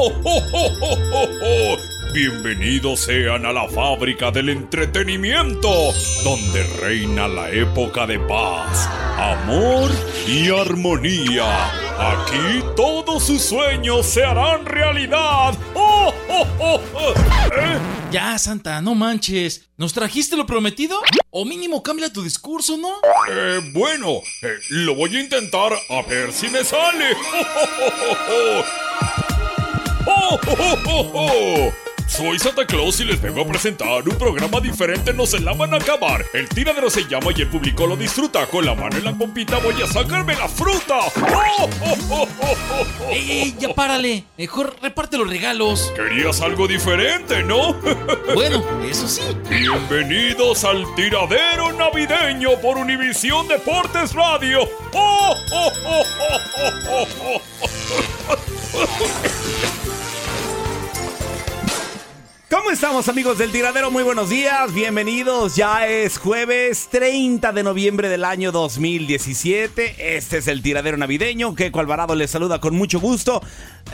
¡Oh, oh, oh! Bienvenidos sean a la fábrica del entretenimiento, donde reina la época de paz, amor y armonía. Aquí todos sus sueños se harán realidad. ¡Oh, oh, oh, oh! ¿Eh? Ya, Santa, no manches. ¿Nos trajiste lo prometido? O mínimo cambia tu discurso, ¿no? Eh, bueno, eh, lo voy a intentar a ver si me sale. ¡Oh, oh, oh, oh! ¡Oh, oh, oh, oh! Soy Santa Claus y les vengo a presentar un programa diferente, no se la van a acabar. El tiradero se llama y el público lo disfruta. Con la mano en la pompita voy a sacarme la fruta. ¡Oh, oh, oh, oh, oh, oh! ¡Ey, ey, ya párale! Mejor reparte los regalos. Querías algo diferente, ¿no? Bueno, eso sí. Bienvenidos al tiradero navideño por Univisión Deportes Radio. ¡Oh, oh, oh, oh, oh, oh, ¿Cómo estamos amigos del tiradero? Muy buenos días, bienvenidos. Ya es jueves 30 de noviembre del año 2017. Este es el tiradero navideño. Keco Alvarado les saluda con mucho gusto.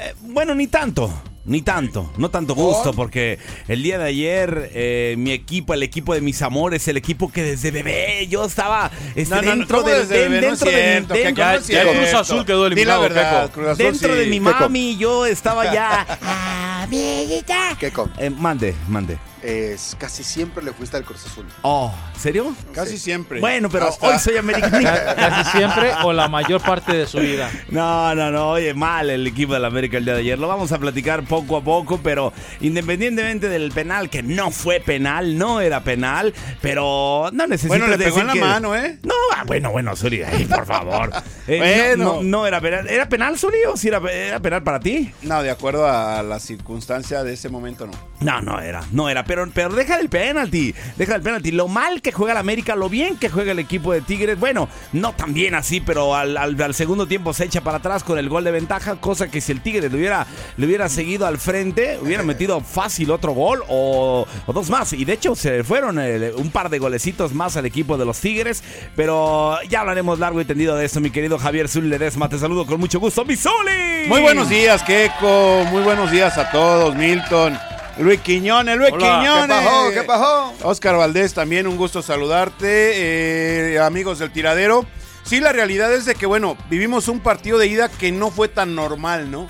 Eh, bueno, ni tanto. Ni tanto, no tanto gusto, porque el día de ayer eh, mi equipo, el equipo de mis amores, el equipo que desde bebé yo estaba este, No, no, no, dentro ¿cómo del desde bebé? No es dentro de mi- cierto, dentro- que ya- ya el Cruz Azul quedó Di la eliminado, verdad, Keco. Cruz Azul Dentro sí. de mi Keco. mami yo estaba ya. Amiguita. Keco. Eh, mande, mande. Es, casi siempre le fuiste al Cruz Azul. Oh, ¿serio? Casi siempre. Bueno, pero Hasta- hoy soy americanista. Casi siempre o la mayor parte de su vida. No, no, no, oye, mal el equipo de la América el día de ayer. Lo vamos a platicar poco a poco, pero independientemente del penal, que no fue penal, no era penal, pero no necesitas Bueno, le pegó decir en la que- mano, ¿eh? No, ah, bueno, bueno, Zuri, ay, por favor. Eh, Bueno. no, no, no era penal. ¿Era penal, Zuri, o si era, era penal para ti? No, de acuerdo a la circunstancia de ese momento, no. No, no era, no era, pero, pero deja el penalti, deja el penalti. Lo mal que juega el América, lo bien que juega el equipo de Tigres, bueno, no tan bien así, pero al, al- al segundo tiempo se echa para atrás con el gol de ventaja, cosa que si el Tigres le hubiera, le hubiera seguido al frente, hubiera metido fácil otro gol o, o dos más. Y de hecho se fueron eh, un par de golecitos más al equipo de los Tigres, pero ya hablaremos largo y tendido de eso, mi querido Javier Zul Ledesma. Te saludo con mucho gusto, mi Zuli. Muy buenos días, Keco. Muy buenos días a todos, Milton. Luis Quiñones, Luis Hola. Quiñones. ¿Qué pasó? ¿Qué pasó? Oscar Valdés, también un gusto saludarte. eh, amigos del tiradero. Sí, la realidad es de que, bueno, vivimos un partido de ida que no fue tan normal, ¿no?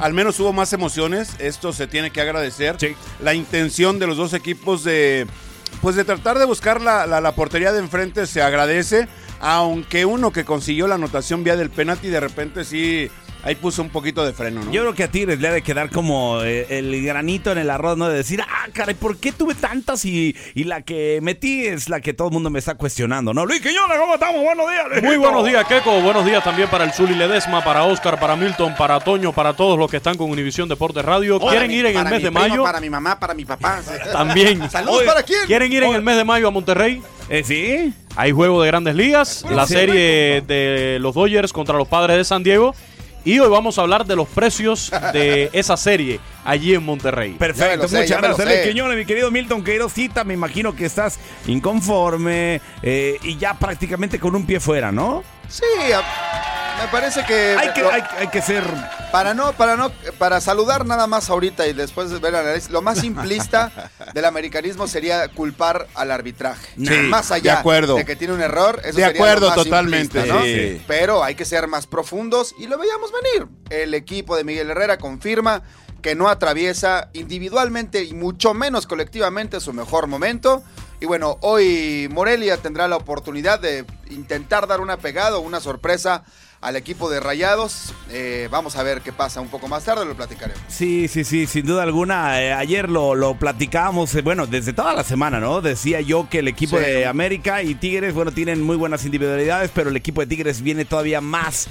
Al menos hubo más emociones. Esto se tiene que agradecer. La intención de los dos equipos de, pues, de tratar de buscar la, la- la portería de enfrente se agradece. Aunque uno que consiguió la anotación vía del penalti, de repente sí ahí puso un poquito de freno, ¿no? Yo creo que a Tigres le ha de quedar como eh, el granito en el arroz, ¿no? De decir, ah, caray, ¿por qué tuve tantas y, y la que metí es la que todo el mundo me está cuestionando, ¿no? Luis Quiñones, ¿cómo estamos? Buenos días. Muy Luisito. buenos días, Keco. Buenos días también para el Zuli Ledesma, para Oscar, para Milton, para Toño, para todos los que están con Univisión Deportes Radio. ¿Quieren mi- ir en el mes mi de primo, mayo? Para mi mamá, para mi papá. También. ¿Saludos Oye, para quién? ¿Quieren ir en el mes de mayo a Monterrey? Eh, sí. Hay juego de grandes ligas, la serie de los Dodgers contra los padres de San Diego. Y hoy vamos a hablar de los precios de esa serie allí en Monterrey. Perfecto, muchas gracias, Quiñones, mi querido Milton Queirosita. Me imagino que estás inconforme eh, y ya prácticamente con un pie fuera, ¿no? Sí, a- me parece que... Hay que, lo- hay, hay que ser. Para no, para no, para saludar nada más ahorita y después de ver el análisis, lo más simplista del americanismo sería culpar al arbitraje. Sí, más de allá acuerdo. de que tiene un error, eso De sería lo acuerdo, más totalmente, simplista, ¿no? sí. Pero hay que ser más profundos y lo veíamos venir. El equipo de Miguel Herrera confirma que no atraviesa individualmente y mucho menos colectivamente su mejor momento. Y bueno, hoy Morelia tendrá la oportunidad de intentar dar una pegada o una sorpresa al equipo de Rayados. Eh, vamos a ver qué pasa un poco más tarde, lo platicaremos. Sí, sí, sí, sin duda alguna. Eh, ayer lo, lo platicábamos, eh, bueno, desde toda la semana, ¿no? Decía yo que el equipo Sí. de América y Tigres, bueno, tienen muy buenas individualidades, pero el equipo de Tigres viene todavía más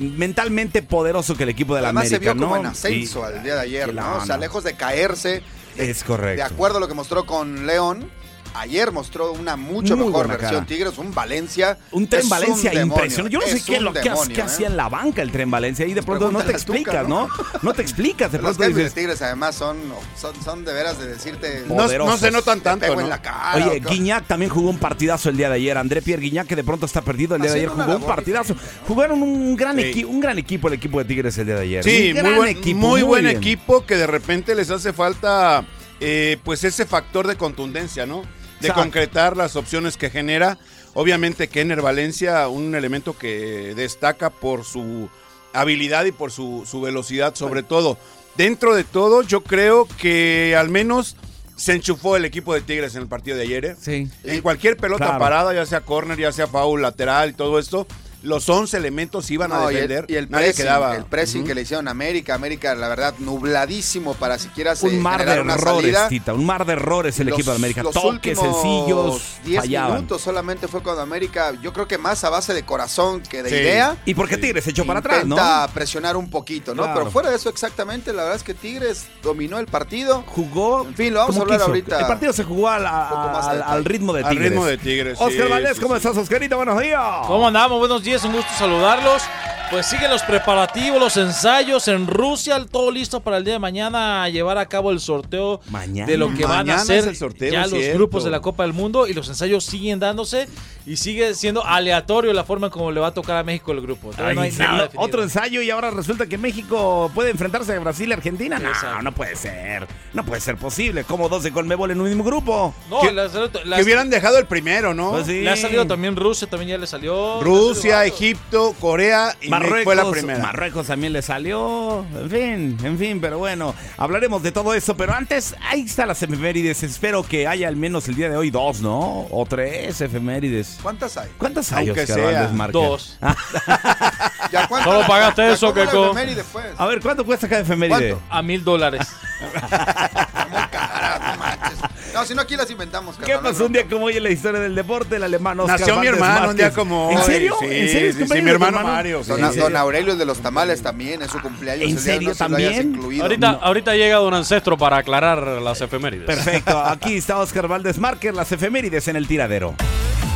mentalmente poderoso que el equipo de la Además se América, vio como en ascenso al día de ayer, ¿no? No, O sea, lejos de caerse, Es correcto. de acuerdo a lo que mostró con León, ayer mostró una mucho Muy mejor versión cara. Tigres, un Valencia. Un tren es Valencia impresionante. Yo no sé qué, lo que, demonio, qué ¿eh? hacía en la banca el tren Valencia y de pronto no te Tuca, explicas, ¿no? No te explicas, de Los pronto cambios de dices. Tigres además son, son, son de veras de decirte... No, no se notan Te tanto, pego ¿no? en la cara. Oye, Guiñac también jugó un partidazo el día de ayer. André Pierre Guiñac, que de pronto está perdido el día de ayer, jugó un partidazo. Jugaron un gran, Sí. equi- un gran equipo el equipo de Tigres el día de ayer. Sí, un muy buen, equipo. muy buen bien. equipo que de repente les hace falta eh, pues ese factor de contundencia, ¿no? De Exacto. concretar las opciones que genera. Obviamente Kenner Valencia, un elemento que destaca por su habilidad y por su, su velocidad sobre todo. Dentro de todo, yo creo que al menos se enchufó el equipo de Tigres en el partido de ayer. ¿eh? Sí. En cualquier pelota Claro. parada, ya sea córner, ya sea foul, lateral y todo esto, los 11 elementos iban a y el, defender. y el Nadie pressing, quedaba. el pressing Ujú. que le hicieron a América, América la verdad nubladísimo para siquiera se Un mar de errores. Tita. Un mar de errores el Los- equipo de América. los Toques últimos sencillos 10 fallaban. minutos solamente fue cuando América, yo creo que más a base de corazón que de Sí. idea. ¿Y por qué Tigres se echó para atrás, no? Presionar un poquito, ¿no? Claro. Pero fuera de eso exactamente, la verdad es que Tigres dominó el partido. Jugó. En fin, lo vamos a hablar quiso. ahorita. El partido se jugó al, al- al ritmo de Al Tigres. ritmo de Tigres. sí, Oscar Valdés, sí, ¿cómo sí. estás, Oscarito? Buenos días. ¿Cómo andamos? Buenos días, un gusto saludarlos. Pues siguen los preparativos, los ensayos en Rusia, todo listo para el día de mañana llevar a cabo el sorteo Mañana. de lo que van a hacer es el sorteo, ya los cierto. grupos de la Copa del Mundo y los ensayos siguen dándose y sigue siendo aleatorio la forma en como le va a tocar a México el grupo. Todavía no hay Ay, nada no, definido. otro ensayo y ahora resulta que México puede enfrentarse a Brasil y Argentina. No, Exacto. no puede ser. No puede ser posible. Como dos de Conmebol en un mismo grupo. No, que- hubieran dejado el primero, ¿no? Pues sí. le ha salido también Rusia, también ya le salió. Rusia, Egipto, Corea y México fue la Marruecos, primera. Marruecos también le salió. En fin, en fin, pero bueno, hablaremos de todo eso. Pero antes, ahí están las efemérides. Espero que haya al menos el día de hoy dos, ¿no? O tres efemérides. ¿Cuántas hay? ¿Cuántas hay, Aunque Oscar sea. Valdés? Dos. ¿Ya cuánto- Solo pagaste ya eso, Keco. pues? A ver, ¿cuánto cuesta cada efeméride? ¿Cuánto? A mil dólares. No. No, si no aquí las inventamos. ¿Qué carnal, pasó no, un día no. como hoy en la historia del deporte? El alemán Oscar Nació mi hermano un día como ¿En hoy, serio? sí, ¿En serio? ¿Es sí, mi hermano Mario, sí. Don, Sí. don Aurelio el de los tamales también es su cumpleaños. ¿En serio no también? incluido. Ahorita, ahorita llega don Ancestro para aclarar las efemérides. Perfecto, aquí está Oscar Valdés Márquez, las efemérides en el tiradero.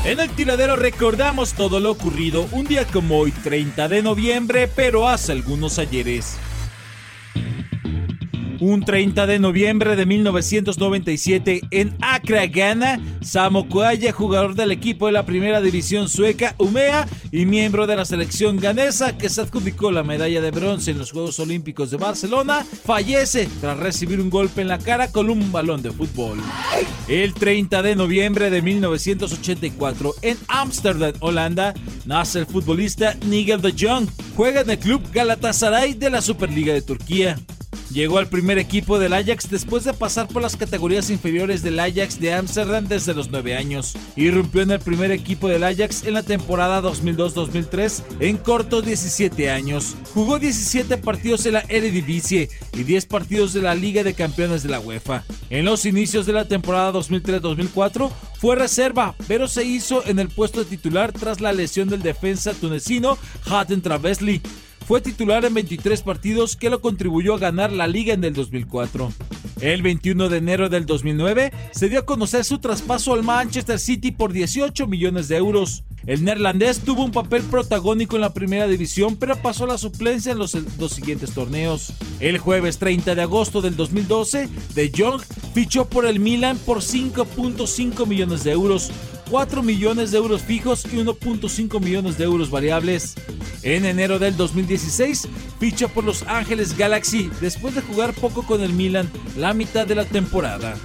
En el tiradero recordamos todo lo ocurrido un día como hoy, 30 de noviembre, pero hace algunos ayeres. Un 30 de noviembre de 1997 en Accra, Ghana, Samo Koaya, jugador del equipo de la primera división sueca UMEA y miembro de la selección ganesa que se adjudicó la medalla de bronce en los Juegos Olímpicos de Barcelona, fallece tras recibir un golpe en la cara con un balón de fútbol. El 30 de noviembre de 1984 en Ámsterdam, Holanda, nace el futbolista Nigel de Jong. Juega en el club Galatasaray de la Superliga de Turquía. Llegó al primer equipo del Ajax después de pasar por las categorías inferiores del Ajax de Amsterdam desde los 9 años. Irrumpió en el primer equipo del Ajax en la temporada 2002-2003 en cortos 17 años. Jugó 17 partidos en la Eredivisie y 10 partidos de la Liga de Campeones de la UEFA. En los inicios de la temporada 2003-2004 fue reserva, pero se hizo en el puesto titular tras la lesión del defensa tunecino Hatem Travesli. Fue titular en 23 partidos que lo contribuyó a ganar la liga en el 2004. El 21 de enero del 2009 se dio a conocer su traspaso al Manchester City por 18 millones de euros. El neerlandés tuvo un papel protagónico en la primera división, pero pasó la suplencia en los dos siguientes torneos. El jueves 30 de agosto del 2012, De Jong fichó por el Milan por 5.5 millones de euros, 4 millones de euros fijos y 1.5 millones de euros variables. En enero del 2016, ficha por Los Ángeles Galaxy después de jugar poco con el Milan la mitad de la temporada.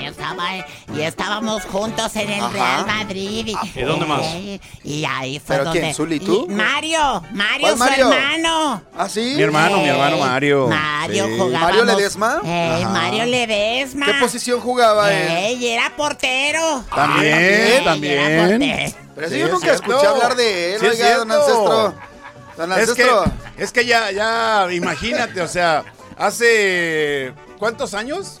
Y, estaba- y estábamos juntos en el Ajá. Real Madrid. Y, ¿Y dónde más? eh, Y ahí fue ¿Pero donde... quién, Zuli, tú? y Mario, Mario, ¿Cuál su Mario? hermano. ¿Ah, sí? Mi hermano, mi hermano Mario. Mario Sí. jugábamos... ¿Mario Ledesma? Eh. Mario Ledesma. ¿Qué posición jugaba él? Ey, era portero. También, Ey, también. era portero. Pero Sí, yo es nunca cierto. escuché hablar de él, Sí, es oiga, don. Ancestro. Don Es que, Ancestro. es que ya, ya, imagínate, o sea, hace. ¿Cuántos años?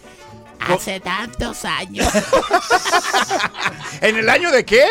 Hace tantos años. ¿En el año de qué?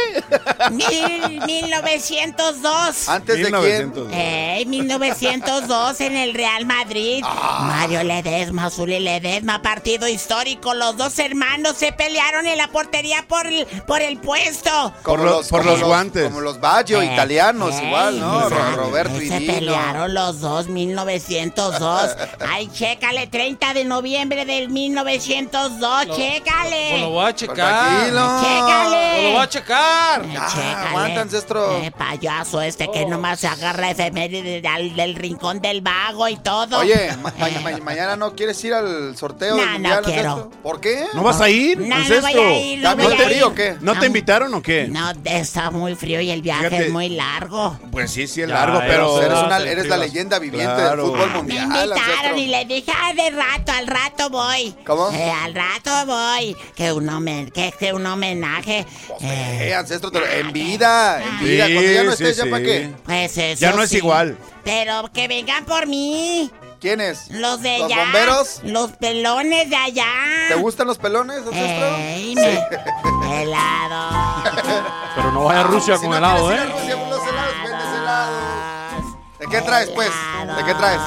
Mil, 1902. ¿Antes de 1902. Ey, 1902 en el Real Madrid. Mario Ledesma, Zuli Ledesma, partido histórico. Los dos hermanos se pelearon en la portería por el, por el puesto. Por los- por como los guantes. Como los Baggio, Eh, italianos, ey, igual, ¿no? Ro- Roberto y Se Dino. pelearon los dos, 1902. Ay, chécale, 30 de noviembre del 1902, chécale. Pues lo voy a checar. Tranquilo. Chécale. Lo voy a checar. Chécale. aguanta, ancestro. Eh, payaso este que nomás se agarra efeméride del, del rincón del vago y todo. Oye, ma- Eh, ma- mañana no quieres ir al sorteo No, no quiero. Ancestro? ¿Por qué? ¿No vas a ir, No, no ancestro? voy a ir, no ¿Está voy a ir. o qué? ¿No te invitaron o qué? No, está muy frío y el viaje Fíjate. es muy largo. Pues sí, sí es largo, ya pero. Eres, una- eres la leyenda viviente Claro. del fútbol Me mundial, invitaron ancestro. y le dije, ah, de rato, al rato voy. ¿Cómo? Eh, al rato voy. Que un, homen- que, que un homenaje. Eh, Eh, ancestro, te lo- en vida, en vida. Sí, Cuando ya no sí, estés, ¿ya sí. para qué? pues eso Ya no es sí. igual. Pero que vengan por mí. ¿Quiénes? Los de ¿Los allá. bomberos? Los pelones de allá. ¿Te gustan los pelones, ancestro? Ey, me- helado. Pero no vaya a Rusia Si con no helado, quieres ¿eh? ir a Rusia por los helados, vendes helados. ¿De qué traes, pues? ¿De qué traes?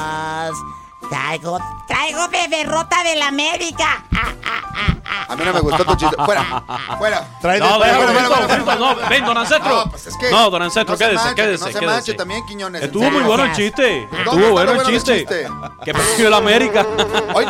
Traigo, traigo de derrota del América. Ah, ah, ah, ah. A mí no me gustó tu chiste. Fuera, fuera. Trae de No, ven, bueno, ven, bueno, ven, bueno, no, ven, don Ancestro. No, pues es que No, don Ancestro, no se quédese, manche, quédese, No se quédese. manche también, Quiñones. Estuvo muy bueno el chiste. ¿Dónde Estuvo bueno el chiste. Que perdió el América.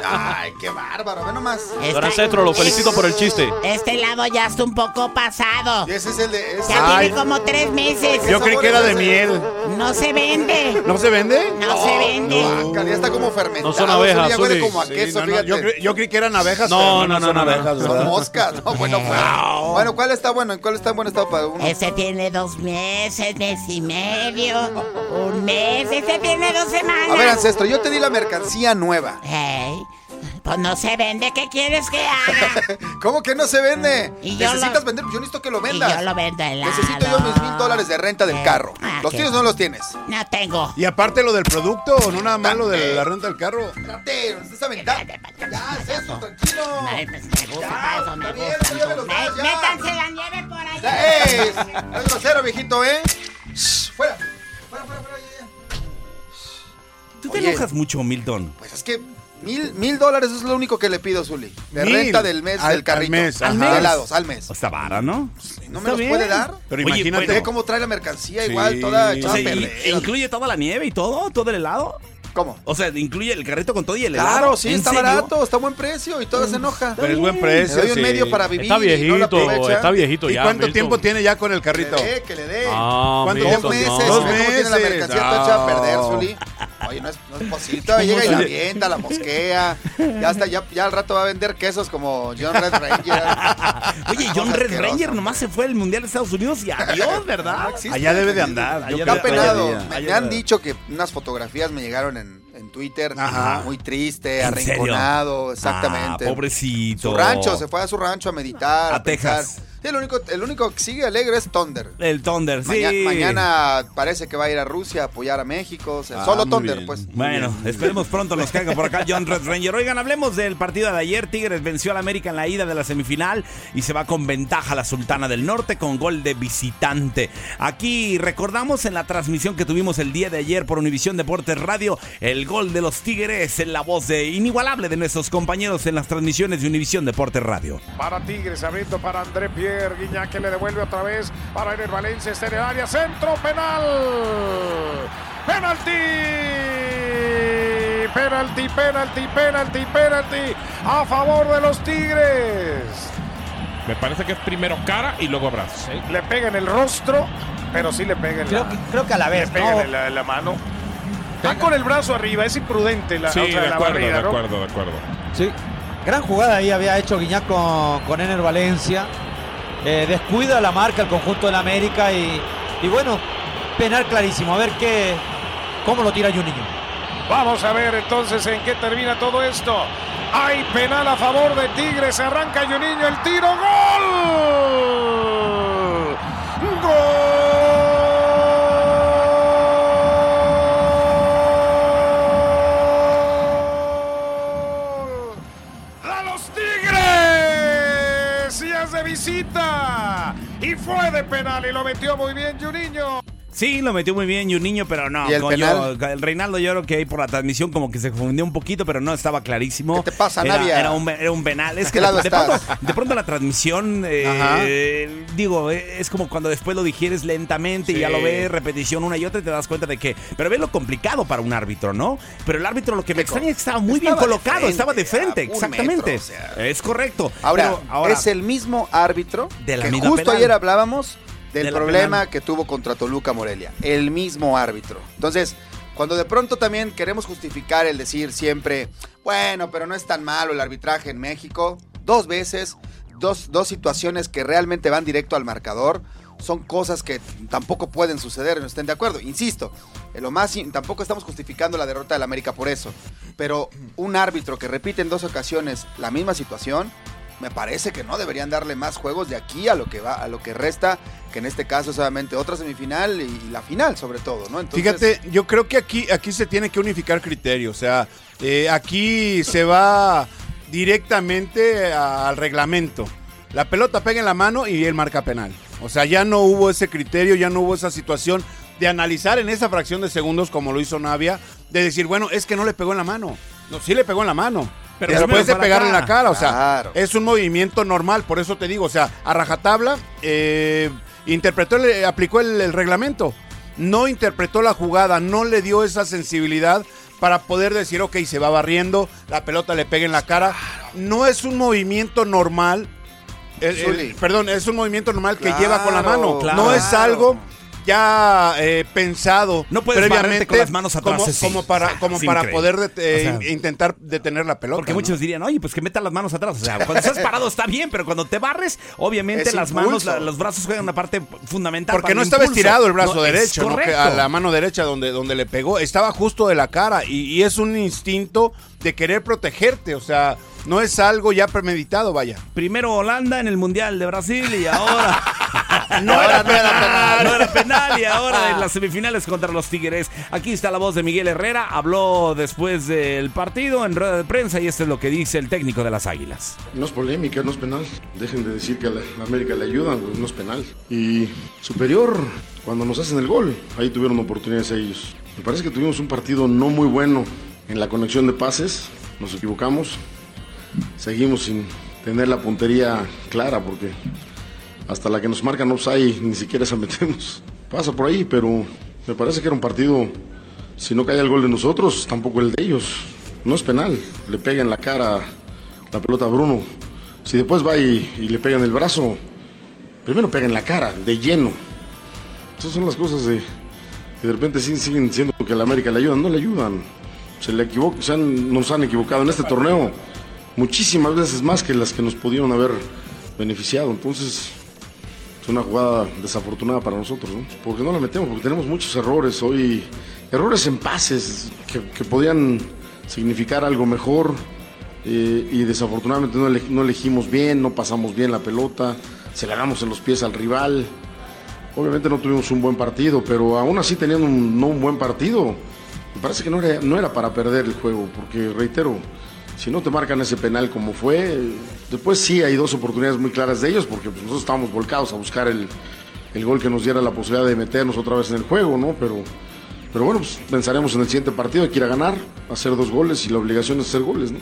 Ay, qué bárbaro, ve nomás. Don Ancestro, lo felicito por el chiste. Este lado ya está un poco pasado. Y ese es el de. ese- Ya Ay. tiene como tres meses. Yo creí que era de miel. No se vende. ¿No se vende? No se vende. Ya está como fermentado. No son abejas, eso ya huele Zuli. como a Sí, queso, no, no, fíjate. yo, cre- yo creí que eran abejas. No, pero no, no, son no, no. abejas, Son moscas. No, bueno, pues. Bueno, ¿cuál está bueno? ¿En cuál está en buen estado para uno? Ese tiene dos meses, mes y medio. Un mes. Ese tiene dos semanas. A ver, ancestro, yo te di la mercancía nueva. Ey, pues no se vende. ¿Qué quieres que haga? ¿Cómo que no se vende? Y Necesitas lo- vender, yo necesito que lo y vendas. yo lo vendo helado. Necesito yo mis mil dólares de renta del Eh, carro. ah, ¿Los qué- tienes o no los tienes? No tengo. Y aparte lo del producto, no nada más lo de la renta del carro. No estés aventando. Ya, es eso, tranquilo. Ay, pues me gusta para eso, me gusta. Métanse la nieve por allá. Ya, ¡Ey! Es grosero, viejito, ¿eh? Fuera. Fuera, fuera, fuera, ya, ya. Tú te enojas mucho, Milton. Pues es que mil, mil dólares es lo único que le pido, Zuli. De Mil. renta del mes Al- del carrito. al mes, De ajá. helados, al mes. Está vara, ¿no? ¿No me Está los bien. puede dar? Pero Oye, imagínate. Ve cómo trae la mercancía Sí. igual, toda O echada sea, a y- perder. e incluye toda la nieve y todo, todo el helado. ¿Cómo? O sea, incluye el carrito con todo y el helado. Claro, sí, ¿En está serio? barato, está a buen precio y todo se enoja. Pero es buen Le precio. doy un sí. medio para vivir Está y no lo viejito, aprovecha. está viejito ¿Y ya. cuánto Milton. tiempo tiene ya con el Que carrito? le dé, que le dé. Ah, ¿Cuánto Dos Milton, tiempo? meses, no. Dos ve cómo tiene la meses. mercancía toda echada a perder. Zuli. Oye, no es, no es posible. Todavía llega y la avienta, la mosquea. Ya está, ya, ya al rato va a vender quesos como John Red Ranger. Oye, John Red asquerosa. Ranger nomás se fue al Mundial de Estados Unidos y adiós, ¿verdad? No existe. Allá debe de andar. yo Allá que penado. todavía. Me, me han dicho que unas fotografías me llegaron en, Twitter, Ajá. muy triste, ¿En serio? arrinconado, exactamente. Ah, pobrecito. Su rancho, se fue a su rancho a meditar. A pensar. Texas. Sí, el único, el único que sigue alegre es Thunder. El Thunder, sí. Maña- mañana parece que va a ir a Rusia a apoyar a México. o sea, Ah, solo muy Thunder, bien. pues. Bueno, esperemos pronto nos caiga por acá John Red Ranger. Oigan, hablemos del partido de ayer. Tigres venció al América en la ida de la semifinal y se va con ventaja a la Sultana del Norte con gol de visitante. Aquí recordamos en la transmisión que tuvimos el día de ayer por Univisión Deportes Radio el gol de los Tigres en la voz de inigualable de nuestros compañeros en las transmisiones de Univisión Deportes Radio. Para Tigres, abriendo para André Pierre. Guiñac que le devuelve otra vez para Ener Valencia. Está en el área. Centro penal. Penalti. Penalti, penalti, penalti, penalti. A favor de los Tigres. Me parece que es primero cara y luego brazo. Le pega en el rostro, pero sí le pega en Creo la que- creo que a la vez, Le pega ¿no? en la, en la mano. Va con el brazo arriba, es imprudente la, Sí, de la acuerdo, barrida, de ¿no? acuerdo, de acuerdo. Sí. Gran jugada ahí había hecho Guiñac con, con Ener Valencia. Eh, descuida la marca el conjunto del América y, y bueno, penal clarísimo. A ver qué cómo lo tira Juninho. Vamos a ver entonces en qué termina todo esto. Hay penal a favor de Tigres. Arranca Juninho el tiro. ¡Gol! ¡Gol! Visita. Y fue de penal y lo metió muy bien Juninho. Sí, lo metió muy bien Juninho, pero no. ¿Y el el Reinaldo yo creo que ahí por la transmisión como que se confundió un poquito, pero no estaba clarísimo. ¿Qué te pasa, era, Navia? Era un, era un penal. Es ¿A que de, de pronto, de pronto la transmisión, eh, digo, eh, es como cuando después lo digieres lentamente y ya lo ves, repetición una y otra y te das cuenta de que... Pero ves lo complicado para un árbitro, ¿no? Pero el árbitro lo que me extraña es que estaba muy bien Estaba colocado, frente, estaba de frente, un exactamente. metro, o sea. Es correcto. Ahora, Pero ahora- es el mismo árbitro De la que misma justo penal. ayer hablábamos del De problema penal. que tuvo contra Toluca Morelia. El mismo árbitro. Entonces, cuando de pronto también queremos justificar el decir siempre, bueno, pero no es tan malo el arbitraje en México, dos veces, dos, dos situaciones que realmente van directo al marcador. Son cosas que tampoco pueden suceder, no estén de acuerdo. Insisto, eh, lo más tampoco estamos justificando la derrota del América por eso. Pero un árbitro que repite en dos ocasiones la misma situación, me parece que no deberían darle más juegos de aquí a lo que va, a lo que resta, que en este caso solamente otra semifinal y la final sobre todo, ¿no? Fíjate, yo creo que aquí, aquí se tiene que unificar criterios. O sea, eh, aquí se va directamente al reglamento. La pelota pega en la mano y él marca penal. O sea, ya no hubo ese criterio, ya no hubo esa situación de analizar en esa fracción de segundos, como lo hizo Navia, de decir, bueno, es que no le pegó en la mano. No, sí le pegó en la mano. Pero después de pegarle en la cara, o sea, Claro. es un movimiento normal, por eso te digo, o sea, a rajatabla, eh, interpretó, el- aplicó el, el reglamento, no interpretó la jugada, no le dio esa sensibilidad para poder decir, ok, se va barriendo, la pelota le pega en la cara. No es un movimiento normal, el- el- Zuli. perdón, es un movimiento normal que Claro, lleva con la mano, claro. no es algo ya eh, pensado No puedes previamente con las manos atrás, como, como para, como Es para increíble. poder eh, O sea, intentar detener la pelota. Porque ¿no? muchos dirían, oye, pues que meta las manos atrás. O sea, cuando estás parado está bien, pero cuando te barres, obviamente Es las impulso. manos, la- los brazos juegan una parte fundamental. Porque para no el estaba impulso. estirado el brazo No, derecho, ¿no? Que a la mano derecha donde, donde le pegó, estaba justo de la cara y, y es un instinto de querer protegerte, o sea, no es algo ya premeditado, vaya. Primero Holanda en el Mundial de Brasil y ahora No era penal. no era penal y ahora en las semifinales contra los Tigres. Aquí está la voz de Miguel Herrera, habló después del partido en rueda de prensa y esto es lo que dice el técnico de las Águilas. No es polémica, no es penal. Dejen de decir que a la América le ayudan, pues, no es penal. Y superior, cuando nos hacen el gol, ahí tuvieron oportunidades ellos. Me parece que tuvimos un partido no muy bueno en la conexión de pases, nos equivocamos, seguimos sin tener la puntería clara porque hasta la que nos marcan offside ni siquiera esa metemos. Pasa por ahí, pero me parece que era un partido, si no caía el gol de nosotros, tampoco el de ellos. No es penal, le pega en la cara la pelota a Bruno. Si después va y, le pega en el brazo, primero pega en la cara, de lleno. Esas son las cosas de que de repente sí siguen diciendo que a la América le ayudan. No le ayudan. Se le equivoca, se han- nos han equivocado en este torneo muchísimas veces más que las que nos pudieron haber beneficiado. Entonces, es una jugada desafortunada para nosotros, ¿no? Porque no la metemos, porque tenemos muchos errores. Hoy errores en pases que, podían significar algo mejor eh, y desafortunadamente no, ele- no elegimos bien, no pasamos bien la pelota, se le damos en los pies al rival. Obviamente no tuvimos un buen partido, pero aún así teniendo un, no un buen partido, me parece que no era, no era para perder el juego, porque reitero, si no te marcan ese penal como fue, después sí hay dos oportunidades muy claras de ellos, porque pues, nosotros estábamos volcados a buscar el, el gol que nos diera la posibilidad de meternos otra vez en el juego, ¿no? Pero, pero bueno, pues pensaremos en el siguiente partido, hay que ir a ganar, hacer dos goles y la obligación es hacer goles, ¿no?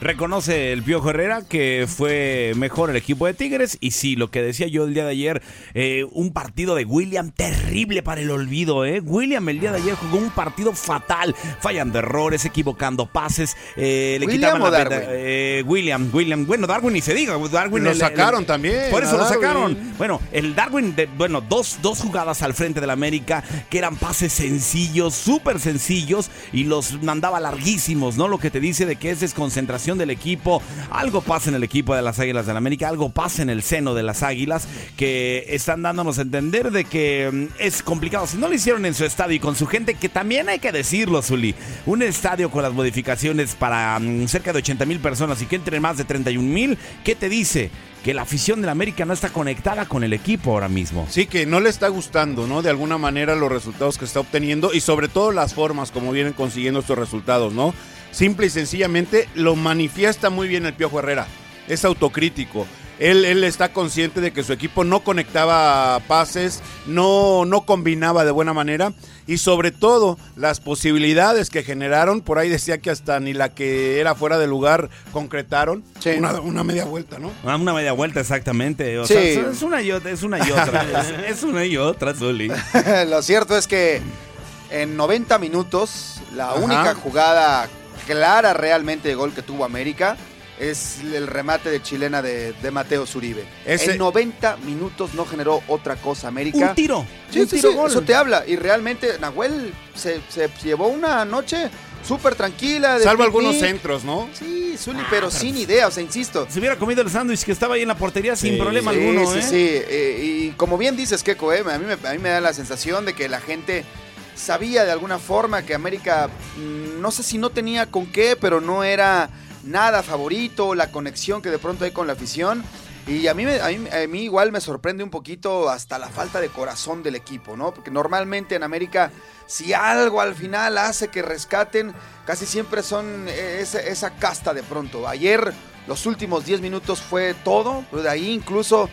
Reconoce el Piojo Herrera que fue mejor el equipo de Tigres y sí, lo que decía yo el día de ayer, eh, un partido de William terrible para el olvido, ¿eh? William el día de ayer jugó un partido fatal, fallando errores, equivocando pases, eh, le ¿William quitaban la Darwin? peta- eh, William, William, bueno, Darwin ni se diga, Darwin Lo el- el- sacaron también, Por eso lo sacaron. Bueno, el Darwin, de- bueno, dos, dos jugadas al frente del América que eran pases sencillos, súper sencillos y los mandaba larguísimos, ¿no? Lo que te dice de que es desconcentración del equipo. Algo pasa en el equipo de las Águilas del América, algo pasa en el seno de las Águilas que están dándonos a entender de que mm, es complicado. Si no lo hicieron en su estadio y con su gente, que también hay que decirlo, Zuli. Un estadio con las modificaciones para mm, cerca de 80 mil personas y que entren más de 31 mil, ¿qué te dice? Que la afición del América no está conectada con el equipo ahora mismo. Sí, que no le está gustando, ¿no? De alguna manera los resultados que está obteniendo y sobre todo las formas como vienen consiguiendo estos resultados, ¿no? Simple y sencillamente lo manifiesta muy bien el Piojo Herrera. Es autocrítico. Él, él está consciente de que su equipo no conectaba pases, no, no combinaba de buena manera y sobre todo las posibilidades que generaron, por ahí decía que hasta ni la que era fuera de lugar concretaron, una, una media vuelta, ¿no? Ah, Una media vuelta, exactamente. O Sí. sea, es una y otra, es una y otra. es, es una y otra, Zuli. Lo cierto es que en 90 minutos, la Ajá. única jugada clara realmente de gol que tuvo América es el remate de chilena de, de Mateo Zuribe. Ese- En 90 minutos no generó otra cosa América. Un tiro. Sí, un sí, tiro sí, gol. eso te habla. Y realmente Nahuel se, se llevó una noche súper tranquila. de Salvo picnic. algunos centros, ¿no? Sí, Zuli, pero sin idea, o sea, insisto. Se hubiera comido el sándwich que estaba ahí en la portería sin Sí, problema sí, alguno, sí, ¿eh? sí. Eh, y como bien dices, Keco, eh, a, mí me, a mí me da la sensación de que la gente sabía de alguna forma que América, mm, no sé si no tenía con qué, pero no era nada favorito, la conexión que de pronto hay con la afición. Y a mí, a mí, a mí igual me sorprende un poquito hasta la falta de corazón del equipo, ¿no? Porque normalmente en América, si algo al final hace que rescaten, casi siempre son eh, esa, esa casta de pronto. Ayer, los últimos 10 minutos fue todo, pero de ahí incluso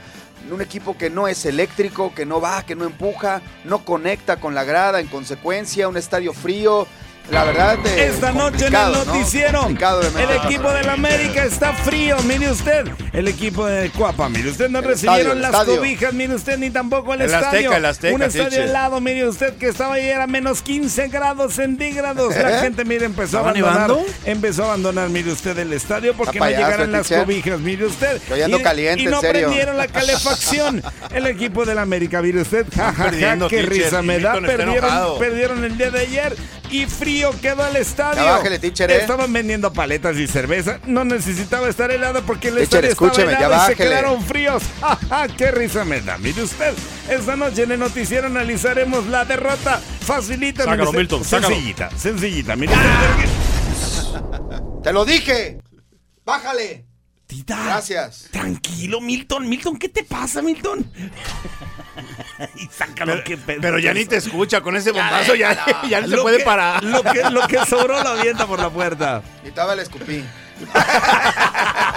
un equipo que no es eléctrico, que no va, que no empuja, no conecta con la grada, en consecuencia, un estadio frío. La verdad, eh, Esta noche en el noticiero, de el equipo del América está frío, mire usted. El equipo de Cuapa, mire usted, no recibieron estadio, las estadio. cobijas, mire usted, ni tampoco el, El Azteca, estadio. el Azteca, Un estadio Chiche. helado, mire usted, que estaba ayer a menos 15 grados centígrados. La ¿Eh? gente, mire, empezó a ¿Estaba abandonar. nevando? Empezó a abandonar, mire usted, el estadio porque no llegaron las Chiche. cobijas, mire usted. Y- caliente, y no en serio. prendieron la calefacción. El equipo del América, mire usted, jajaja, qué risa me da. Perdieron, perdieron el día de ayer y frío quedó el estadio. Ya bájele, teacher, ¿eh? Estaban vendiendo paletas y cerveza. No necesitaba estar helado porque el Teacher, estadio estaba ya helado y se quedaron fríos. ¡Ja, ja! qué risa me da! Mire usted, esta noche en el noticiero analizaremos la derrota. Facilita, Sácalo. Milton, sácalo. Sencillita, sencillita. Mire usted. ¡Te lo dije! ¡Bájale! Gracias. Tranquilo, Milton. Milton, ¿qué te pasa, Milton? y sácalo, que Pero ya ni te escucha con ese bombazo, ya, ya no se Lo puede que- parar. Lo que, lo que sobró lo avienta por la puerta. Y estaba el escupí.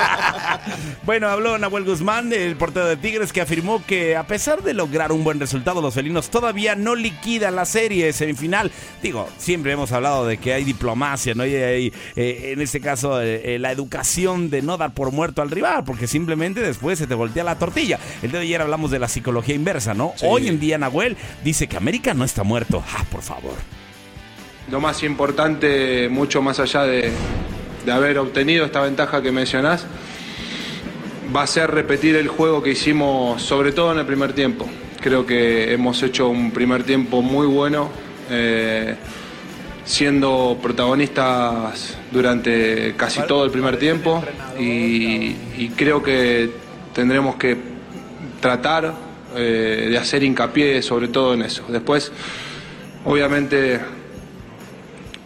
Bueno, habló Nahuel Guzmán, el portero de Tigres, que afirmó que a pesar de lograr un buen resultado, los felinos todavía no liquidan la serie semifinal. Digo, siempre hemos hablado de que hay diplomacia, ¿no? Y hay, eh, en este caso, eh, eh, la educación de no dar por muerto al rival, porque simplemente después se te voltea la tortilla. El día de ayer hablamos de la psicología inversa, ¿no? Sí. Hoy en día Nahuel dice que América no está muerto. Ah, por favor. Lo más importante, mucho más allá de, de haber obtenido esta ventaja que mencionás, va a ser repetir el juego que hicimos, sobre todo en el primer tiempo. Creo que hemos hecho un primer tiempo muy bueno, eh, siendo protagonistas durante casi todo el primer tiempo y, creo que tendremos que tratar eh, de hacer hincapié sobre todo en eso. Después, obviamente,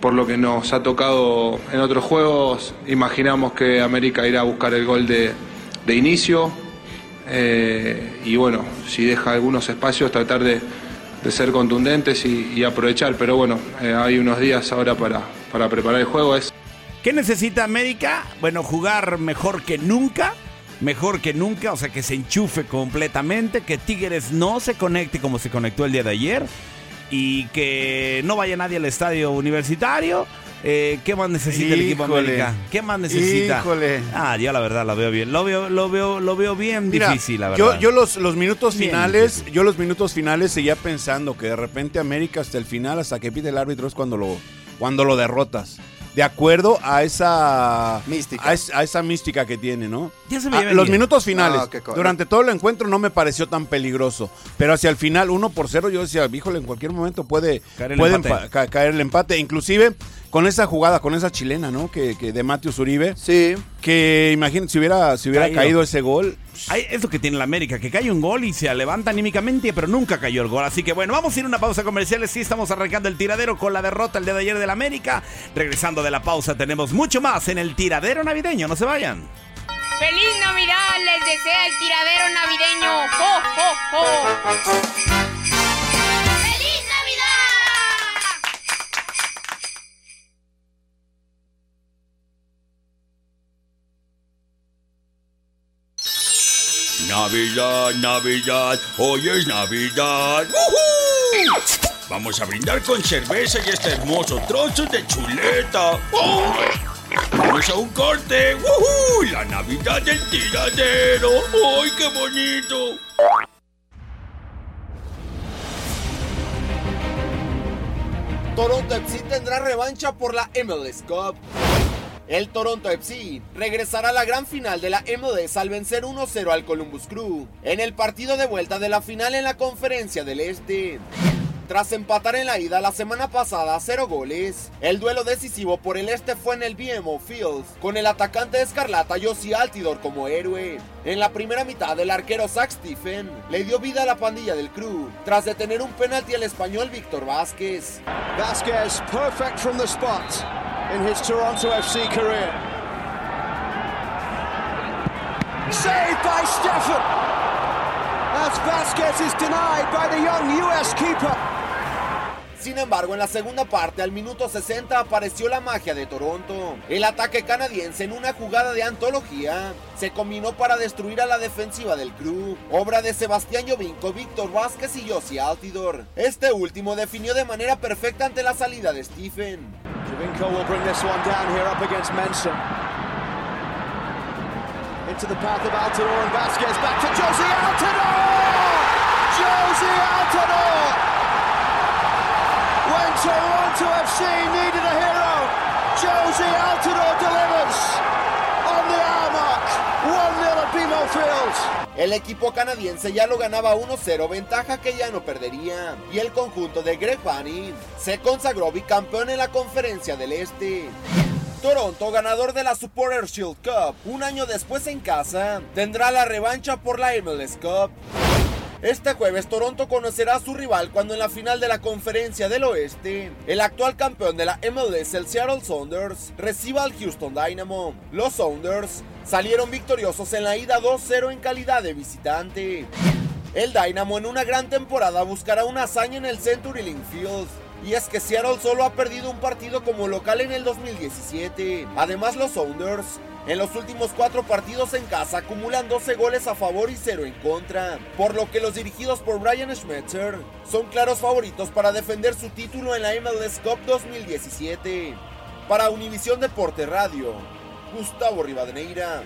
por lo que nos ha tocado en otros juegos, imaginamos que América irá a buscar el gol de, inicio. eh, y bueno, si deja algunos espacios, tratar de, ser contundentes y, aprovechar. Pero bueno, eh, hay unos días ahora para, para preparar el juego. ¿Qué necesita América? Bueno, jugar mejor que nunca. Mejor que nunca, o sea, que se enchufe completamente, que Tigres no se conecte como se conectó el día de ayer y que no vaya nadie al estadio universitario. Eh, ¿Qué más necesita el equipo. América? ¿Qué más necesita? Híjole. Ah, yo la verdad lo veo bien. Lo veo, lo veo, lo veo bien Mira, difícil, la verdad. Yo, yo los, los minutos Bien finales, yo los minutos finales seguía pensando que de repente América hasta el final, hasta que pide el árbitro es cuando lo, cuando lo derrotas. De acuerdo a esa mística, a, es- a esa mística que tiene, ¿no? Ya se me Ah, los bien. minutos finales. No, durante todo el encuentro no me pareció tan peligroso. Pero hacia el final, uno por cero, yo decía, híjole, en cualquier momento puede, Caer el puede empate. empa- ca- caer el empate. Inclusive con esa jugada, con esa chilena, ¿no? Que, que de Matius Uribe. Sí. Que imagínate, si hubiera, si hubiera Caído. caído ese gol, es lo que tiene la América, que cae un gol y se levanta anímicamente, pero nunca cayó el gol. Así que bueno, vamos a ir a una pausa comercial. Sí, estamos arrancando el tiradero con la derrota el día de ayer del América. Regresando de la pausa, tenemos mucho más en el tiradero navideño. No se vayan. ¡Feliz Navidad! Les desea el tiradero navideño. ¡Jo, jo, jo! Navidad, Navidad, hoy es Navidad. ¡Woohoo! Vamos a brindar con cerveza y este hermoso trozo de chuleta. ¡Oh! Vamos a un corte. ¡Woohoo! La Navidad del tiradero. ¡Ay, qué bonito! Toronto FC tendrá revancha por la MLS Cup. El Toronto FC regresará a la gran final de la MLS al vencer 1-0 al Columbus Crew en el partido de vuelta de la final en la Conferencia del Este. Tras empatar en la ida la semana pasada a cero goles, el duelo decisivo por el este fue en el BMO Field, con el atacante escarlata Josie Altidor como héroe. En la primera mitad, el arquero Zach Stephen le dio vida a la pandilla del crew, tras detener un penalti al español Víctor Vázquez. Vasquez, perfect from the spot in his Toronto FC career. Saved by Stefan. As Vasquez is denied by the young US keeper. Sin embargo, en la segunda parte, al minuto 60, apareció la magia de Toronto. El ataque canadiense en una jugada de antología se combinó para destruir a la defensiva del crew, obra de Sebastián Jovinko, Víctor Vázquez y Josie Altidor. Este último definió de manera perfecta ante la salida de Stephen. Javinko will bring this one down here up against Menson. Into the path of Altidore and Vasquez. Back to Josie Altidore! Josie Altidore! When Toronto FC needed a hero, Josie Altidore delivers on the mark. 1-0 at BMO Field. El equipo canadiense ya lo ganaba 1-0, ventaja que ya no perdería. Y el conjunto de Greg se consagró bicampeón en la conferencia del Este. Toronto, ganador de la Supporter Shield Cup, un año después en casa, tendrá la revancha por la MLS Cup. Este jueves Toronto conocerá a su rival cuando en la final de la Conferencia del Oeste, el actual campeón de la MLS, el Seattle Sounders, reciba al Houston Dynamo. Los Sounders salieron victoriosos en la ida 2-0 en calidad de visitante. El Dynamo en una gran temporada buscará una hazaña en el Century Link Field. Y es que Seattle solo ha perdido un partido como local en el 2017. Además los Sounders en los últimos cuatro partidos en casa acumulan 12 goles a favor y 0 en contra, por lo que los dirigidos por Brian Schmetzer son claros favoritos para defender su título en la MLS Cup 2017. Para Univisión Deporte Radio, Gustavo Rivadeneira.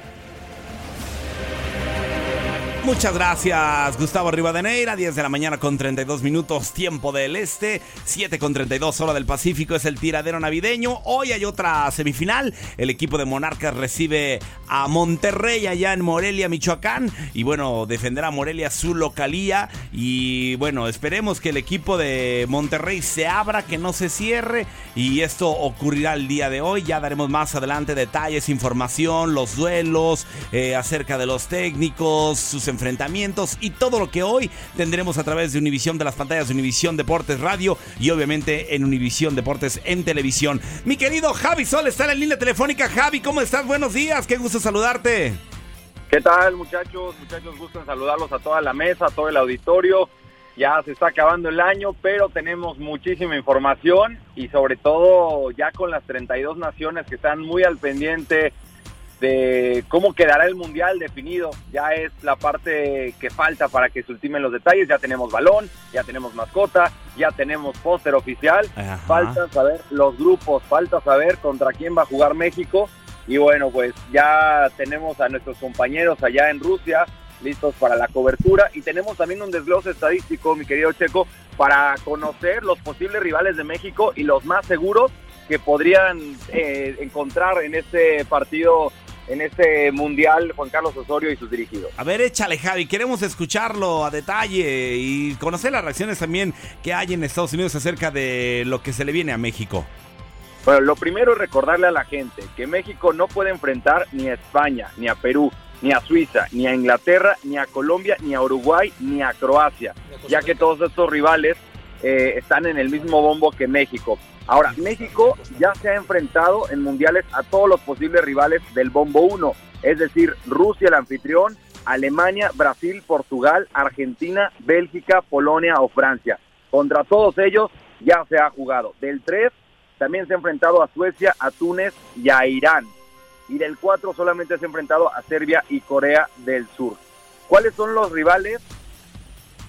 Muchas gracias, Gustavo Rivadeneira. 10 de la mañana con 32 minutos, tiempo del este. 7 con 32, hora del Pacífico. Es el tiradero navideño. Hoy hay otra semifinal. El equipo de Monarcas recibe a Monterrey allá en Morelia, Michoacán. Y bueno, defenderá Morelia su localía. Y bueno, esperemos que el equipo de Monterrey se abra, que no se cierre. Y esto ocurrirá el día de hoy. Ya daremos más adelante detalles, información, los duelos, eh, acerca de los técnicos, sus enfrentamientos y todo lo que hoy tendremos a través de Univisión de las pantallas de Univisión Deportes Radio y obviamente en Univisión Deportes en televisión. Mi querido Javi Sol está en la línea telefónica. Javi, ¿cómo estás? Buenos días, qué gusto saludarte. ¿Qué tal, muchachos? Muchachos, gusto en saludarlos a toda la mesa, a todo el auditorio. Ya se está acabando el año, pero tenemos muchísima información y sobre todo ya con las 32 naciones que están muy al pendiente de cómo quedará el mundial definido. Ya es la parte que falta para que se ultimen los detalles. Ya tenemos balón, ya tenemos mascota, ya tenemos póster oficial. Falta saber los grupos, falta saber contra quién va a jugar México. Y bueno, pues ya tenemos a nuestros compañeros allá en Rusia listos para la cobertura y tenemos también un desglose estadístico, mi querido Checo, para conocer los posibles rivales de México y los más seguros que podrían eh, encontrar en este partido en este mundial Juan Carlos Osorio y sus dirigidos. A ver, échale Javi, queremos escucharlo a detalle y conocer las reacciones también que hay en Estados Unidos acerca de lo que se le viene a México. Bueno, lo primero es recordarle a la gente que México no puede enfrentar ni a España, ni a Perú, ni a Suiza, ni a Inglaterra, ni a Colombia, ni a Uruguay, ni a Croacia, ya que todos estos rivales eh, están en el mismo bombo que México. Ahora, México ya se ha enfrentado en mundiales a todos los posibles rivales del bombo 1, es decir, Rusia el anfitrión, Alemania, Brasil, Portugal, Argentina, Bélgica, Polonia o Francia. Contra todos ellos ya se ha jugado. Del 3 también se ha enfrentado a Suecia, a Túnez y a Irán. Y del 4 solamente se ha enfrentado a Serbia y Corea del Sur. ¿Cuáles son los rivales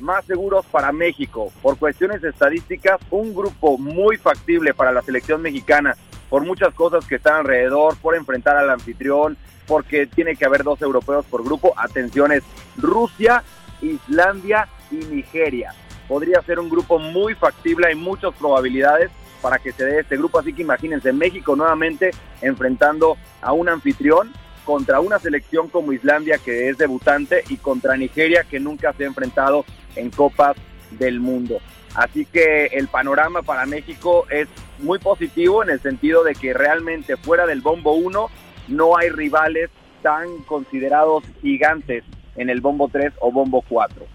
más seguros para México? Por cuestiones estadísticas, un grupo muy factible para la selección mexicana, por muchas cosas que están alrededor, por enfrentar al anfitrión, porque tiene que haber dos europeos por grupo. Atención, es Rusia, Islandia y Nigeria. Podría ser un grupo muy factible, hay muchas probabilidades para que se dé este grupo. Así que imagínense, México nuevamente enfrentando a un anfitrión contra una selección como Islandia que es debutante y contra Nigeria que nunca se ha enfrentado en Copas del Mundo. Así que el panorama para México es muy positivo en el sentido de que realmente fuera del bombo 1 no hay rivales tan considerados gigantes en el bombo 3 o bombo 4.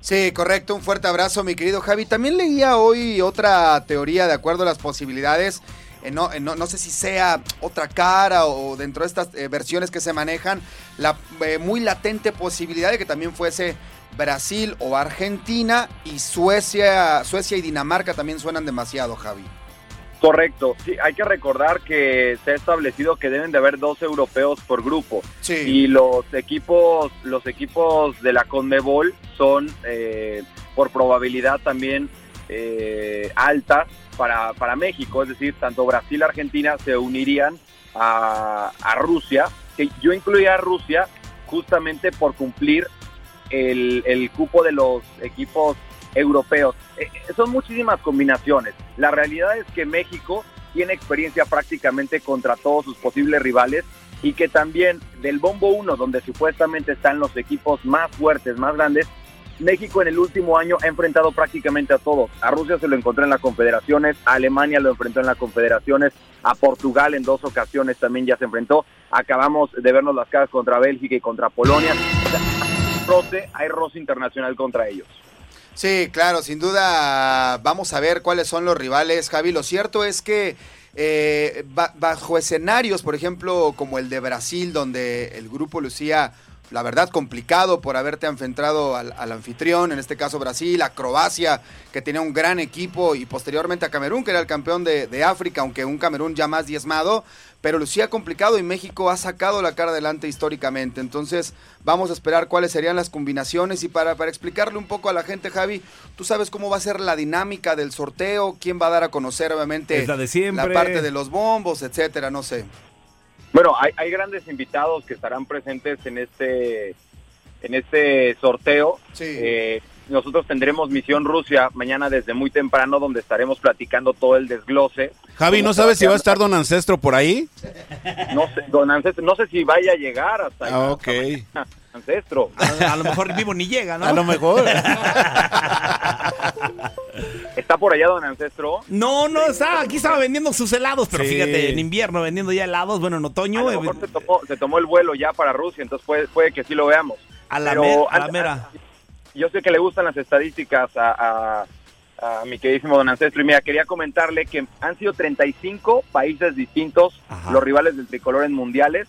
Sí, correcto. Un fuerte abrazo, mi querido Javi. También leía hoy otra teoría de acuerdo a las posibilidades. Eh, no, eh, no, no, sé si sea otra cara o dentro de estas eh, versiones que se manejan, la muy latente posibilidad de que también fuese Brasil o Argentina y Suecia, Suecia y Dinamarca también suenan demasiado, Javi. Correcto, sí, hay que recordar que se ha establecido que deben de haber dos europeos por grupo. Y los equipos, los equipos de la CONMEBOL son eh, por probabilidad también eh, altas para, para México, es decir, tanto Brasil y Argentina se unirían a, Rusia, que yo incluía a Rusia justamente por cumplir el, el cupo de los equipos europeos. Eh, son muchísimas combinaciones. La realidad es que México tiene experiencia prácticamente contra todos sus posibles rivales y que también del bombo 1, donde supuestamente están los equipos más fuertes, más grandes, México en el último año ha enfrentado prácticamente a todos. A Rusia se lo encontró en las confederaciones, a Alemania lo enfrentó en las confederaciones, a Portugal en dos ocasiones también ya se enfrentó. Acabamos de vernos las caras contra Bélgica y contra Polonia. hay roce internacional contra ellos. Sí, claro, sin duda vamos a ver cuáles son los rivales, Javi. Lo cierto es que eh, bajo escenarios, por ejemplo, como el de Brasil, donde el grupo lucía la verdad, complicado por haberte enfrentado al, anfitrión, en este caso Brasil, a Croacia, que tenía un gran equipo, y posteriormente a Camerún, que era el campeón de, de África, aunque un Camerún ya más diezmado, pero lucía complicado y México ha sacado la cara adelante históricamente. Entonces, vamos a esperar cuáles serían las combinaciones y para, para explicarle un poco a la gente, Javi, tú sabes cómo va a ser la dinámica del sorteo, quién va a dar a conocer, obviamente, la, de siempre. la parte de los bombos, etcétera, no sé. Bueno, hay, grandes invitados que estarán presentes en este en este sorteo. Eh, nosotros tendremos Misión Rusia mañana desde muy temprano, donde estaremos platicando todo el desglose. Javi, ¿no sabes si va a estar Don Ancestro por ahí? No sé, Don Ancestro, no sé si vaya a llegar hasta Ah, ok. Ancestro. A, lo mejor vivo ni llega, ¿no? A lo mejor. ¿Está por allá Don Ancestro? No, no está. Aquí estaba vendiendo sus helados, pero Sí. fíjate, en invierno vendiendo ya helados. Bueno, en otoño. A lo mejor se tomó, se tomó el vuelo ya para Rusia, entonces puede, puede que sí lo veamos. A la, Pero mer- a la mera. Yo sé que le gustan las estadísticas a, a- a mi queridísimo don Ancestro y mira, quería comentarle que han sido 35 países distintos los rivales del tricolor en mundiales.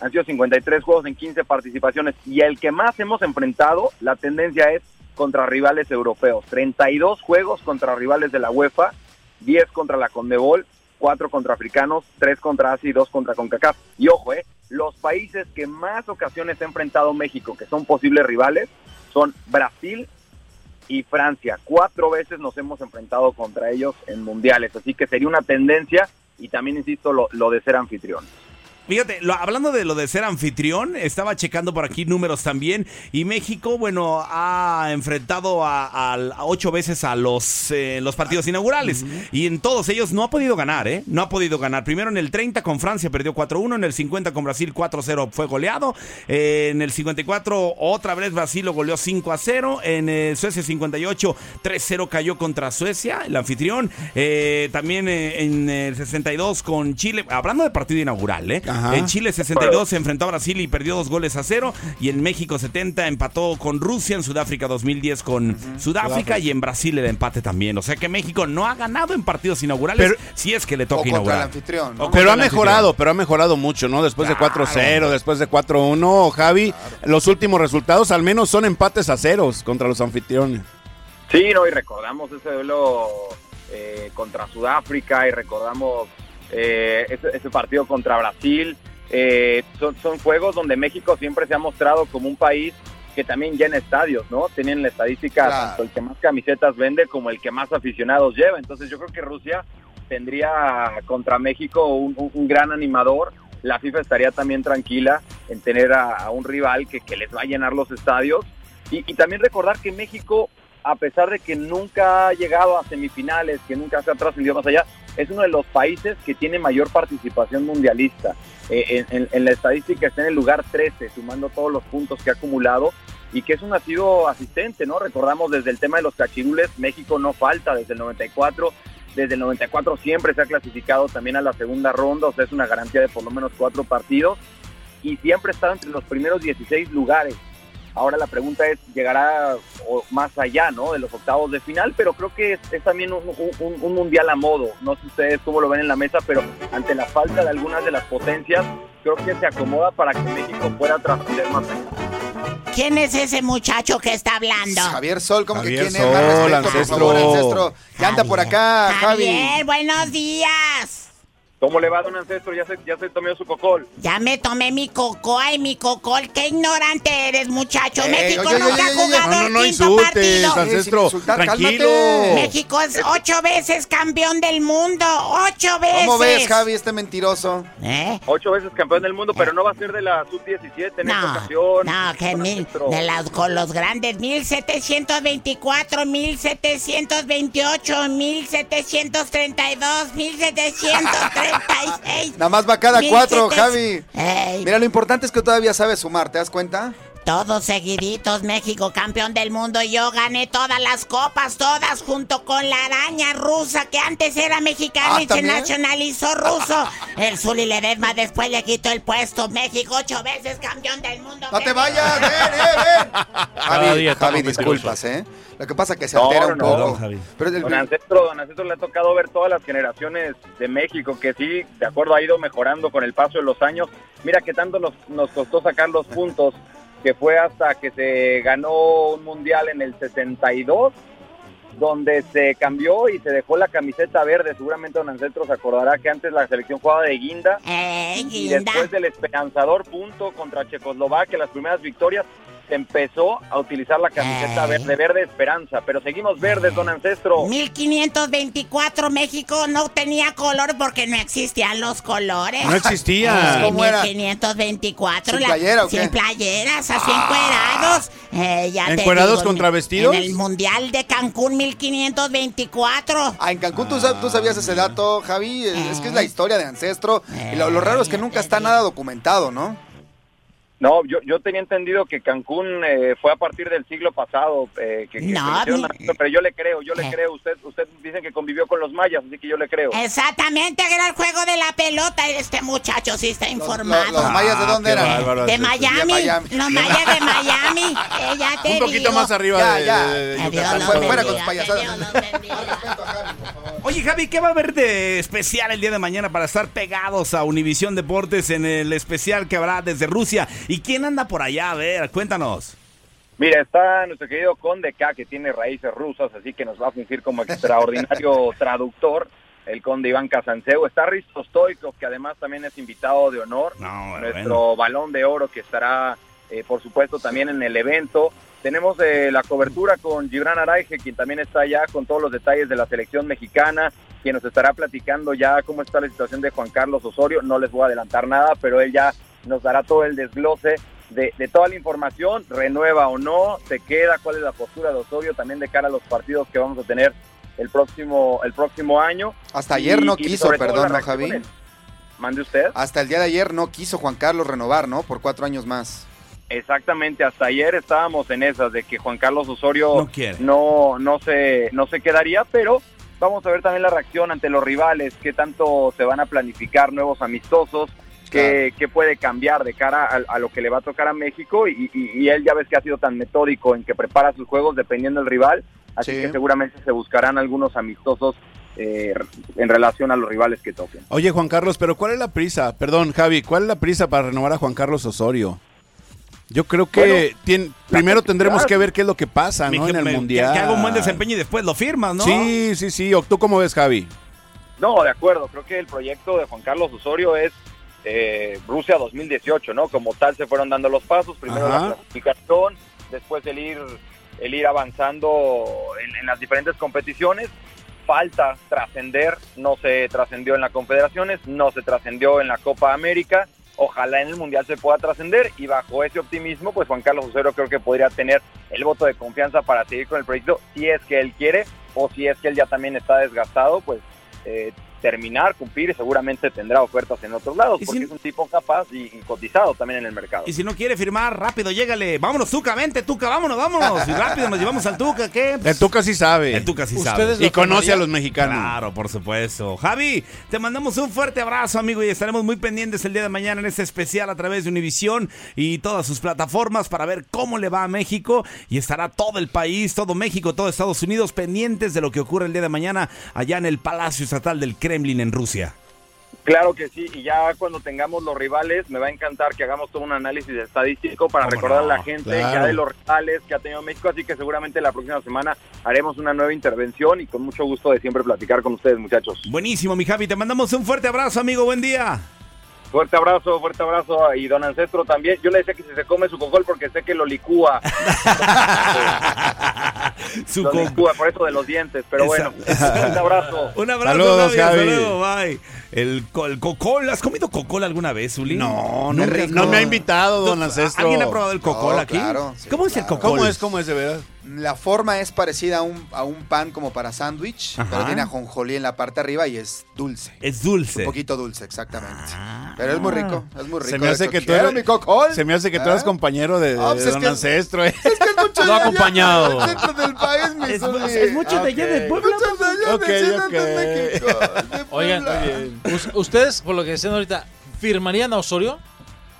Han sido 53 juegos en 15 participaciones y el que más hemos enfrentado, la tendencia es contra rivales europeos. 32 juegos contra rivales de la UEFA, 10 contra la Condebol, 4 contra africanos, 3 contra Asia y 2 contra CONCACAF. Y ojo, eh, los países que más ocasiones ha enfrentado México, que son posibles rivales, son Brasil y Francia. Cuatro veces nos hemos enfrentado contra ellos en mundiales, así que sería una tendencia y también, insisto, lo, lo de ser anfitrión. Fíjate, lo- hablando de lo de ser anfitrión, estaba checando por aquí números también. Y México, bueno, ha enfrentado a, a- a ocho veces a los, eh, los partidos inaugurales. Y en todos ellos no ha podido ganar, ¿eh? No ha podido ganar. Primero en el 30 con Francia perdió 4-1. En el 50 con Brasil 4-0 fue goleado. Eh, en el 54 otra vez Brasil lo goleó 5-0. En eh, Suecia 58 3-0 cayó contra Suecia, el anfitrión. Eh, también eh, en el 62 con Chile. Hablando de partido inaugural, ¿eh? Ajá. En Chile 62 se enfrentó a Brasil y perdió dos goles a cero. Y en México 70 empató con Rusia. En Sudáfrica 2010 con Sudáfrica. Sudáfrica. Y en Brasil el empate también. O sea que México no ha ganado en partidos inaugurales. Pero- si es que le toca O contra el inaugurar. anfitrión, ¿no? O contra Pero ha el anfitrión. mejorado, pero ha mejorado mucho, ¿no? Después de 4-0, después de 4-1, Javi, los últimos resultados al menos son empates a ceros contra los anfitriones. Sí, no, y recordamos ese duelo eh, contra Sudáfrica y recordamos eh, ese, ese partido contra Brasil. Eh, son, son juegos donde México siempre se ha mostrado como un país que también llena estadios, ¿no? Tienen la estadística Claro. tanto el que más camisetas vende como el que más aficionados lleva. Entonces yo creo que Rusia tendría contra México un, un- un gran animador. La FIFA estaría también tranquila en tener a, a un rival que, que les va a llenar los estadios. Y, y también recordar que México, a pesar de que nunca ha llegado a semifinales, que nunca se ha trascendido más allá, es uno de los países que tiene mayor participación mundialista. Eh, en, la estadística está en el lugar 13, sumando todos los puntos que ha acumulado y que es un nacido asistente, ¿no? Recordamos desde el tema de los cachirules, México no falta desde el 94, desde el 94 siempre se ha clasificado también a la segunda ronda, o sea, es una garantía de por lo menos cuatro partidos y siempre está entre los primeros 16 lugares. Ahora la pregunta es, ¿llegará más allá ¿no? de los octavos de final? Pero creo que es, es también un, un- un mundial a modo. No sé ustedes cómo lo ven en la mesa, pero ante la falta de algunas de las potencias, creo que se acomoda para que México pueda trascender más allá. ¿Quién es ese muchacho que está hablando? Javier Sol, ¿cómo Javier que quién es? Sol, respeto, por ancestro. favor, ancestro. Ya anda por acá, Javi. Javier, buenos días. ¿Cómo le va, don Ancestro? Ya se, ya se tomó su cocol. Ya me tomé mi cocoa y mi cocol. Qué ignorante eres, muchacho. Ey, México oye, nunca oye, ha jugado No, no, el no quinto insultes, partido. ancestro. insultar, Tranquilo. cálmate. México es ocho veces campeón del mundo. Ocho veces. ¿Cómo ves, Javi, este mentiroso? ¿Eh? Ocho veces campeón del mundo, pero no va a ser de la sub-17 en esta No, ocasión. no, que mil, de las, con los grandes, 1724, 1728, 1732, 1736. Nada más va cada cuatro, Javi. Mira, lo importante es que todavía sabes sumar, ¿te das cuenta? Todos seguiditos, México campeón del mundo. Yo gané todas las copas, todas junto con la araña rusa que antes era mexicana Ah, y se nacionalizó ruso. El Zuli Ledesma después le quitó el puesto. México ocho veces campeón del mundo. ¡No te vayas! ¡Ven, eh, ven! Javi, estamos Javi, mentirosos. disculpas, ¿eh? Lo que pasa es que se No, altera no, un no. poco. Javi. Pero el- Don Ancestro, don Ancestro le ha tocado ver todas las generaciones de México, que sí, de acuerdo, ha ido mejorando con el paso de los años. Mira que tanto nos, nos costó sacar los puntos, que fue hasta que se ganó un mundial en el 62, donde se cambió y se dejó la camiseta verde. Seguramente don Ancestro se acordará que antes la selección jugaba de guinda. Eh, Y guinda. después del esperanzador punto contra Checoslovaquia, las primeras victorias, se empezó a utilizar la camiseta Ey. verde, verde esperanza. Pero seguimos verdes, don Ancestro. 1524 México no tenía color porque no existían los colores. No existía. Eh, ¿Cómo era? 1524. ¿Sin playera o qué? Sin playeras, así encuerados. Eh, ya ¿Encuerados digo, contra en- vestidos? En el Mundial de Cancún 1524. Ah, en Cancún ¿tú, sab- tú sabías ese dato, Javi. Es que es la historia de Ancestro. Y lo, lo raro es que nunca está nada documentado, ¿no? No, yo, yo tenía entendido que Cancún eh, fue a partir del siglo pasado, eh, que, No, mi- pero yo le creo, yo le Eh. creo. Usted, usted dice que convivió con los mayas, así que yo le creo. Exactamente, era el juego de la pelota. Este muchacho sí está informado. los mayas de dónde qué eran? bárbaro. de Sí, sí. Miami. De Miami. Los mayas de Miami. Eh, ya te Un poquito digo. más arriba Ya, de, ya. de- de Dios Fuera- con sus payasadas. Oye, Javi, ¿qué va a haber de especial el día de mañana para estar pegados a Univisión Deportes en el especial que habrá desde Rusia? ¿Y quién anda por allá? A ver, cuéntanos. Mira, está nuestro querido Conde K, que tiene raíces rusas, así que nos va a fungir como extraordinario traductor. El conde Iván Casanseu. Está Risto Stoikov, que además también es invitado de honor. No, nuestro balón de oro, que estará, eh, por supuesto, también en el evento. Tenemos eh, la cobertura con Gibran Araige, quien también está allá con todos los detalles de la selección mexicana, quien nos estará platicando ya cómo está la situación de Juan Carlos Osorio. No les voy a adelantar nada, pero él ya nos dará todo el desglose de, de toda la información, renueva o no, se queda, cuál es la postura de Osorio también de cara a los partidos que vamos a tener el próximo el próximo año. Hasta ayer no Y- quiso, perdón, ¿no, Javi? Mande usted. Hasta el día de ayer no quiso Juan Carlos renovar, ¿no? Por cuatro años más. Exactamente, hasta ayer estábamos en esas de que Juan Carlos Osorio No quiere. no, no se no se quedaría, pero vamos a ver también la reacción ante los rivales, qué tanto se van a planificar nuevos amistosos, qué, qué puede cambiar de cara a, a lo que le va a tocar a México y, y- y él ya ves que ha sido tan metódico en que prepara sus juegos dependiendo del rival, así Sí. que seguramente se buscarán algunos amistosos eh, en relación a los rivales que toquen. Oye, Juan Carlos, pero ¿cuál es la prisa? Perdón, Javi, ¿cuál es la prisa para renovar a Juan Carlos Osorio? Yo creo que Bueno, tien- primero tendremos que ver qué es lo que pasa, ¿no? En el me- Mundial. Que, que haga un buen desempeño y después lo firmas, ¿no? Sí, sí, sí. ¿O ¿Tú cómo ves, Javi? No, de acuerdo. Creo que el proyecto de Juan Carlos Osorio es eh, Rusia 2018, ¿no? Como tal se fueron dando los pasos. Primero Ajá. la clasificación, después el ir, el ir avanzando en, en las diferentes competiciones. Falta trascender, no se trascendió en las confederaciones, no se trascendió en la Copa América. Ojalá en el Mundial se pueda trascender y bajo ese optimismo, pues Juan Carlos Osorio creo que podría tener el voto de confianza para seguir con el proyecto si es que él quiere o si es que él ya también está desgastado, pues eh, terminar, cumplir y seguramente tendrá ofertas en otros lados, porque si- es un tipo capaz y, y cotizado también en el mercado. Y si no quiere firmar, rápido, llégale. Vámonos, Tuca, vente, Tuca, vámonos, vámonos. Y rápido nos llevamos al Tuca, ¿qué? El Tuca sí sabe. El Tuca sí sabe. Y conoce a los mexicanos. Claro, por supuesto. Javi, te mandamos un fuerte abrazo, amigo, y estaremos muy pendientes el día de mañana en este especial a través de Univisión y todas sus plataformas para ver cómo le va a México. Y estará todo el país, todo México, todo Estados Unidos pendientes de lo que ocurre el día de mañana allá en el Palacio Estatal del Kremlin en Rusia. Claro que sí, y ya cuando tengamos los rivales, me va a encantar que hagamos todo un análisis estadístico para ¿Cómo recordar no? a la gente Claro. ya de los rivales que ha tenido México, así que seguramente la próxima semana haremos una nueva intervención y con mucho gusto de siempre platicar con ustedes, muchachos. Buenísimo, mi Javi, te mandamos un fuerte abrazo, amigo, buen día. Fuerte abrazo, fuerte abrazo y don Ancestro también. Yo le decía que si se come su cocol porque sé que lo licúa. Su lo licúa, por eso de los dientes, pero bueno, un abrazo. Un abrazo, Saludos, Javi, bye. El, el cocol, ¿has comido cocol alguna vez, Uli? No, nunca- no me ha invitado, don Ancestro. ¿Alguien ha probado el cocol No, aquí? claro, sí, ¿Cómo es el cocol? ¿Cómo es, cómo es de verdad? La forma es parecida a un, a un pan como para sándwich, pero tiene ajonjolí en la parte arriba y es dulce. Es dulce. Un poquito dulce, exactamente. pero es muy rico, es muy rico. Se me De hace que tú eres, mi cocol. se me hace que tú eres ¿Ah? compañero de, de Ah, pues es don que- Ancestro. ¿eh? Es que es mucho No de allá, acompañado. del país, mi Es, es mucho de allá de Ok. Puebla. Mucho de allá Ok, del centro ok. de México, de Oigan, ustedes, por lo que decían ahorita, ¿firmarían a Osorio?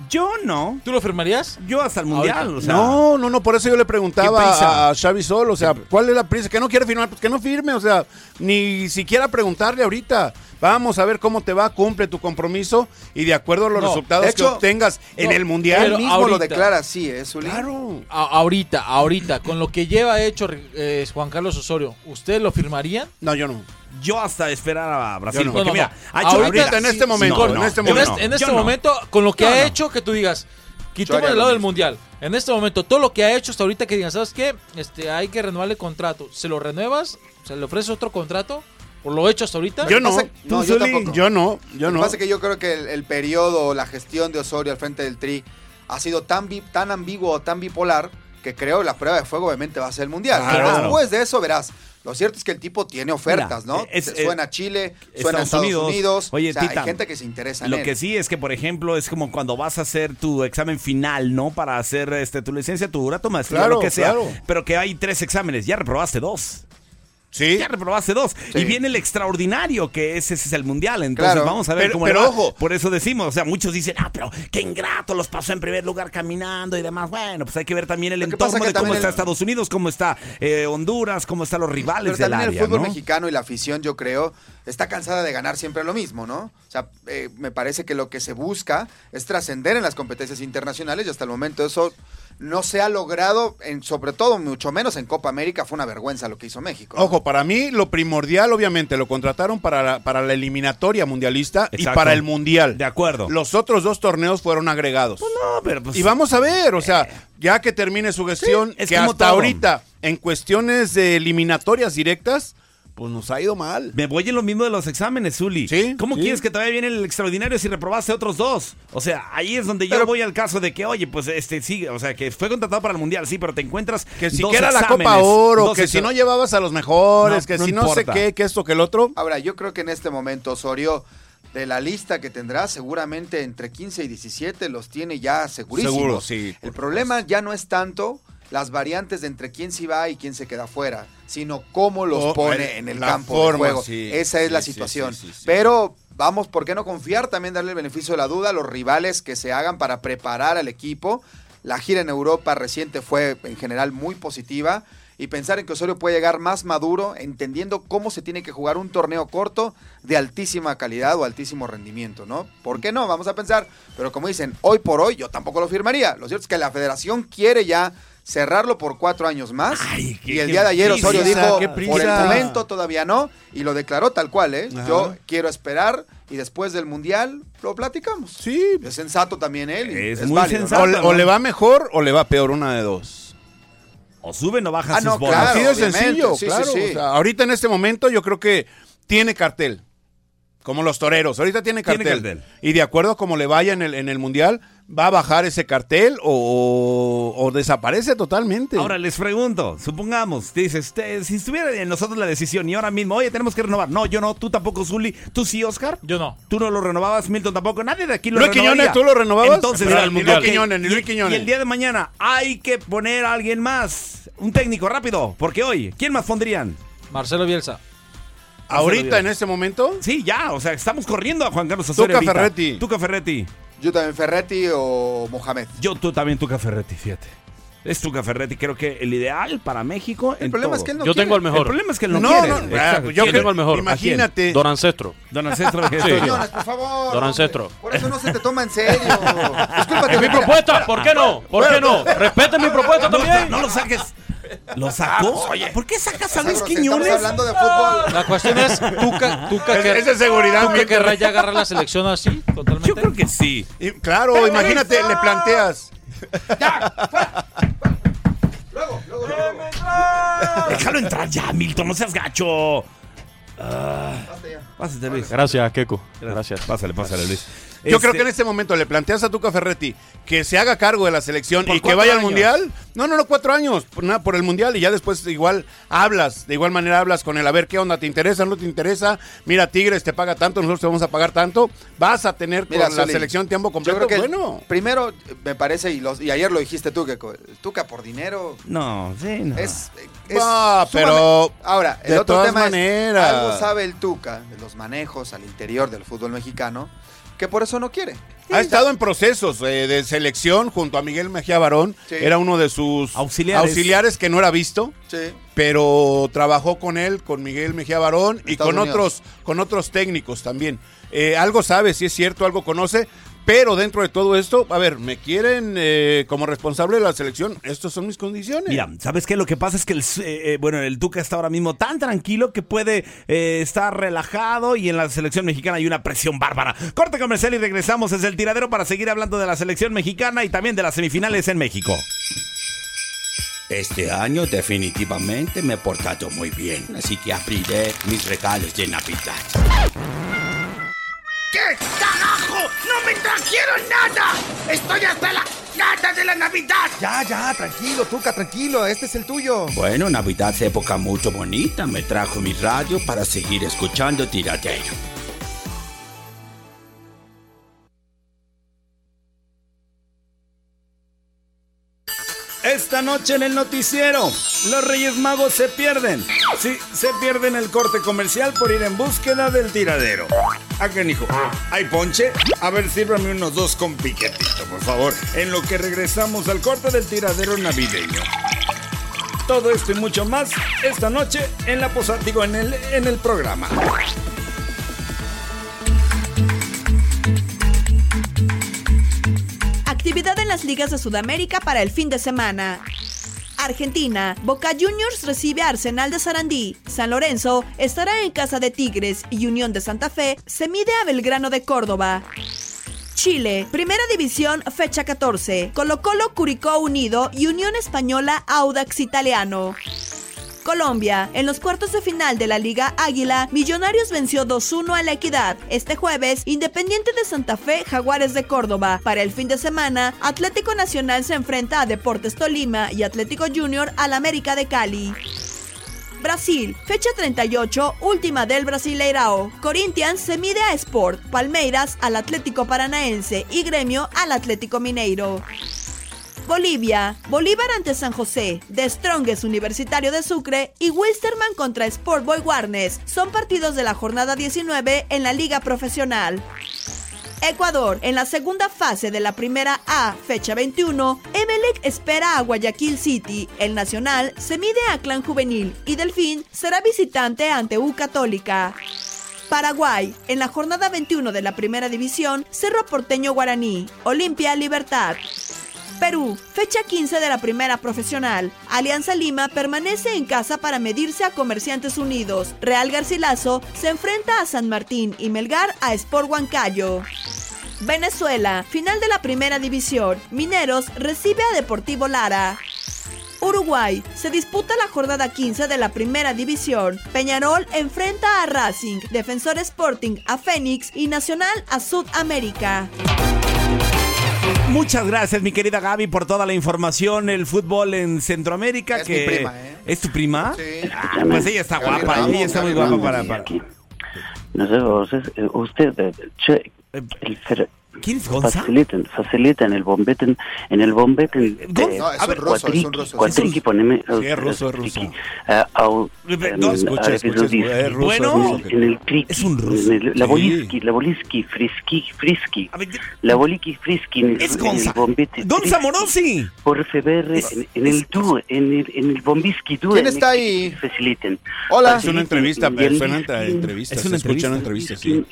Yo no. ¿Tú lo firmarías? Yo hasta el mundial. O sea, no, no, no, por eso yo le ¿Qué preguntaba a, Xavi Sol, o sea, ¿cuál es la prisa? Que no quiere firmar, pues que no firme, o sea, ni siquiera preguntarle ahorita. Vamos a ver cómo te va, cumple tu compromiso y de acuerdo a los No, resultados hecho, que obtengas en el Mundial. Él mismo lo declara así, ¿eh, Zuli? Claro. A- ahorita, ahorita, con lo que lleva hecho eh, Juan Carlos Osorio, ¿ustedes lo firmarían? No, yo no. Yo hasta esperar a Brasil. Yo no. Porque No, no, mira, no. ha hecho Ahorita, en este momento, No, no. en este En momento. este, en este no. momento, con lo que ha no. hecho, que tú digas, quitemos el lado del mundial. En este momento, todo lo que ha hecho hasta ahorita que digan, ¿sabes qué? Este, hay que renovarle contrato. ¿Se lo renuevas? ¿Se le ofrece otro contrato? ¿Por lo hecho hasta ahorita? Yo no, pasa- no, yo tampoco. yo no, yo Lo que no. pasa es que yo creo que el, el periodo, la gestión de Osorio al frente del Tri ha sido tan, bi- tan ambiguo, tan bipolar, que creo que la prueba de fuego obviamente va a ser el Mundial. Claro. Después de eso verás, Lo cierto es que el tipo tiene ofertas, Mira, ¿no? es- Se- suena a Chile, suena a Estados Estados Unidos. Unidos. Oye, o sea, Tita, hay gente que se interesa en Lo él. que sí es que, por ejemplo, es como cuando vas a hacer tu examen final, ¿no? Para hacer este tu licenciatura, tu maestría, Claro, lo que sea. claro. Pero que hay tres exámenes, ya reprobaste dos. Sí. Ya reprobaste dos. Sí. Y viene el extraordinario, que ese, ese es el mundial. Entonces Claro. vamos a ver Pero- cómo pero le va. ojo. Por eso decimos, o sea, muchos dicen, ah, pero qué ingrato, los pasó en primer lugar caminando y demás. Bueno, pues hay que ver también el entorno de cómo está el- Estados Unidos, cómo está eh, Honduras, cómo están los rivales Pero del también área, el fútbol ¿no? mexicano y la afición, yo creo, está cansada de ganar siempre lo mismo, ¿no? O sea, eh, me parece que lo que se busca es trascender en las competencias internacionales y hasta el momento eso no se ha logrado, en, sobre todo, mucho menos en Copa América. Fue una vergüenza lo que hizo México. ¿no? Ojo, para mí lo primordial, obviamente, lo contrataron para la, para la eliminatoria mundialista y para el mundial. De acuerdo. Los otros dos torneos fueron agregados. no, pero pues- y vamos a ver, o sea, ya que termine su gestión, es que hasta todo. ahorita, en cuestiones de eliminatorias directas, pues nos ha ido mal. Me voy en lo mismo de los exámenes, Zuli. Sí, ¿Cómo sí. quieres que te vaya bien el extraordinario si reprobaste otros dos? O sea, ahí es donde yo voy al caso de que, oye, pues este sí, o sea, que fue contratado para el mundial, sí, pero te encuentras Que si dos que era la Copa Oro, que si no llevabas a los mejores, No, que no si no sé qué, que esto, que el otro. Ahora, yo creo que en este momento Osorio, de la lista que tendrá, seguramente entre 15 y 17 los tiene ya segurísimos. Seguro, sí, El problema ya no es tanto las variantes de entre quién sí va y quién se queda fuera, sino cómo los Oh, pone en el campo forma, de juego. sí, Esa es sí, la situación. sí. Pero vamos, ¿por qué no confiar? También darle el beneficio de la duda a los rivales que se hagan para preparar al equipo. La gira en Europa reciente fue en general muy positiva y pensar en que Osorio puede llegar más maduro, entendiendo cómo se tiene que jugar un torneo corto de altísima calidad o altísimo rendimiento, ¿no? ¿Por qué no? Vamos a pensar. Pero como dicen, hoy por hoy yo tampoco lo firmaría. Lo cierto es que la federación quiere ya cerrarlo por cuatro años más. qué- y el día de ayer prisa, Osorio dijo, por el prisa". momento todavía no, y lo declaró tal cual, ¿eh? Ajá. Yo quiero esperar y después del Mundial lo platicamos. Sí. Es sensato también él. Es es muy válido, ¿no? sensato. O, le- o le va mejor o le va peor, una de dos. O suben o bajan Ah, sus no, bolas. claro. Así de sencillo, sí, sí, claro. sí. O sea, ahorita en este momento yo creo que tiene cartel. Como los toreros. Ahorita tiene Tiene cartel. Y de acuerdo a como le vaya en el, en el mundial, va a bajar ese cartel o, o desaparece totalmente. Ahora les pregunto, supongamos, dices, "Te- si estuviera en nosotros la decisión y ahora mismo, oye, tenemos que renovar. No, yo no, tú tampoco, Zuli. ¿Tú sí, Oscar? Yo no. ¿Tú no lo renovabas, Milton tampoco? Nadie de aquí lo Luis renovaría. Quiñones, ¿tú lo renovabas? Entonces, Pero mira, al Mundial. Quiñones, Luis Quiñones. Y el día de mañana hay que poner a alguien más. Un técnico, rápido. Porque hoy, ¿quién más pondrían? Marcelo Bielsa. Ahorita en este momento. Sí, ya, o sea, estamos corriendo a Juan Carlos Osorio. Tuca. Ferretti. Tuca Ferretti. Yo también Ferretti o Mohamed. Yo tú también Tuca Ferretti, fíjate. Es Tuca Ferretti, creo que el ideal para México. El problema es que él no Yo quiere. tengo el mejor. El problema es que él no, No, quiere. no, Exacto. ah, yo tengo el mejor. Imagínate. Don Ancestro. Don Ancestro Sí. Quiñones, por favor. Don hombre. Ancestro. Por eso no se te toma en serio. Discúlpate. Es mi propuesta, ¿por qué no? ¿Por qué no? Respete mi propuesta también. no lo saques. ¿Lo sacó? ¿Por qué sacas a Luis Estamos Quiñones? hablando de fútbol. La cuestión es, Tuca, Tuca, Es- que, es seguridad, Tuca querrá ya agarrar la selección así, totalmente. Yo creo que sí. Y- claro, imagínate, le planteas. Déjalo entrar ya, Milton, no seas gacho. Ah, pásate, Luis. Gracias, Keiko. Gracias. Pásale, pásale, Luis. Yo Este, creo que en este momento le planteas a Tuca Ferretti que se haga cargo de la selección y que vaya al mundial. No, no, no, cuatro años. Por, nada, por el mundial y ya después igual hablas. De igual manera hablas con él. A ver qué onda, ¿te interesa? ¿No te interesa? Mira, Tigres te paga tanto, nosotros te vamos a pagar tanto. Vas a tener Mira, con la selección tiempo Yo completo. creo que bueno. primero me parece, y, los, y ayer lo dijiste tú, que Tuca por dinero No, sí, no. es... es Ah, pero Ahora, el de otro todas tema maneras. es, algo sabe el Tuca de los manejos al interior del fútbol mexicano, que por eso no quiere. Ha estado en procesos eh, de selección junto a Miguel Mejía Barón. Sí. Era uno de sus Auxiliares. auxiliares que no era visto. Sí. pero trabajó con él, con Miguel Mejía Barón y Estados con Unidos. otros, con otros técnicos también. Eh, algo sabe, si es cierto, algo conoce, pero dentro de todo esto, a ver, me quieren eh, como responsable de la selección, estas son mis condiciones. Mira, ¿sabes qué? Lo que pasa es que el, eh, eh, bueno, el Tuca está ahora mismo tan tranquilo que puede eh, estar relajado y en la selección mexicana hay una presión bárbara. Corte comercial y regresamos desde el tiradero para seguir hablando de la selección mexicana y también de las semifinales en México. Este año definitivamente me he portado muy bien, así que abriré mis regalos de Navidad. ¿Qué carajo? ¡No me trajeron nada! ¡Estoy hasta la... ¡Gántate la Navidad! Ya, ya, tranquilo, Tuca, tranquilo. Este es el tuyo. Bueno, Navidad es época mucho bonita. Me trajo mi radio para seguir escuchando tiradero. Esta noche en el noticiero, los Reyes Magos se pierden. Sí, se pierden el corte comercial por ir en búsqueda del tiradero. Acá, hijo. ¿Hay ponche? A ver, sírvame unos dos con piquetito, por favor. En lo que regresamos al corte del tiradero navideño. Todo esto y mucho más esta noche en la posada, digo, en el, en el programa. Actividad en las ligas de Sudamérica para el fin de semana. Argentina, Boca Juniors recibe a Arsenal de Sarandí. San Lorenzo estará en casa de Tigres y Unión de Santa Fe se mide a Belgrano de Córdoba. Chile, Primera División, fecha 14. Colo Colo Curicó Unido y Unión Española Audax Italiano. Colombia, en los cuartos de final de la Liga Águila, Millonarios venció 2-1 a la Equidad. Este jueves, Independiente de Santa Fe, Jaguares de Córdoba. Para el fin de semana, Atlético Nacional se enfrenta a Deportes Tolima y Atlético Junior al América de Cali. Brasil, fecha 38, última del Brasileirao. Corinthians se mide a Sport, Palmeiras al Atlético Paranaense y Gremio al Atlético Mineiro. Bolivia, Bolívar ante San José, The Strongest Universitario de Sucre y Wilsterman contra Sport Boy Warnes son partidos de la jornada 19 en la Liga Profesional. Ecuador, en la segunda fase de la primera A, fecha 21, Emelec espera a Guayaquil City. El Nacional se mide a Clan Juvenil y Delfín será visitante ante U Católica. Paraguay, en la jornada 21 de la primera división, Cerro Porteño Guaraní, Olimpia Libertad. Perú, fecha 15 de la primera profesional. Alianza Lima permanece en casa para medirse a Comerciantes Unidos. Real Garcilaso se enfrenta a San Martín y Melgar a Sport Huancayo. Venezuela, final de la primera división. Mineros recibe a Deportivo Lara. Uruguay, se disputa la jornada 15 de la primera división. Peñarol enfrenta a Racing, Defensor Sporting a Fénix y Nacional a Sudamérica. Muchas gracias, mi querida Gaby, por toda la información. El fútbol en Centroamérica. Es que... mi prima, ¿eh? ¿Es tu prima? Sí. Ah, pues ella está guapa, ella está muy guapa para. para... No sé, usted, usted eh, che, el fer- ¿Quién es Gonza? Faciliten, faciliten el bombete, en el bombete de No, es un ruso, es un ruso. cuatriqui, poneme, Sí, es ruso, es ruso. Au- No, escucha, escucha, episodis- es ruso, Bueno, es ruso. en el criqui, Es un ruso. en el- la Sí. boliski, la boliski, friski, friski, la boliski, friski, en el, Es en el bombete. Gonza Morosi. Por feber, en, en el tú, en el, en el bombiski tú. ¿Quién está ahí? Faciliten. Hola. Es una entrevista, suena entrevista. Es una entrevista, sí.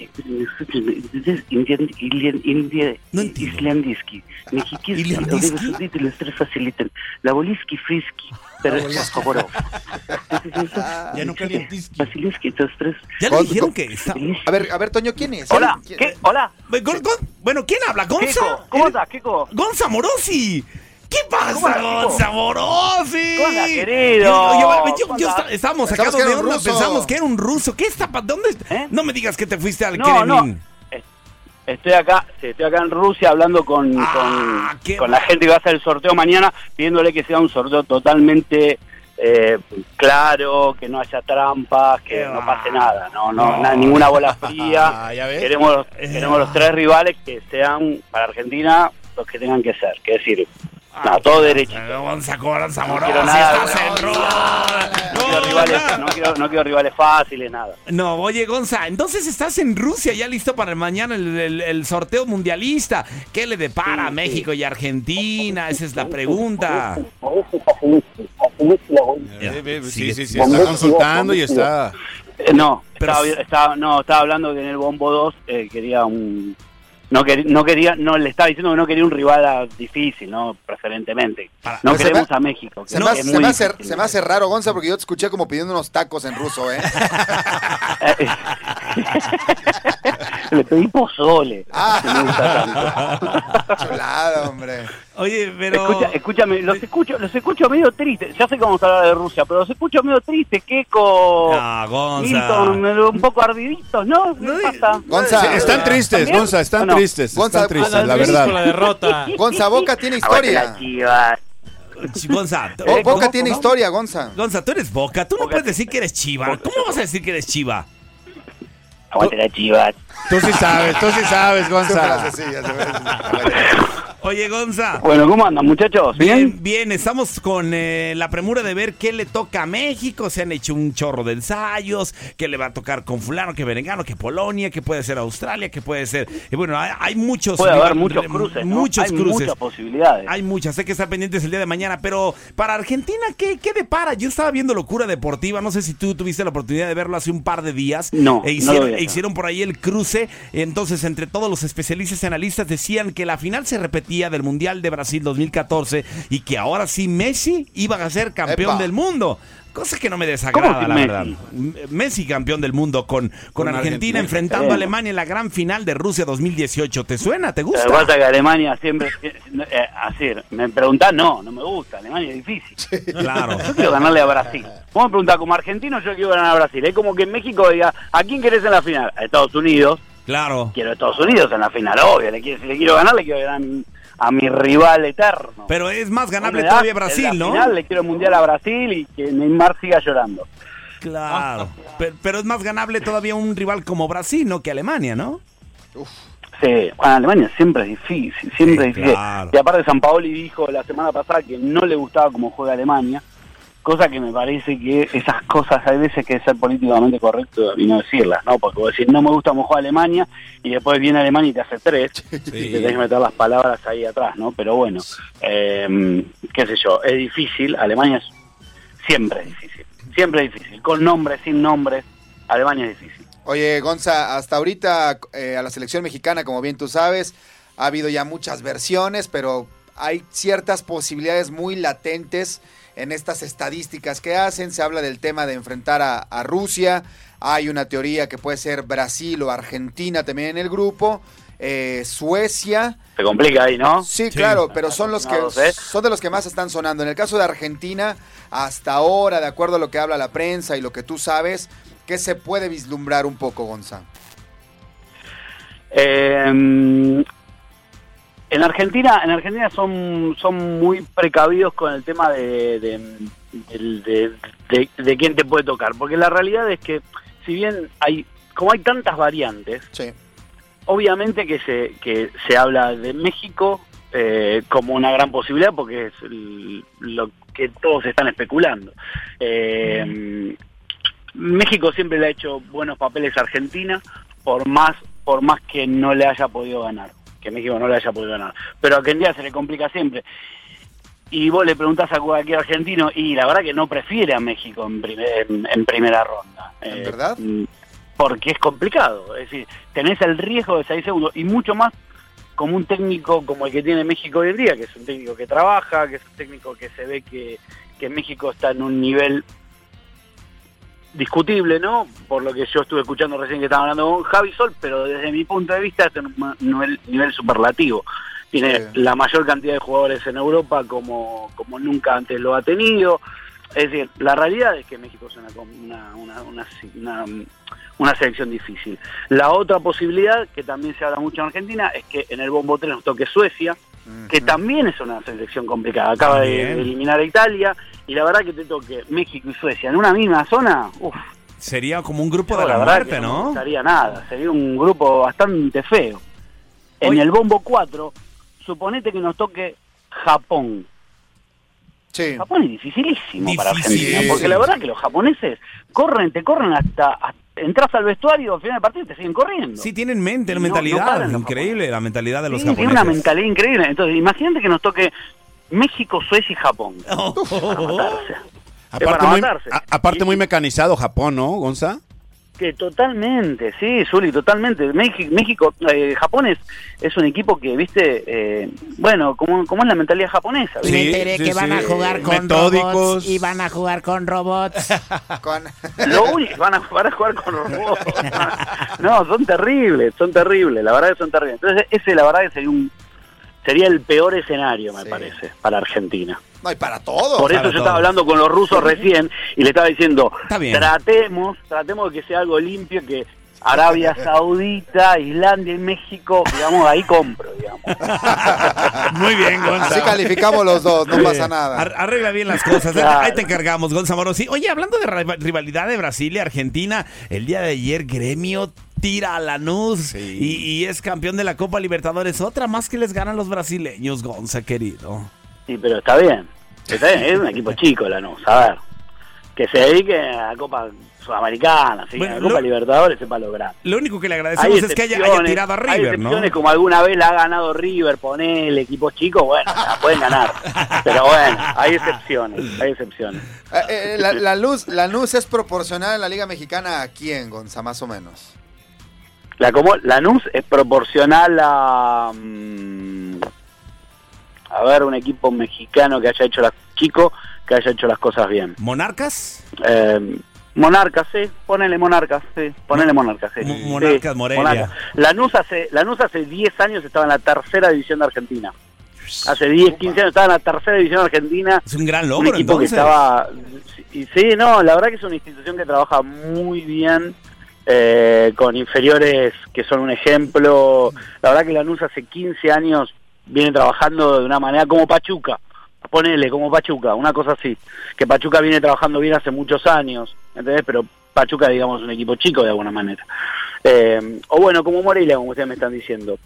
No Islandiski. Arabia Saudita, los tres facilitan. La boliski, friski, pero por favor. Ya no calientiski. Basiliski, los tres. Ya le dijeron que está. A ver, a ver, Toño, ¿quién es? Hola, ¿Quién- ¿qué? Hola. Gon- Gon- Bueno, ¿quién habla? ¿Gonza? Kiko, ¿cómo estás, Kiko? ¡Gonza Morosi! ¿Qué ¿Cómo pasa, estás? Gonza Morosi? ¿Cómo estás, querido? Yo- yo- ¿Cómo yo estás? esta- estábamos Pensamos sacados que de era un onda, ruso. pensamos que era un ruso. ¿Qué está pa- ¿Dónde está? ¿Eh? No me digas que te fuiste al No, Kremlin. Estoy acá, estoy acá en Rusia hablando con, Ah, con, con la gente que va a hacer el sorteo mañana, pidiéndole que sea un sorteo totalmente eh, claro, que no haya trampas, que no pase nada, no, no, No. nada, ninguna bola fría. Ah, queremos, los- queremos los tres rivales que sean para Argentina los que tengan que ser, que decir, no, todo derecho. Gonza, Gonza No quiero nada, estás en no, Rusia. No quiero, rivales, no, quiero, no quiero rivales fáciles, nada. No, oye, Gonza, entonces estás en Rusia ya listo para mañana el, el- el sorteo mundialista. ¿Qué le depara a México y Argentina? Esa es la pregunta. Sí, sí, sí, está consultando y está... No, Pero estaba, estaba- no, estaba hablando que en el Bombo 2 eh, quería un... No, quer- no quería, no le estaba diciendo que no quería un rival difícil, no preferentemente. no Pero queremos me- a México. que Se, me, hace- se me hace, difícil. se me hace raro, Gonza, porque yo te escuché como pidiendo unos tacos en ruso, ¿eh? Le pedí pozole. Ah. que me gusta tanto. Chulada, hombre. Oye, pero... Escucha, escúchame, los escucho, los escucho medio tristes. Ya sé que vamos a hablar de Rusia, pero los escucho medio tristes, Keco, Ah, Gonza. Milton, un poco ardiditos, ¿no? ¿Qué pasa? Gonza, Sí, están ¿también? tristes, Gonza, están ¿O no? tristes, Gonza, están tristes, la verdad. la derrota. Gonza, Boca tiene historia. Gonza, eh, Boca ¿cómo- tiene cómo? historia, Gonza. Gonza, tú eres Boca, tú no puedes decir que eres Chiva. ¿Cómo vas a decir que eres Chiva? Aguante la Chivas. Tú sí sabes, tú sí sabes, Gonza. Oye, Gonza. Bueno, ¿cómo andan, muchachos? Bien, bien, estamos con eh, la premura de ver qué le toca a México. Se han hecho un chorro de ensayos, qué le va a tocar con fulano, que Berengano, que Polonia, que puede ser Australia, que puede ser... Y bueno, hay, hay muchos... Puede haber muchos cruces, ¿no? Muchos Hay cruces. muchas posibilidades. Hay muchas, hay que estar pendientes el día de mañana, pero para Argentina, ¿qué, qué depara? Yo estaba viendo Locura Deportiva, no sé si tú tuviste la oportunidad de verlo hace un par de días. No, E no hicieron, vi e hicieron por ahí el cruce, entonces entre todos los especialistas y analistas decían que la final se repetía del Mundial de Brasil 2014 y que ahora sí Messi iba a ser campeón Epa. del mundo. Cosa que no me desagrada, la Messi? verdad. Messi campeón del mundo con, con, Con Argentina, Argentina. enfrentando a Bueno. Alemania en la gran final de Rusia 2018. ¿Te suena? ¿Te Lo que gusta? pasa es que Alemania siempre, eh, así, me preguntás, no, no me gusta, Alemania es difícil. Claro. Yo quiero ganarle a Brasil. Vos me preguntás, como argentino yo quiero ganar a Brasil. Es como que en México diga, ¿a quién querés en la final? A Estados Unidos. Claro. Quiero a Estados Unidos en la final, obvio. Le si le quiero ganar, le quiero ganar a mi, rival eterno. Pero es más ganable todavía en Brasil, la ¿no? final le quiero el mundial a Brasil y que Neymar siga llorando. Claro. Pero, pero es más ganable todavía un rival como Brasil, ¿no? Que Alemania, ¿no? Sí, bueno, Alemania siempre es difícil, siempre Sí, es difícil. claro. Y aparte San Paoli dijo la semana pasada que no le gustaba cómo juega Alemania, cosa que me parece que esas cosas hay veces que es ser políticamente correcto y no decirlas, ¿no? Porque vos decís, no me gusta cómo juega Alemania y después viene Alemania y te hace tres y te tenés que meter las palabras ahí atrás, ¿no? Pero bueno, eh, qué sé yo, es difícil, Alemania es siempre es difícil, siempre es difícil, con nombres, sin nombres, Alemania es difícil. Oye, Gonza, hasta ahorita eh, a la selección mexicana, como bien tú sabes, ha habido ya muchas versiones, pero hay ciertas posibilidades muy latentes en estas estadísticas que hacen. Se habla del tema de enfrentar a, a Rusia. Hay una teoría que puede ser Brasil o Argentina también en el grupo. Eh, Suecia. Se complica ahí, ¿no? Sí, claro, pero son los que ¿eh? son de los que más están sonando. En el caso de Argentina, hasta ahora, de acuerdo a lo que habla la prensa y lo que tú sabes, ¿qué se puede vislumbrar un poco, Gonza? Eh, en Argentina, en Argentina son, son muy precavidos con el tema de, de, de- de- de quién te puede tocar, porque la realidad es que si bien hay, como hay tantas variantes, obviamente que se, que se habla de México eh, como una gran posibilidad porque es el- lo que todos están especulando. Eh, México siempre le ha hecho buenos papeles a Argentina, por más, por más que no le haya podido ganar, que México no le haya podido ganar. Pero a Argentina se le complica siempre. Y vos le preguntás a cualquier argentino, y la verdad que no prefiere a México en, primer- en, en primera ronda. ¿En Eh, verdad? mm, Porque es complicado. Es decir, tenés el riesgo de 6 segundos, y mucho más como un técnico como el que tiene México hoy en día, que es un técnico que trabaja, que es un técnico que se ve que, que México está en un nivel discutible, ¿no? Por lo que yo estuve escuchando recién que estaba hablando con Javi Sol, pero desde mi punto de vista es un nivel, nivel superlativo. Tiene la mayor cantidad de jugadores en Europa como, como nunca antes lo ha tenido. Es decir, la realidad es que México es una, una, una, una, una- una selección difícil. La otra posibilidad, que también se habla mucho en Argentina, es que en el bombo 3 nos toque Suecia, que también es una selección complicada. Acaba de, eliminar a Italia, y la verdad que te toque México y Suecia en una misma zona, uff, Sería como un grupo de la muerte, no ¿no? gustaría nada, sería un grupo bastante feo. En el bombo 4, suponete que nos toque Japón. Japón es dificilísimo para. Argentina, porque la verdad que los japoneses corren, te corren hasta, hasta- entras al vestuario, al final del partido y te siguen corriendo. Sí, tienen mente, no- no mentalidad increíble, la mentalidad de los Sí, tiene japoneses. una mentalidad increíble. Entonces, imagínate que nos toque México, Suecia y Japón. Para matarse. Aparte para muy, matarse. a- aparte muy mecanizado Japón, ¿no, Gonza? Que totalmente, sí, Zuli, totalmente. México, México eh, Japón es, es un equipo que, viste, eh, bueno, como, como es la mentalidad japonesa. Me ¿viste? enteré que van a jugar con robots y van a jugar con robots. Lo único, van a, van a jugar con robots. No, son terribles, son terribles, la verdad que son terribles. Entonces, ese la verdad que sería un, sería el peor escenario, me parece, para Argentina. No, y para todos. Por eso yo estaba hablando con los rusos recién y le estaba diciendo, tratemos, tratemos de que sea algo limpio, que Arabia Saudita, Islandia y México, digamos, ahí compro, digamos. Muy bien, Gonza. Así calificamos los dos, no Sí. pasa nada. Ar- arregla bien las cosas. ¿eh? Claro. Ahí te encargamos, Gonza Morosi. Oye, hablando de riva- rivalidad de Brasil y Argentina, el día de ayer Gremio tira a Lanús y, y es campeón de la Copa Libertadores. Otra más que les ganan los brasileños, Gonza, querido. Sí, pero está bien. Está bien, es un equipo chico, Lanús, a ver. Que se dedique a la Copa Sudamericana, Bueno, a la Copa lo- Libertadores sepa lograr. Lo único que le agradecemos es que haya, tirado a hay River, ¿no? excepciones, como alguna vez la ha ganado River, ponele, equipos chicos, bueno, la pueden ganar. Pero bueno, hay excepciones, hay excepciones. Eh, eh, la, la luz, la luz es proporcional en la Liga Mexicana a quién, Gonza, más o menos. La como Lanús es proporcional a mm, a ver un equipo mexicano que haya hecho las chico que haya hecho las cosas bien. ¿Monarcas? Eh, Monarcas, sí, ponele Monarcas, sí, ponele Monarcas, sí. Mo- Sí, Monarcas, Morelia. Monarcas. Lanús hace, Lanús hace 10 años estaba en la tercera división de Argentina. Hace 10, 15 años estaba en la tercera división de Argentina. Es un gran un logro, equipo entonces. que estaba y sí no la verdad que es una institución que trabaja muy bien eh, con inferiores que son un ejemplo. La verdad que Lanús hace 15 años viene trabajando de una manera como Pachuca. Ponele como Pachuca una cosa así. Que Pachuca viene trabajando bien hace muchos años ¿entendés? pero Pachuca digamos un equipo chico de alguna manera. Eh, o bueno como Morelia como ustedes me están diciendo.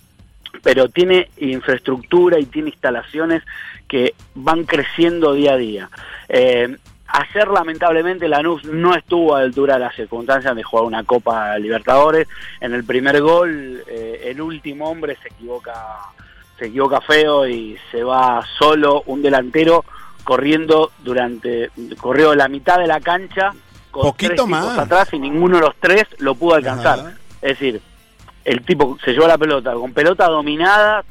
Pero tiene infraestructura y tiene instalaciones que van creciendo día a día. Eh, ayer, lamentablemente, Lanús no estuvo a la altura de las circunstancias de jugar una Copa Libertadores. En el primer gol, eh, el último hombre se equivoca, se equivoca feo y se va solo un delantero corriendo durante, corrió la mitad de la cancha con Poquito tres más. atrás y ninguno de los tres lo pudo alcanzar. Es decir, el tipo se llevó la pelota, con pelota dominada,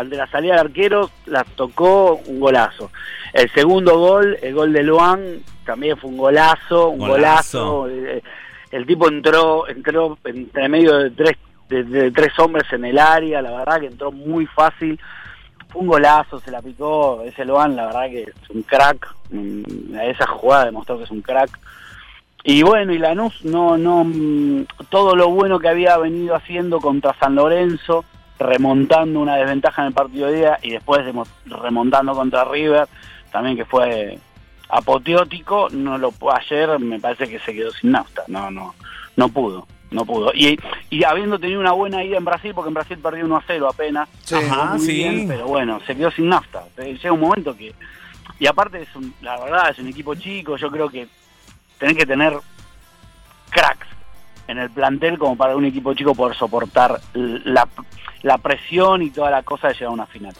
de la salida del arquero, la tocó un golazo. El segundo gol, el gol de Luan, también fue un golazo, un Golazo. golazo. Eh, El tipo entró, entró entre medio de tres, de, de tres hombres en el área, la verdad que entró muy fácil. Fue un golazo, se la picó, ese Luan, la verdad que es un crack. Mm, Esa jugada demostró que es un crack. Y bueno, y Lanús no, no, mm, todo lo bueno que había venido haciendo contra San Lorenzo, remontando una desventaja en el partido de día y después remontando contra River, también que fue apoteótico, no lo ayer me parece que se quedó sin nafta, no, no, no pudo, no pudo. Y, y habiendo tenido una buena ida en Brasil, porque en Brasil perdió 1 a 0 apenas, Sí. Ajá, bien, pero bueno, se quedó sin nafta. Llega un momento que, y aparte es un- la verdad es un equipo chico, yo creo que tenés que tener cracks en el plantel como para un equipo chico poder soportar la, la presión y toda la cosa de llegar a una final.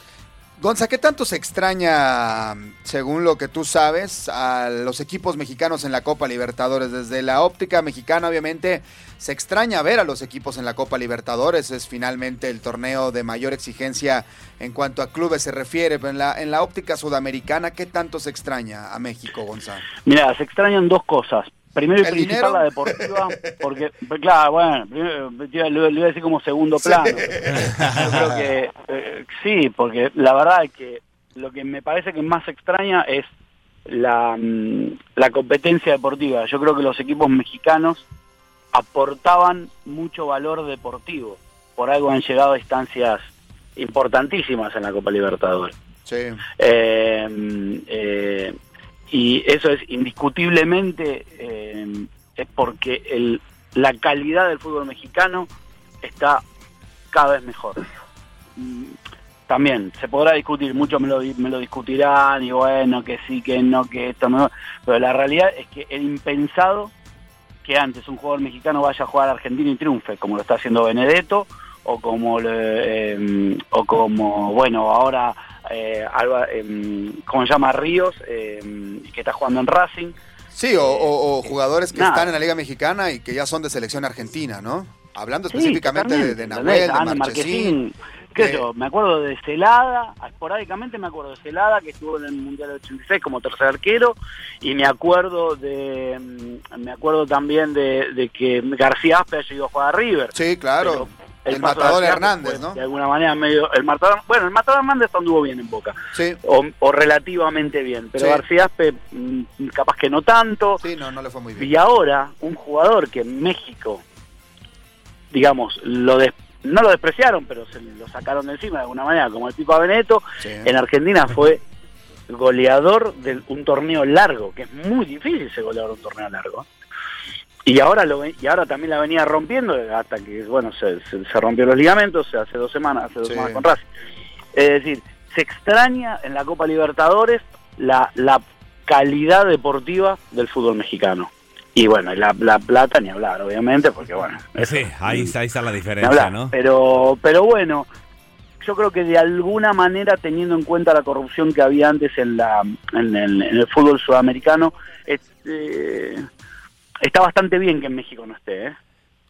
Gonza, ¿qué tanto se extraña, según lo que tú sabes, a los equipos mexicanos en la Copa Libertadores? Desde la óptica mexicana, obviamente, se extraña ver a los equipos en la Copa Libertadores. Es finalmente el torneo de mayor exigencia en cuanto a clubes se refiere. Pero en la, en la óptica sudamericana, ¿qué tanto se extraña a México, Gonza? Mira, se extrañan dos cosas. Primero y ¿El principal dinero? la deportiva, porque, pues, claro, bueno, primero, lo, lo iba a decir como segundo plano. Yo creo que eh, sí, porque la verdad es que lo que me parece que más extraña es la, mm, la competencia deportiva. Yo creo que los equipos mexicanos aportaban mucho valor deportivo. Por algo han llegado a instancias importantísimas en la Copa Libertadores. Sí. Eh, eh, y eso es indiscutiblemente eh, es porque el, la calidad del fútbol mexicano está cada vez mejor. Mm, También se podrá discutir, muchos me lo, me lo discutirán y bueno, que sí, que no, que esto no, pero la realidad es que era impensado que antes un jugador mexicano vaya a jugar a Argentina y triunfe, como lo está haciendo Benedetto, o como, eh, o como bueno, ahora, eh, Alba, eh, ¿cómo se llama? Ríos, eh, que está jugando en Racing. Sí, o, o- o jugadores que nada. están en la Liga Mexicana y que ya son de selección argentina, ¿no? Hablando Sí, específicamente de, de Nahuel, de Marchesín. qué de- yo, me acuerdo de Celada, esporádicamente me acuerdo de Celada, que estuvo en el Mundial del 86 como tercer arquero, y me acuerdo de mm, me acuerdo también de, de que García Aspe ha llegado a jugar a River. Sí, claro. El matador García Hernández, ¿no? De alguna manera medio el matador, bueno, el matador Hernández anduvo bien en Boca. Sí. O, o relativamente bien, pero Sí. García Aspe, mm, capaz que no tanto. Sí, no, no le fue muy bien. Y ahora un jugador que en México digamos, lo des- no lo despreciaron, pero se lo sacaron de encima de alguna manera, como el Pipa Beneto, en Argentina fue goleador de un torneo largo, que es muy difícil ser goleador de un torneo largo. Y ahora lo y ahora también la venía rompiendo hasta que bueno se, se- se rompió los ligamentos hace dos semanas, hace dos Sí. semanas con Racing. Es decir, se extraña en la Copa Libertadores la, la calidad deportiva del fútbol mexicano. Y bueno, la, la plata ni hablar, obviamente, porque bueno, Sí, ahí está, ahí está la diferencia, hablar. ¿no? Pero, pero bueno, yo creo que de alguna manera, teniendo en cuenta la corrupción que había antes en, la, en, el, en el fútbol sudamericano, este, está bastante bien que en México no esté. ¿eh?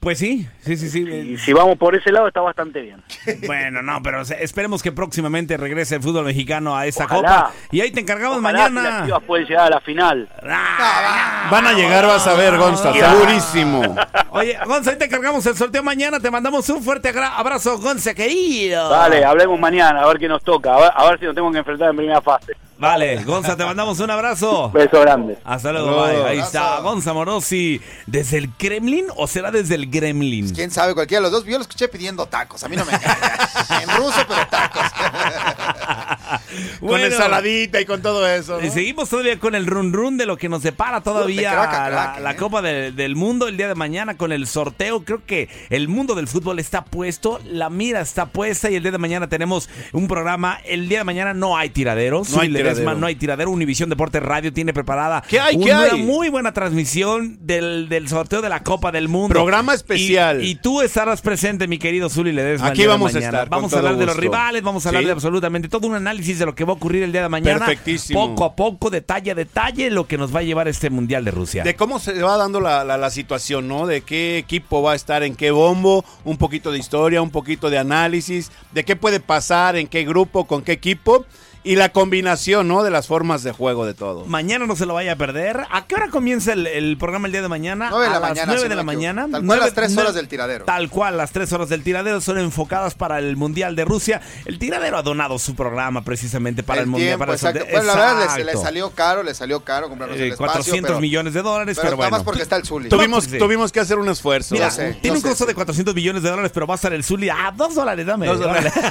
Pues sí, sí, sí, sí. Y si vamos por ese lado, está bastante bien. Bueno, no, pero esperemos que próximamente regrese el fútbol mexicano a esa Ojalá. copa. Y ahí te encargamos Ojalá si las mañana. Chivas pueden llegar a la final. Van a llegar, vas a ver, Gonza, segurísimo. Oye, Gonza, ahí te encargamos el sorteo mañana. Te mandamos un fuerte abrazo, Gonza, querido. Vale, hablemos mañana, a ver qué nos toca, a ver, a ver si nos tenemos que enfrentar en primera fase. Vale, Gonza, te mandamos un abrazo. Beso grande. Hasta luego, bye. Ahí Abrazo. está Gonza Morosi. ¿Desde el Kremlin o será desde el Gremlin? ¿Quién sabe? Cualquiera de los dos. Yo lo escuché pidiendo tacos. A mí no me engañas. en ruso, pero tacos. Con ensaladita y con todo eso. ¿no? Y seguimos todavía con el run run de lo que nos depara todavía De crack a la, crack, la ¿eh? Copa de- del Mundo el día de mañana con el sorteo. Creo que el mundo del fútbol está puesto, la mira está puesta y el día de mañana tenemos un programa. El día de mañana no hay tiraderos. No hay Zuli Tiradero. no hay tiradero. Univisión Deporte Radio tiene preparada ¿Qué hay? ¿Qué una hay? muy buena transmisión del, del sorteo de la Copa del Mundo. Programa especial. Y, y tú estarás presente, mi querido Zuli Ledesma. Aquí vamos a estar, Vamos a hablar de los rivales, vamos a hablar Sí. de absolutamente todo un análisis de lo que va a ocurrir el día de mañana. Perfectísimo. Poco a poco, detalle a detalle, lo que nos va a llevar este Mundial de Rusia. De cómo se va dando la, la- la situación, ¿no? De qué equipo va a estar en qué bombo, un poquito de historia, un poquito de análisis, de qué puede pasar, en qué grupo, con qué equipo, y la combinación, ¿no? De las formas de juego de todo. Mañana no se lo vaya a perder. ¿A qué hora comienza el, el programa el día de mañana? Nueve de a la las mañana, 9 si de la mañana. Tal cual las tres nueve- horas del tiradero. Tal cual, las tres horas del tiradero son enfocadas para el Mundial de Rusia. El tiradero ha donado su programa precisamente para el, el Mundial. tiempo, Para el exacto. Bueno, la verdad, le, le salió caro, le salió caro comprarnos Eh, el espacio. 400 pero- millones de dólares, pero pero, nada bueno. más porque está el Zuli. Tuvimos, Sí. tuvimos que hacer un esfuerzo. Mira, sé, tiene un sé, costo sí. de 400 millones de dólares, pero va a estar el Zuli a 2 dólares, dame. Dos dólares.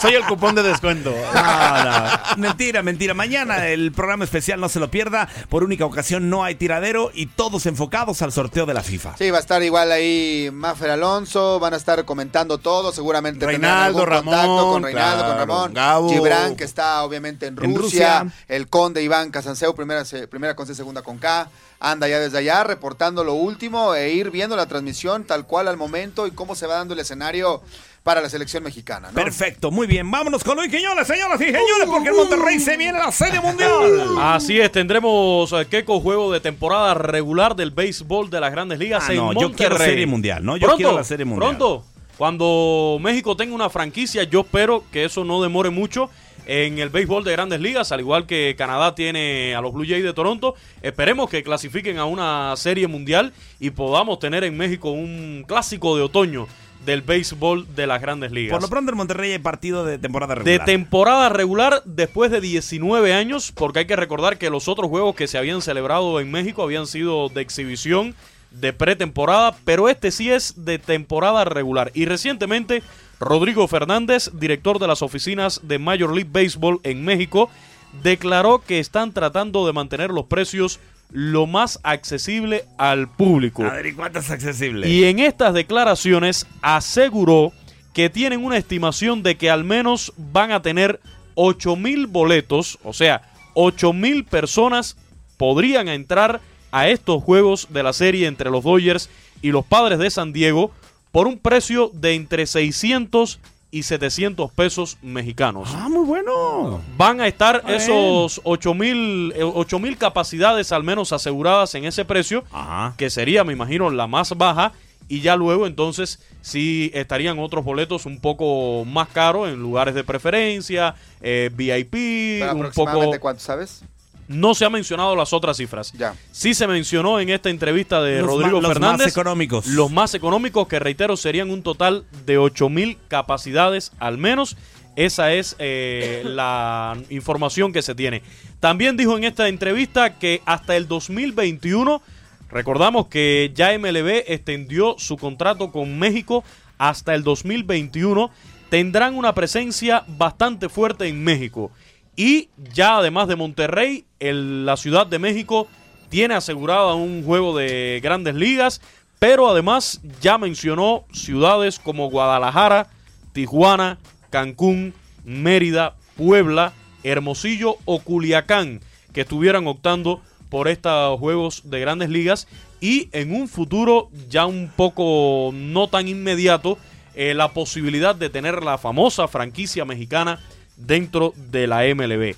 Soy el cupón de descuento. No, no. Mentira, mentira. Mañana el programa especial no se lo pierda. Por única ocasión no hay tiradero y todos enfocados al sorteo de la FIFA. Sí, va a estar igual ahí Maffer Alonso, van a estar comentando todo, seguramente Reinaldo, algún contacto Ramón, con Reinaldo, con Ramón, Gabo. Gibran, que está obviamente en En Rusia, el conde Iván Casanseu, primera, primera con C, segunda con K, anda ya desde allá reportando lo último e ir viendo la transmisión tal cual al momento y cómo se va dando el escenario para la selección mexicana, ¿no? Perfecto, muy bien. Vámonos con Luis Quiñones, señoras y señores, porque en Monterrey se viene la serie mundial. Así es, tendremos eh, Keiko juego de temporada regular del béisbol de las grandes ligas Ah, en no, yo Monterrey. quiero serie mundial, ¿no? Yo pronto, quiero la serie mundial. Pronto, cuando México tenga una franquicia, yo espero que eso no demore mucho en el béisbol de grandes ligas, al igual que Canadá tiene a los Blue Jays de Toronto. Esperemos que clasifiquen a una serie mundial y podamos tener en México un clásico de otoño del béisbol de las grandes ligas. Por lo pronto en Monterrey hay partido de temporada De regular. temporada regular después de 19 años, porque hay que recordar que los otros juegos que se habían celebrado en México habían sido de exhibición, de pretemporada, pero este sí es de temporada regular. Y recientemente, Rodrigo Fernández, director de las oficinas de Major League Baseball en México, declaró que están tratando de mantener los precios lo más accesible al público. A ver, ¿y cuánto es accesible? Y en estas declaraciones aseguró que tienen una estimación de que al menos van a tener 8 mil boletos, o sea, 8 mil personas podrían entrar a estos juegos de la serie entre los Dodgers y los Padres de San Diego por un precio de entre 600 y 700 pesos mexicanos. Ah, muy bueno. Van a estar esos 8 mil mil capacidades al menos aseguradas en ese precio, que sería, me imagino, la más baja. Y ya luego entonces sí estarían otros boletos un poco más caros en lugares de preferencia, eh, VIP, Pero un aproximadamente poco... cuánto, ¿sabes? No se ha mencionado las otras cifras. Sí se mencionó en esta entrevista de Los Rodrigo ma- los Fernández. más económicos. Los más económicos, que reitero, serían un total de 8 mil capacidades al menos. Esa es eh, la información que se tiene. También dijo en esta entrevista que hasta el 2021, recordamos que ya MLB extendió su contrato con México hasta el 2021, tendrán una presencia bastante fuerte en México. Y ya además de Monterrey, la Ciudad de México tiene asegurada un juego de grandes ligas, pero además ya mencionó ciudades como Guadalajara, Tijuana, Cancún, Mérida, Puebla, Hermosillo o Culiacán, que estuvieran optando por estos juegos de grandes ligas. Y en un futuro ya un poco no tan inmediato eh, la posibilidad de tener la famosa franquicia mexicana dentro de la MLB.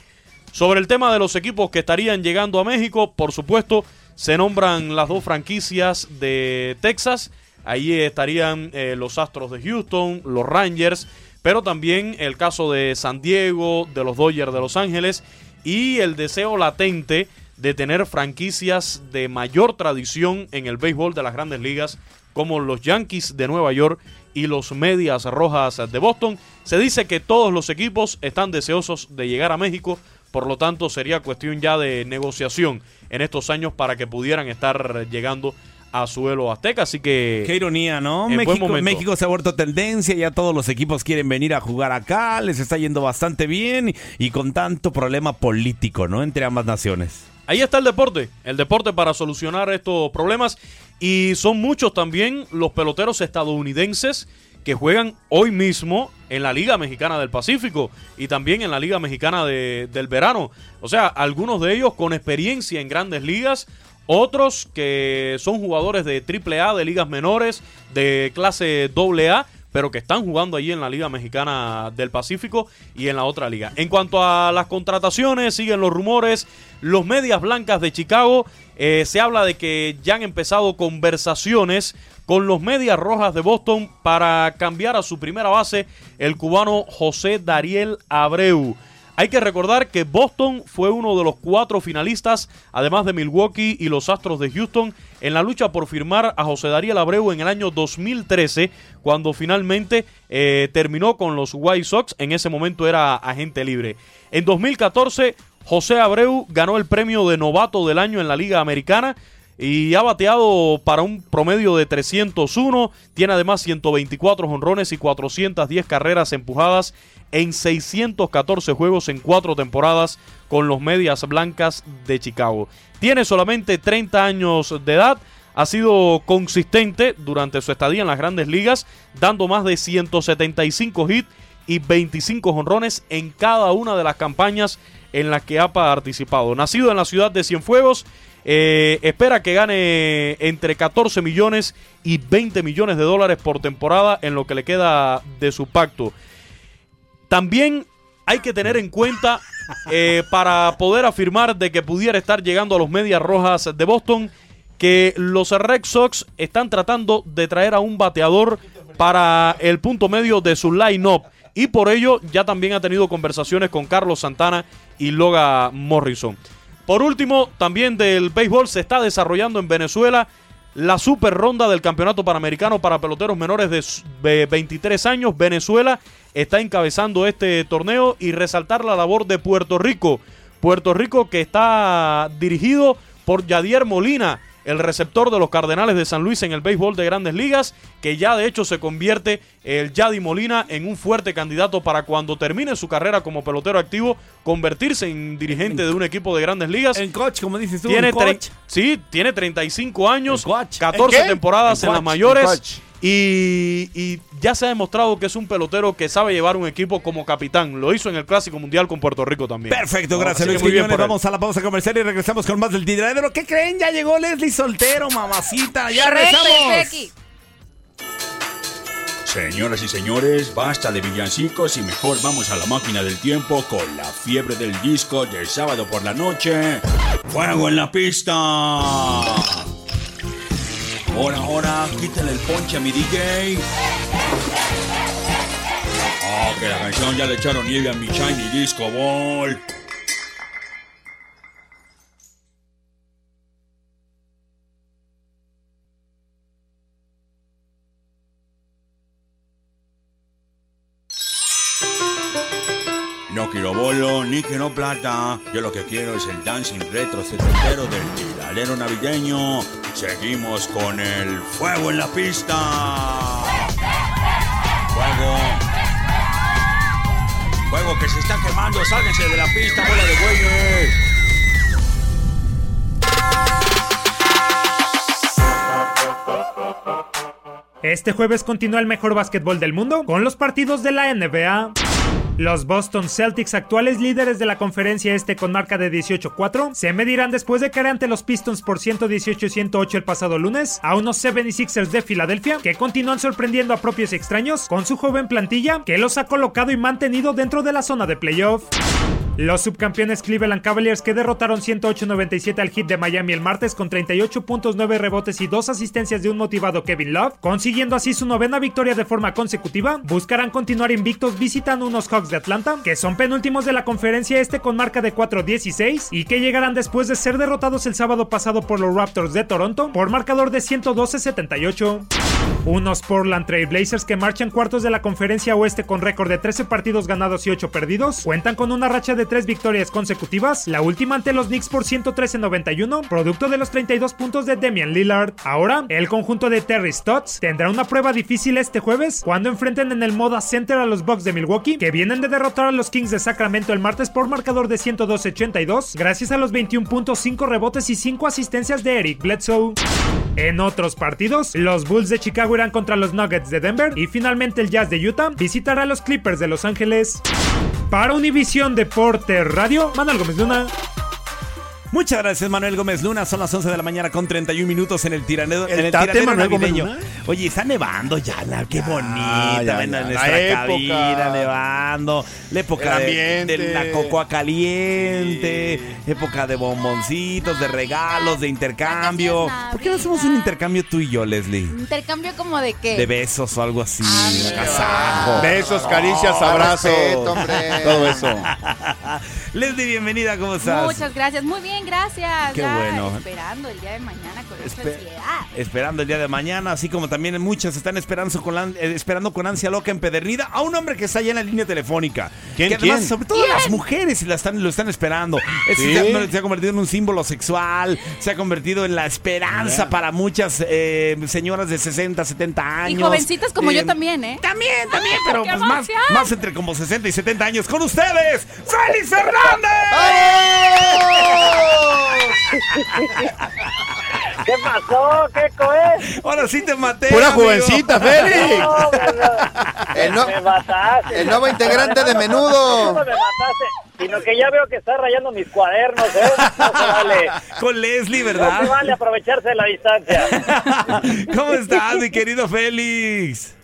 Sobre el tema de los equipos que estarían llegando a México, por supuesto, se nombran las dos franquicias de Texas. Allí estarían eh, los Astros de Houston, los Rangers, pero también el caso de San Diego, de los Dodgers de Los Ángeles y el deseo latente de tener franquicias de mayor tradición en el béisbol de las grandes ligas como los Yankees de Nueva York y los Medias Rojas de Boston. Se dice que todos los equipos están deseosos de llegar a México, por lo tanto sería cuestión ya de negociación en estos años para que pudieran estar llegando a suelo azteca, así que... Qué ironía, ¿no? México. México se ha vuelto tendencia, ya todos los equipos quieren venir a jugar acá, les está yendo bastante bien y con tanto problema político, ¿no? Entre ambas naciones. Ahí está el deporte, el deporte para solucionar estos problemas y son muchos también los peloteros estadounidenses que juegan hoy mismo en la Liga Mexicana del Pacífico y también en la Liga Mexicana de- del Verano. O sea, algunos de ellos con experiencia en grandes ligas, otros que son jugadores de AAA, de ligas menores, de clase AA, pero que están jugando allí en la Liga Mexicana del Pacífico y en la otra liga. En cuanto a las contrataciones, siguen los rumores. Los Medias Blancas de Chicago, eh, se habla de que ya han empezado conversaciones con los Medias Rojas de Boston para cambiar a su primera base el cubano José Dariel Abreu. Hay que recordar que Boston fue uno de los cuatro finalistas, además de Milwaukee y los Astros de Houston, en la lucha por firmar a José Dariel Abreu en el año 2013, cuando finalmente eh, terminó con los White Sox. En ese momento era agente libre. En 2014, José Abreu ganó el premio de novato del año en la Liga Americana y ha bateado para un promedio de 301. Tiene además 124 honrones y 410 carreras empujadas en 614 juegos en cuatro temporadas con los Medias Blancas de Chicago. Tiene solamente 30 años de edad. Ha sido consistente durante su estadía en las grandes ligas, dando más de 175 hits y 25 honrones en cada una de las campañas en las que ha participado. Nacido en la ciudad de Cienfuegos, eh, espera que gane entre 14 millones y 20 millones de dólares por temporada en lo que le queda de su pacto. También hay que tener en cuenta eh, para poder afirmar de que pudiera estar llegando a los Medias Rojas de Boston que los Red Sox están tratando de traer a un bateador para el punto medio de su line-up y por ello ya también ha tenido conversaciones con Carlos Santana y Loga Morrison. Por último, también del béisbol se está desarrollando en Venezuela la super ronda del campeonato panamericano para peloteros menores de s- de 23 años. Venezuela está encabezando este torneo y resaltar la labor de Puerto Rico. Puerto Rico que está dirigido por Yadier Molina, el receptor de los Cardenales de San Luis en el béisbol de grandes ligas, que ya de hecho se convierte el Yadi Molina en un fuerte candidato para cuando termine su carrera como pelotero activo, convertirse en dirigente de un equipo de grandes ligas. En coach, como dices tú, Tiene en coach. sí, tiene 35 años, ¿En 14 qué? temporadas En en, las mayores. Y, y ya se ha demostrado que es un pelotero que sabe llevar un equipo como capitán. Lo hizo en el Clásico Mundial con Puerto Rico también. Perfecto, gracias Luis muy bien Quiñones. Vamos a la pausa comercial y regresamos con más del tiradero. ¿Qué creen? Ya llegó Leslie Soltero, mamacita. Ya regresamos. Señoras y señores, basta de villancicos y mejor vamos a la máquina del tiempo con la fiebre del disco del sábado por la noche. ¡Fuego en la pista! Ahora, ahora, quítale el ponche a mi DJ. Oh, que la canción ya le echaron nieve a mi Shiny Disco Ball. Yo lo que quiero es el dancing retro setentero del tiradero navideño. Seguimos con el fuego en la pista. Fuego. Fuego que se está quemando. Sálguense de la pista, bola de güeyes. Este jueves continúa el mejor básquetbol del mundo con los partidos de la NBA. Los Boston Celtics, actuales líderes de la conferencia este con marca de 18-4, se medirán después de caer ante los Pistons por 118-108 el pasado lunes a unos 76ers de Filadelfia que continúan sorprendiendo a propios extraños con su joven plantilla que los ha colocado y mantenido dentro de la zona de playoff. Los subcampeones Cleveland Cavaliers que derrotaron 108-97 al hit de Miami el martes con 38 puntos, 9 rebotes y 2 asistencias de un motivado Kevin Love, consiguiendo así su novena victoria de forma consecutiva, buscarán continuar invictos visitando unos Hawks de Atlanta, que son penúltimos de la conferencia este con marca de 4-16 y que llegarán después de ser derrotados el sábado pasado por los Raptors de Toronto por marcador de 112-78. Unos Portland Trail Blazers que marchan cuartos de la conferencia oeste con récord de 13 partidos ganados y 8 perdidos, cuentan con una racha de 3 victorias consecutivas, la última ante los Knicks por 113-91, producto de los 32 puntos de Damian Lillard. Ahora, el conjunto de Terry Stotts tendrá una prueba difícil este jueves cuando enfrenten en el Moda Center a los Bucks de Milwaukee, que vienen de derrotar a los Kings de Sacramento el martes por marcador de 112-82, gracias a los 21 puntos, 5 rebotes y 5 asistencias de Eric Bledsoe. En otros partidos, los Bulls de Chicago irán contra los Nuggets de Denver y finalmente el Jazz de Utah visitará a los Clippers de Los Ángeles. Para Univisión Deporte Radio, Manuel Gómez Luna. Muchas gracias, Manuel Gómez Luna. Son las 11 de la mañana con 31 minutos en el tiranero. El en el tate tiradero Manuel Gómez. Luna. Oye, está nevando ya, la, qué bonita. ya, ven ya, en la nuestra época. cabina nevando. La época de, de la cocoa caliente. Época de bomboncitos, de regalos, de intercambio. ¿Por qué no hacemos un intercambio tú y yo, Leslie? ¿Intercambio como de qué? De besos o algo así. agasajo. Besos, caricias, abrazos. respeto, hombre. Todo eso. Leslie, bienvenida, ¿cómo estás? Muchas gracias, muy bien, gracias. Qué Ya bueno. Esperando el día de mañana con Espe- ansiedad. esperando el día de mañana, así como también muchos están esperando con, eh, esperando con ansia loca empedernida a un hombre que está allá en la línea telefónica. ¿Quién, Que además, quién? sobre todo las mujeres la están, lo están esperando. Se, ha, se ha convertido en un símbolo sexual, se ha convertido en la esperanza para muchas eh, señoras de 60, 70 años. Y jovencitas como yo Eh, también, ¿eh? También, también, pero ¡Qué pues más, más entre como 60 y 70 años. Con ustedes, Félix Fernández. ¿Qué pasó? ¿Qué coes? Ahora sí te maté. Pura amigo. jovencita, Félix. No, me, El, no- me mataste. el nuevo integrante de No menudo. me mataste, sino que ya veo que está rayando mis cuadernos, ¿eh? No se vale. Con Leslie, No ¿verdad? se vale aprovecharse de la distancia. ¿Cómo estás, mi querido Félix?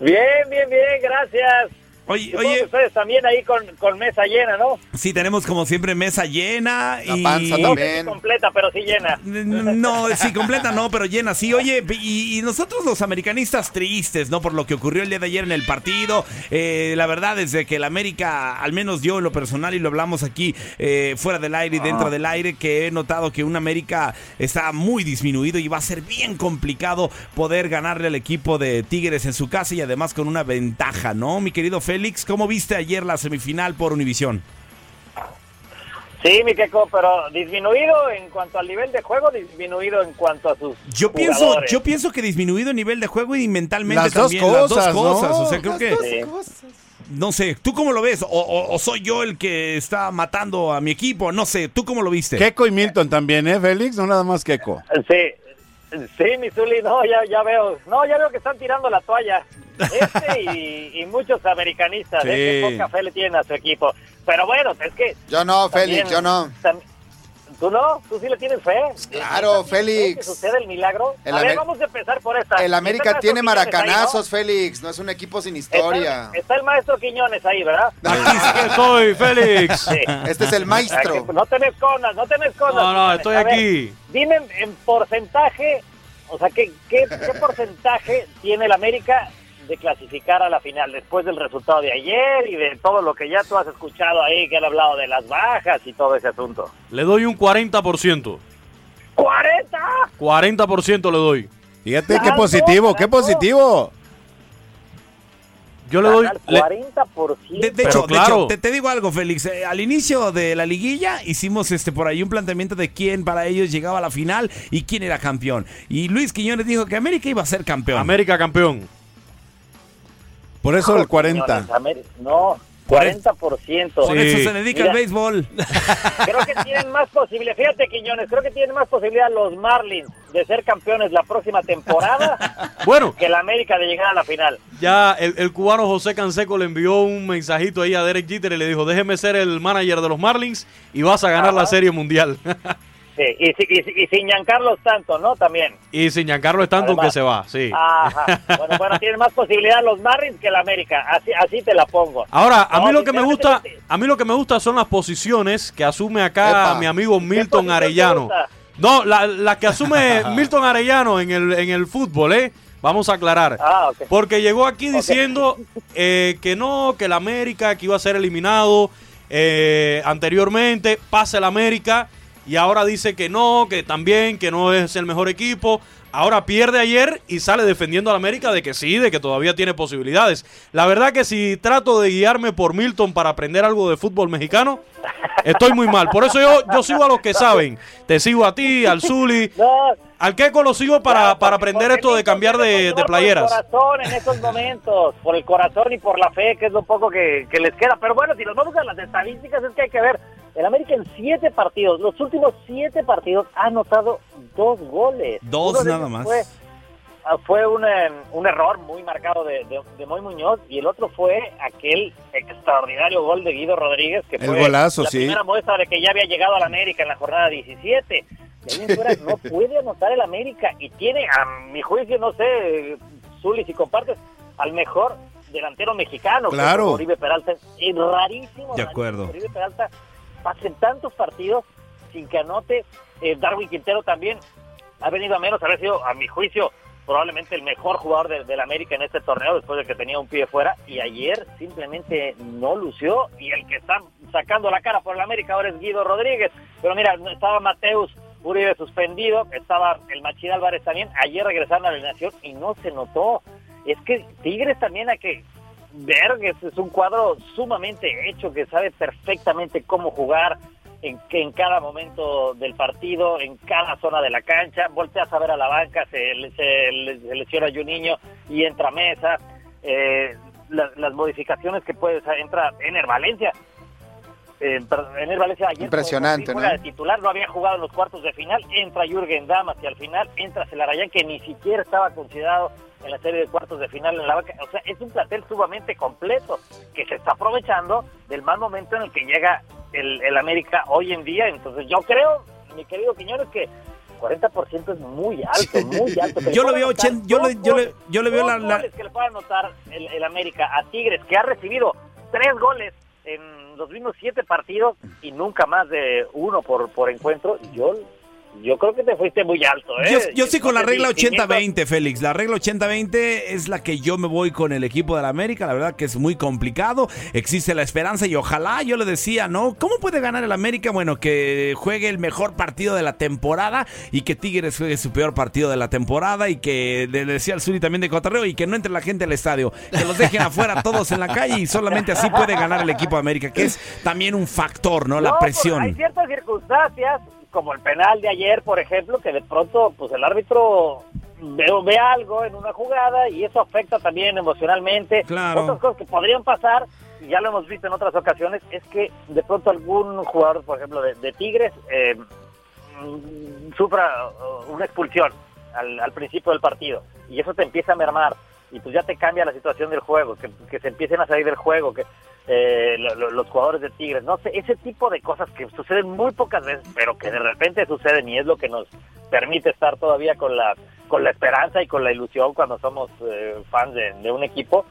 Bien, bien, bien, gracias. Oye, Supongo oye. que ustedes también ahí con, con mesa llena, ¿no? Sí, tenemos como siempre mesa llena y... No sé si completa, pero sí llena. No, sí, completa no, pero llena sí. Oye, y, y nosotros los americanistas tristes, ¿no? Por lo que ocurrió el día de ayer en el partido. Eh, la verdad es de que el América, al menos yo en lo personal, y lo hablamos aquí eh, fuera del aire y dentro del aire, que he notado que un América está muy disminuido y va a ser bien complicado poder ganarle al equipo de Tigres en su casa y además con una ventaja, ¿no? Mi querido Félix, ¿cómo viste ayer la semifinal por Univisión? Sí, mi queco, pero disminuido en cuanto al nivel de juego, disminuido en cuanto a sus Yo pienso, yo pienso que disminuido el nivel de juego y mentalmente Las dos también. las cosas, dos cosas. ¿no? O sea, creo Las que. dos No sé, ¿tú cómo lo ves? O, o- o soy yo el que está matando a mi equipo? No sé, ¿tú cómo lo viste? Keco y Milton también, ¿eh, Félix? No nada más Keco. Sí, sí, mi Zuli, no, ya, ya veo, no, ya veo que están tirando la toalla. Este y, y muchos americanistas, Sí. ¿eh? que poca fe le tienen a su equipo. Pero bueno, es que... Yo no, también- Félix, yo no. tam- ¿Tú no? ¿Tú sí le tienes fe? Claro, ¿Crees Félix. que sucede el milagro? El a ver, vamos a empezar por esta. El América tiene ahí, maracanazos, Félix. No es un equipo sin ¿no? historia. Está, está el maestro Quiñones ahí, ¿verdad? Aquí estoy, Félix. Sí. Este es el maestro. Que No te me escondas, no te me escondas. No, no, Quiñones. estoy ver, aquí. dime en, en porcentaje, o sea, ¿qué, qué, qué porcentaje tiene el América de clasificar a la final después del resultado de ayer y de todo lo que ya tú has escuchado ahí, que han hablado de las bajas y todo ese asunto? Le doy un 40%. ¡40! 40% le doy. Fíjate qué positivo, qué positivo. Yo le doy- Al le- 40%. De, de hecho, de hecho, te, te digo algo, Félix. eh, al inicio de la liguilla hicimos este por ahí un planteamiento de quién para ellos llegaba a la final y quién era campeón. Y Luis Quiñones dijo que América iba a ser campeón. América campeón. Por eso el 40. Señores, Ameri- No, 40%. Por eso se dedica Mira, al béisbol. Creo que tienen más posibilidad. Fíjate, Quiñones, creo que tienen más posibilidad los Marlins de ser campeones la próxima temporada Bueno. que la América de llegar a la final. Ya el, el cubano José Canseco le envió un mensajito ahí a Derek Jeter y le dijo, déjeme ser el manager de los Marlins y vas a ganar la Serie Mundial. Sí, y, si- y si- y sin Giancarlo Stanton, ¿no? También. y sin Giancarlo Stanton Además. que se va, sí. Ajá. Bueno, bueno, tienen más posibilidad los Marlins que la América. Así, así te la pongo. Ahora, a No, mí lo que me gusta, a mí lo que me gusta son las posiciones que asume acá Epa. mi amigo Milton Arellano. No, la, la que asume Milton Arellano en el, en el fútbol, ¿eh? Vamos a aclarar. Ah. Porque llegó aquí diciendo eh, que no, que el América, que iba a ser eliminado eh, anteriormente, pasa el América, y ahora dice que no, que también, que no es el mejor equipo. Ahora pierde ayer y sale defendiendo al América de que sí, de que todavía tiene posibilidades. La verdad que si trato de guiarme por Milton para aprender algo de fútbol mexicano, estoy muy mal. Por eso yo, yo sigo a los que saben. Te sigo a ti, al Zuli. Al Keco lo sigo para, para aprender esto de cambiar de, de playeras. Por el corazón en esos momentos, por el corazón y por la fe, que es lo poco que, que les queda. Pero bueno, si nos vamos a las estadísticas, es que hay que ver. El América en siete partidos, los últimos siete partidos, ha anotado dos goles. Dos Uno nada más. Fue, ah, fue un, un error muy marcado de, de, de Moy Muñoz y el otro fue aquel extraordinario gol de Guido Rodríguez, que El fue golazo, la sí. primera muestra de que ya había llegado al América en la jornada 17. De ahí en fuera no puede anotar el América y tiene, a mi juicio, no sé, Zuli, si compartes, al mejor delantero mexicano, que es Claro. Oribe Peralta. Es rarísimo, De acuerdo. Oribe Peralta pase tantos partidos sin que anote. Eh, Darwin Quintero también ha venido a menos, haber sido, a mi juicio, probablemente el mejor jugador de- del América en este torneo después de que tenía un pie fuera y ayer simplemente no lució y el que está sacando la cara por el América ahora es Guido Rodríguez. Pero mira, estaba Mateus Uribe suspendido, estaba el Machín Álvarez también, ayer regresaron a la alineación y no se notó. Es que Tigres también hay que ver que es un cuadro sumamente hecho, que sabe perfectamente cómo jugar en, que en cada momento del partido, en cada zona de la cancha. Volteas a ver a la banca, se, se, se lesiona Juninho y entra Mesa. Eh, la- las modificaciones que puede entra Ener Valencia. Eh, Ener Valencia ayer Impresionante, de titular, no había jugado en los cuartos de final, entra Jürgen Damas y al final entra Celarayán que ni siquiera estaba considerado en la serie de cuartos de final en la banca. O sea, es un plantel sumamente completo que se está aprovechando del mal momento en el que llega el, el América hoy en día. Entonces yo creo, mi querido Quiñones, que 40% es muy alto, muy alto. Yo lo veo anotar 80, yo le, yo le, yo le veo la, la- que le pueda anotar el, el América a Tigres, que ha recibido tres goles en los mismos siete partidos y nunca más de uno por, por encuentro. Yo, yo creo que te fuiste muy alto, ¿eh? Yo, yo sí con la regla si 80-20, Félix. La regla 80-20 es la que yo me voy con el equipo de la América. La verdad que es muy complicado. Existe la esperanza y ojalá, yo le decía, ¿no? ¿Cómo puede ganar el América? Bueno, que juegue el mejor partido de la temporada y que Tigres juegue su peor partido de la temporada y que le decía al Suri también de Cotarreo y que no entre la gente al estadio. Que los dejen afuera todos en la calle y solamente así puede ganar el equipo de América, que es también un factor, ¿no? La No, pues, presión. Hay ciertas circunstancias, como el penal de ayer, por ejemplo, que de pronto pues el árbitro ve, ve algo en una jugada y eso afecta también emocionalmente. Claro. Otras cosas que podrían pasar, y ya lo hemos visto en otras ocasiones, es que de pronto algún jugador, por ejemplo, de, de Tigres, eh, mm, sufra uh, una expulsión al, al principio del partido y eso te empieza a mermar y pues ya te cambia la situación del juego, que, que se empiecen a salir del juego, que eh, lo- lo- los jugadores de Tigres, no sé, ese tipo de cosas que suceden muy pocas veces, pero que de repente suceden y es lo que nos permite estar todavía con la con la esperanza y con la ilusión cuando somos eh, fans de, de un equipo,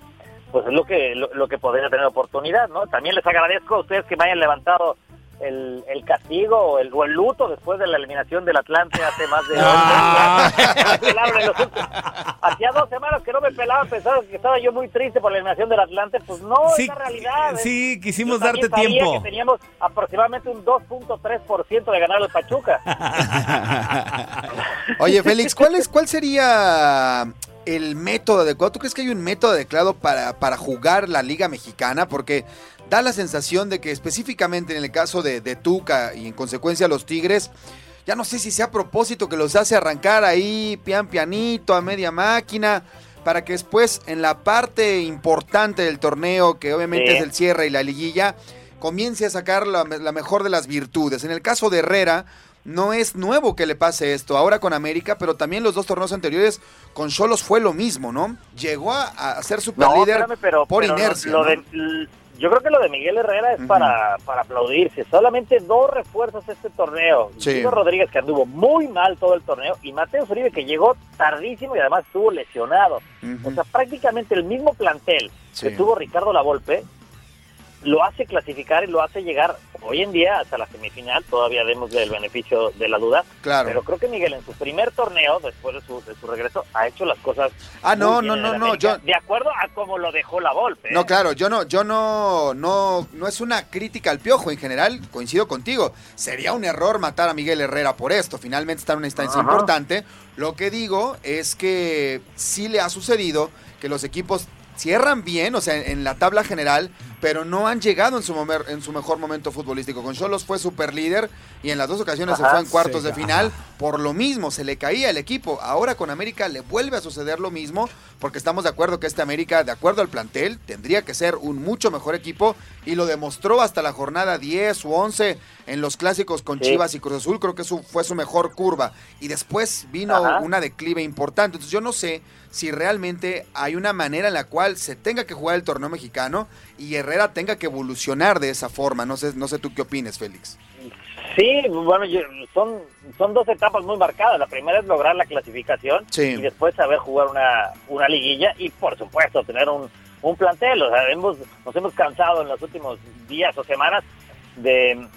pues es lo que lo, lo que podría tener oportunidad, ¿no? También les agradezco a ustedes que me hayan levantado el, el castigo o el, o el luto después de la eliminación del Atlante hace más de los últimos- Hacía dos semanas que no me pelaban, pensaban que estaba yo muy triste por la eliminación del Atlante, pues no, Sí, es la realidad. sí, es- quisimos yo darte sabía tiempo. que teníamos aproximadamente un 2.3% de ganar el Pachuca. Oye, Félix, ¿cuál, es, ¿cuál sería el método adecuado? ¿Tú crees que hay un método adecuado para, para jugar la Liga Mexicana? Porque da la sensación de que específicamente en el caso de, de Tuca y en consecuencia los Tigres, ya no sé si sea a propósito que los hace arrancar ahí pian pianito, a media máquina, para que después en la parte importante del torneo, que obviamente Sí. es el cierre y la liguilla, comience a sacar la, la mejor de las virtudes. En el caso de Herrera, no es nuevo que le pase esto, ahora con América, pero también los dos torneos anteriores con Cholos fue lo mismo, ¿no? Llegó a, a ser super No, líder espérame, pero, por pero inercia. lo ¿no? de- l- yo creo que lo de Miguel Herrera es para, para aplaudirse. Solamente dos refuerzos este torneo. Sí. Rodríguez, que anduvo muy mal todo el torneo, y Mateo Uribe, que llegó tardísimo y además estuvo lesionado. O sea, prácticamente el mismo plantel Sí. que tuvo Ricardo Lavolpe lo hace clasificar y lo hace llegar hoy en día hasta la semifinal. Todavía demos el beneficio de la duda. Claro. Pero creo que Miguel en su primer torneo, después de su, de su regreso, ha hecho las cosas. Ah, no, no, no, no, yo- De acuerdo a cómo lo dejó la Volpe. No, claro, yo no, yo no, no, no es una crítica al piojo en general, coincido contigo. Sería un error matar a Miguel Herrera por esto. Finalmente está en una instancia Ajá. importante. Lo que digo es que sí le ha sucedido que los equipos cierran bien, o sea, en la tabla general, pero no han llegado en su, momer- en su mejor momento futbolístico. Con Cholos fue super líder y en las dos ocasiones se fue en cuartos Sí, de final. Por lo mismo, se le caía el equipo. Ahora con América le vuelve a suceder lo mismo, porque estamos de acuerdo que este América, de acuerdo al plantel, tendría que ser un mucho mejor equipo y lo demostró hasta la jornada 10 u 11 en los clásicos con Sí. Chivas y Cruz Azul. Creo que su, fue su mejor curva. Y después vino Ajá. una declive importante. Entonces yo no sé si realmente hay una manera en la cual se tenga que jugar el torneo mexicano y Herrera tenga que evolucionar de esa forma. No sé, no sé tú qué opines, Félix. Sí, bueno, yo- son, son dos etapas muy marcadas. La primera es lograr la clasificación Sí. y después saber jugar una, una liguilla y, por supuesto, tener un, un plantel. O sea, hemos, nos hemos cansado en los últimos días o semanas de,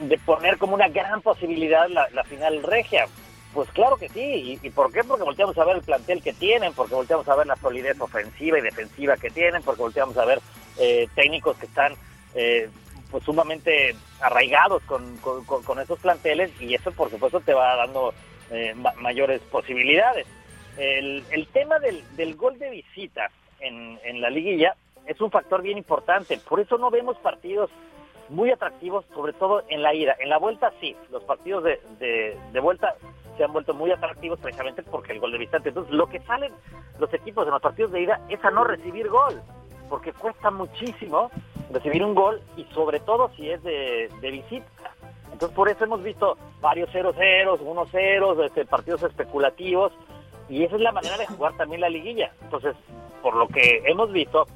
de poner como una gran posibilidad la, la final regia. Pues claro que sí. ¿Y, y por qué? Porque volteamos a ver el plantel que tienen, porque volteamos a ver la solidez ofensiva y defensiva que tienen, porque volteamos a ver eh, técnicos que están eh, pues sumamente arraigados con, esos planteles y eso por supuesto te va dando eh, ma- mayores posibilidades. El, tema del, del gol de visita en, en la liguilla es un factor bien importante, por eso no vemos partidos muy atractivos, sobre todo en la ida. En la vuelta sí, los partidos de, de- de vuelta se han vuelto muy atractivos precisamente porque el gol de visitante. Entonces, lo que salen los equipos en los partidos de ida es a no recibir gol, porque cuesta muchísimo recibir un gol y sobre todo si es de, de visita. Entonces, por eso hemos visto varios 0-0, 1-0, este, partidos especulativos y esa es la manera de jugar también la liguilla. Entonces, por lo que hemos visto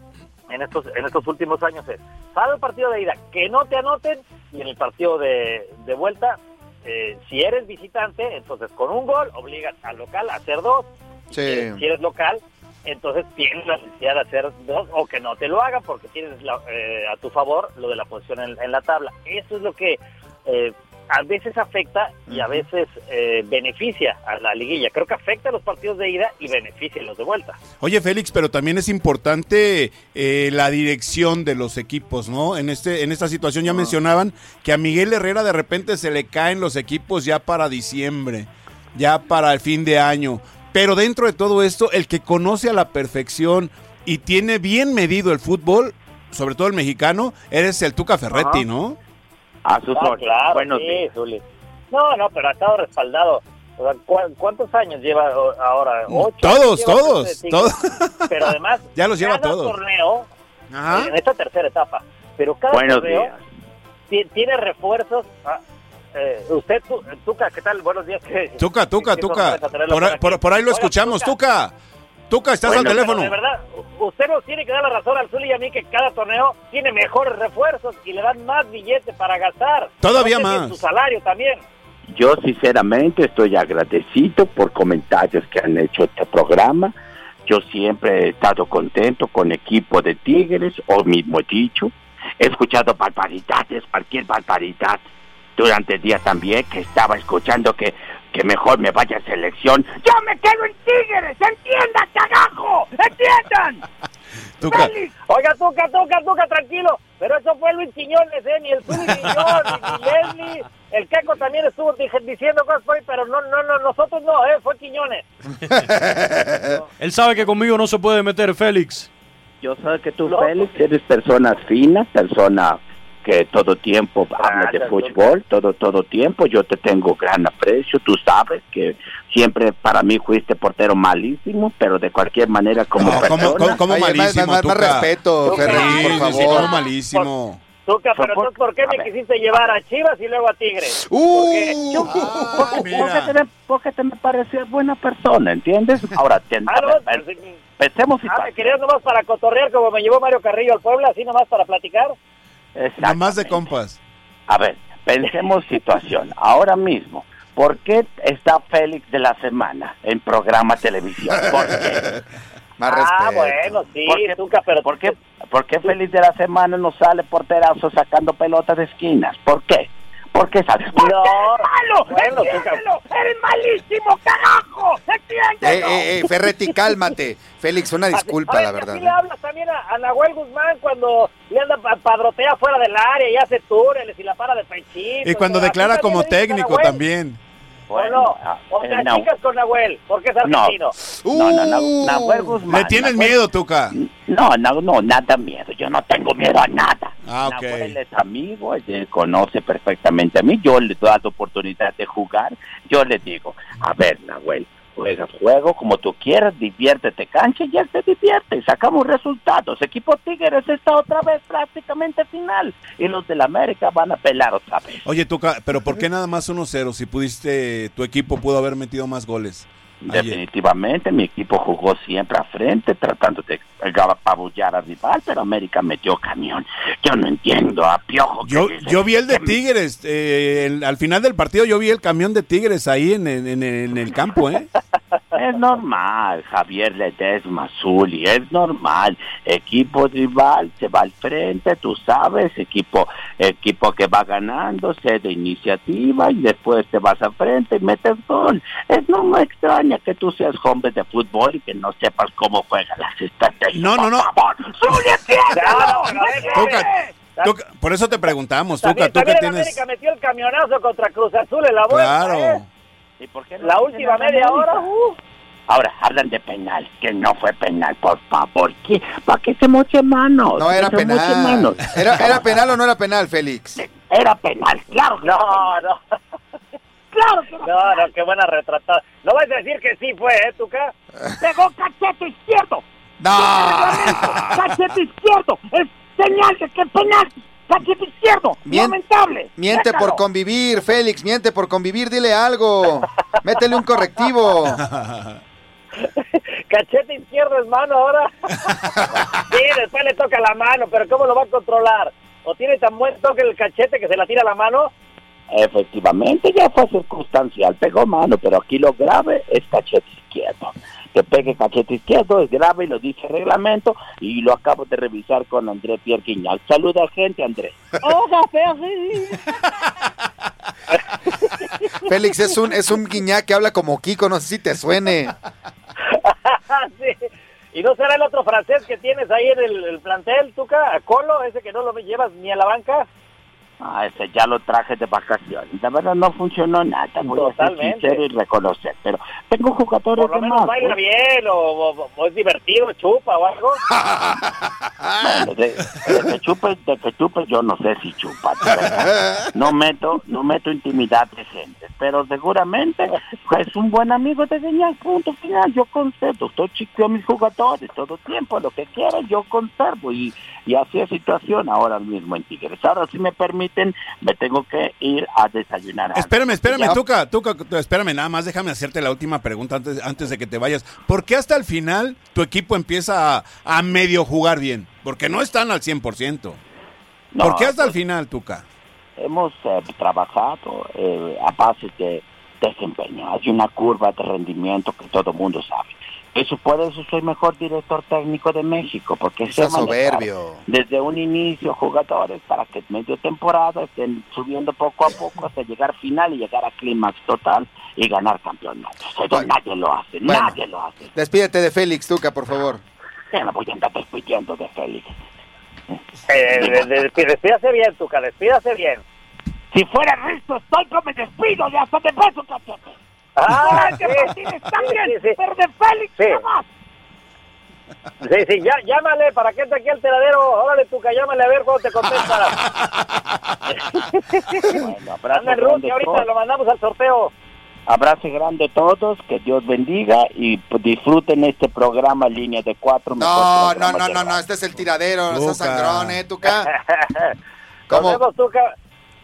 en estos en estos últimos años es, para el partido de ida, que no te anoten y en el partido de, de vuelta, eh, si eres visitante, entonces con un gol obligas al local a hacer dos. Sí. Si eres local, entonces tienes la necesidad de hacer dos o que no te lo hagan porque tienes la- eh, a tu favor lo de la posición en, en la tabla. Eso es lo que eh, a veces afecta y a veces eh, beneficia a la liguilla. Creo que afecta a los partidos de ida y beneficia a los de vuelta. Oye, Félix, pero también es importante eh, la dirección de los equipos, ¿no? En este, en esta situación ya mencionaban que a Miguel Herrera de repente se le caen los equipos ya para diciembre, ya para el fin de año. Pero dentro de todo esto, el que conoce a la perfección y tiene bien medido el fútbol, sobre todo el mexicano, eres el Tuca Ferretti, Ajá. ¿no? A sus Ah, órdenes. claro, Buenos sí. Zuli. No, no, pero ha estado respaldado. O sea, ¿cu- ¿Cuántos años lleva ahora? ¿Ocho Todos, todos, todos. Pero además, Ya los lleva cada todos. torneo, Ajá. en esta tercera etapa, pero cada Buenos torneo días. ti- tiene refuerzos. ah, eh, usted, tu- Tuca, ¿qué tal? Buenos días. ¿qué- Tuca, Tuca, Tuca. Por, por- por ahí lo Oiga, escuchamos, Tuca, Tuca. Estás bueno, al teléfono. de verdad, usted nos tiene que dar la razón al Zuli y a mí que cada torneo tiene mejores refuerzos y le dan más billete para gastar. Todavía más. Su salario también. Yo sinceramente estoy agradecido por comentarios que han hecho este programa. Yo siempre he estado contento con equipo de Tigres, o mismo dicho. He escuchado barbaridades, cualquier barbaridad durante el día también, que estaba escuchando que, que mejor me vaya a selección. ¡Yo me quedo en Tigres! ¡Entiendan, cagajo! ¡Entiendan! Tuca. Oiga, Tuca, Tuca, Tuca, tranquilo. Pero eso fue Luis Quiñones, ¿eh? Ni el Zuli, ni yo, ni, Leslie, el Caco también estuvo dije- diciendo cosas por ahí, pero no, no, no, nosotros no, eh, fue Quiñones. Él sabe que conmigo no se puede meter, Félix. Yo sé que tú, Félix, eres persona fina, persona que todo tiempo habla de fútbol, todo todo tiempo. Yo te tengo gran aprecio. Tú sabes que siempre para mí fuiste portero malísimo, pero de cualquier manera como persona. ¿Cómo, cómo Oye, más- malísimo, más- más respeto, Ferrer, Sí, por sí, favor. sí, cómo malísimo. Tuca, pero entonces, ¿por qué me quisiste llevar a Chivas y luego a Tigres? Uh, Yo- porque, porque te me, porque te me parecías buena persona, ¿entiendes? Ahora, te- Ah, no, ver, pues, pensemos si Ah, me querías nomás para cotorrear como me llevó Mario Carrillo al Puebla, así nomás para platicar. Nada más de compas. A ver, pensemos situación. Ahora mismo, ¿por qué está Félix de la Semana en programa televisión? ¿Por qué? Más ah, respeto. bueno, sí, ¿Por qué? Tuca, pero... ¿Por qué, ¿Por qué Félix de la Semana no sale porterazo sacando pelotas de esquinas? ¿Por qué? ¿Por qué sabes? ¿Por No, eres malo? bueno, ¡Entiéndelo! ¡Eres malísimo, carajo! Eh, ¡Entiéndelo! eh, eh, Ferretti, cálmate. Félix, una disculpa, Oye, la verdad. así le hablas también a, a Nahuel Guzmán cuando le anda pa- padrotea fuera del área y hace túneles y la para de pechito. Y cuando declara como también técnico Nahuel. También. ¿O no? ah, O te no. achicas con Nahuel, porque es No. argentino. No, no, no, Nahuel Guzmán. ¿Le tienes Nahuel- miedo, Tuca? No, no, no, nada miedo. Yo no tengo miedo a nada. Ah, ok. Nahuel es amigo, él conoce perfectamente a mí. Yo le doy la oportunidad de jugar. Yo le digo, a ver, Nahuel, juegas juego como tú quieras, diviértete, cancha y él se divierte. Sacamos resultados. Equipo Tigres está otra vez prácticamente final. Y los del América van a pelar otra vez. Oye, Tuca, pero ¿por qué nada más 1-0 si pudiste, tu equipo pudo haber metido más goles? Definitivamente, mi equipo jugó siempre a frente, tratando de apabullar al rival, pero América metió camión. Yo no entiendo a Piojo. Yo, yo vi el de Tigres, eh, el- al final del partido yo vi el camión de Tigres ahí en, en- en- en el campo, ¿eh? Es normal, Javier Ledesma, Zuli, es normal. Equipo rival se va al frente, tú sabes, equipo equipo que va ganando, se de iniciativa y después te vas al frente y metes gol. Es no me extraña que tú seas hombre de fútbol y que no sepas cómo juegan las estrategias. No, no, no. Por favor, Zuli, entiéndelo. Por eso te preguntamos, Tuca, tú que tienes... América metió el camionazo contra Cruz Azul en la vuelta. Claro. ¿eh? ¿Y por qué no La última media hora, uh, Ahora hablan de penal, que no fue penal, por favor. ¿qué? ¿Para qué se moche manos? No era penal. manos. ¿Era, ¿Era penal o no era penal, Félix? Era penal, claro. que No, no. Claro que No, no, qué buena retratada. No vas a decir que sí fue, ¿eh, Tuca? Pegó cachete izquierdo. ¡No! Cachete izquierdo. Es señal de que es penal. Cachete izquierdo. Mien- Lamentable. Miente por convivir, Félix, miente por convivir, dile algo. Métele un correctivo. Cachete izquierdo es mano ahora. sí, después le toca la mano, pero ¿cómo lo va a controlar? ¿O tiene tan buen toque el cachete que se la tira la mano? Efectivamente, ya fue circunstancial. Pegó mano, pero aquí lo grave es cachete izquierdo. Que pegue cachete izquierdo es grave y lo dice el reglamento y lo acabo de revisar con André Pierre Quiñal. Saluda gente, André. Hola, Ferri. Félix es un, es un guiñá que habla como Kiko, no sé si te suene. sí. ¿Y no será el otro francés que tienes ahí en el, el plantel, Tuca? ¿A Colo? ¿Ese que no lo llevas ni a la banca? Ah, ese ya lo traje de vacaciones. La verdad no funcionó nada. Voy a ser Totalmente. sincero y reconocer. Pero tengo jugadores Por lo de menos más. baila ¿eh? bien o, o- o es divertido, chupa o algo. Bueno, de, de que chupe, de que chupe, yo no sé si chupa. No meto, no meto intimidad de gente, pero seguramente es un buen amigo de Guiñac, punto final. Yo conservo, estoy chico a mis jugadores todo tiempo, lo que quieran yo conservo y, y así es situación ahora mismo en Tigres. Ahora si me me tengo que ir a desayunar. Espérame, espérame, Ya- Tuca, Tuca, espérame, nada más déjame hacerte la última pregunta antes, antes de que te vayas. ¿Por qué hasta el final tu equipo empieza a, a medio jugar bien? Porque no están al 100%. No, ¿Por qué hasta el pues- final, Tuca? hemos eh, trabajado eh, a base de desempeño. Hay una curva de rendimiento que todo el mundo sabe. Eso por eso soy mejor director técnico de México, porque manejar soberbio. desde un inicio jugadores para que medio temporada estén subiendo poco a poco hasta llegar final y llegar a clímax total y ganar campeonatos. Eso nadie lo hace, Bueno. nadie lo hace. Despídete de Félix, Tuca, por favor. Ya me voy a andar despidiendo de Félix. Eh, de- de- de- despídase bien, Tuca, despídase bien. Si fuera Risto Stoico me despido de hasta de peso, cachete. Ah, sí. Martínez también, Sí, sí, sí. pero de Félix Sí. jamás. Sí, sí, ya, llámale para que entre aquí al teladero. Órale, Tuca, llámale a ver cuándo te contesta. abrazo Anda Rusia, ahorita todos. lo mandamos al sorteo. Abrazo grande a todos, que Dios bendiga y disfruten este programa Línea de Cuatro. No, no, no, no, no, este es el tiradero, no sangrón, eh, Tuca. Nos ¿Cómo? vemos, Tuca.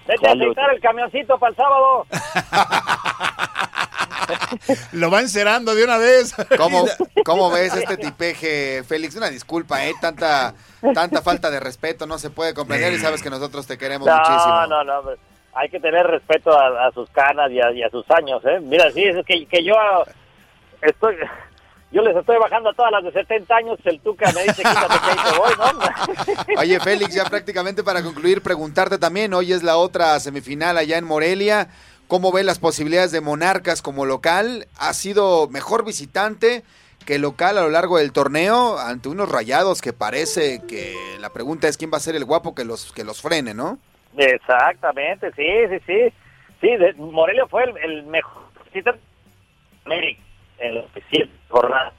Vete a aceitar el camioncito para el sábado. Lo va encerando de una vez. ¿Cómo, ¿Cómo ves este tipeje, Félix? Una disculpa, ¿eh? Tanta, tanta falta de respeto no se puede comprender y sabes que nosotros te queremos No, muchísimo. no, no. hombre. Hay que tener respeto a, a sus canas y a, y a sus años, ¿eh? Mira, sí, es que, que yo estoy... Yo les estoy bajando a todas las de 70 años, el Tuca me dice, quítate que ahí te voy, ¿no? Oye, Félix, ya prácticamente para concluir, preguntarte también, hoy es la otra semifinal allá en Morelia. ¿Cómo ve las posibilidades de Monarcas como local? ¿Ha sido mejor visitante que local a lo largo del torneo ante unos rayados que parece que la pregunta es quién va a ser el guapo que los, que los frene, ¿no? Exactamente, sí, sí, sí. Sí, de- Morelia fue el, el mejor América en los siete jornadas.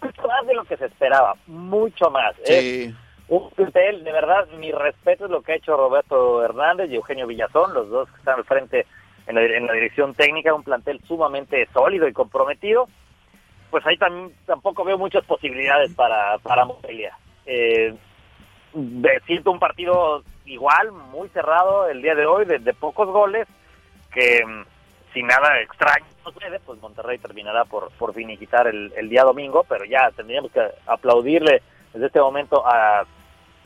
Mucho más de lo que se esperaba, mucho más. Sí. Es un plantel, de verdad, mi respeto es lo que ha hecho Roberto Hernández y Eugenio Villazón, los dos que están al frente en la, dirección técnica, un plantel sumamente sólido y comprometido. Pues ahí también tampoco veo muchas posibilidades para, para Morelia. Eh, siento un partido igual, muy cerrado el día de hoy, de, pocos goles, que mm, sin nada extraño sucede, pues Monterrey terminará por, por finiquitar el, el día domingo, pero ya tendríamos que aplaudirle desde este momento a,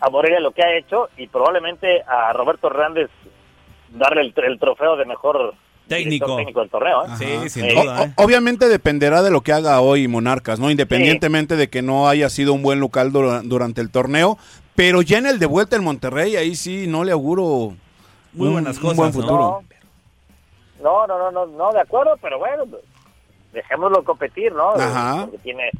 a Morelia lo que ha hecho y probablemente a Roberto Hernández darle el, el trofeo de mejor Técnico. técnico del torneo. ¿eh? Sí, sin Eh, duda. ¿eh? O- Obviamente dependerá de lo que haga hoy Monarcas, ¿no? Independientemente de que no haya sido un buen local dura- durante el torneo, pero ya en el de vuelta en Monterrey, ahí sí no le auguro Muy un- buenas un cosas, buen ¿no? futuro. No, no, no, no, no, de acuerdo, pero bueno, dejémoslo competir, ¿no? Ajá. Porque tiene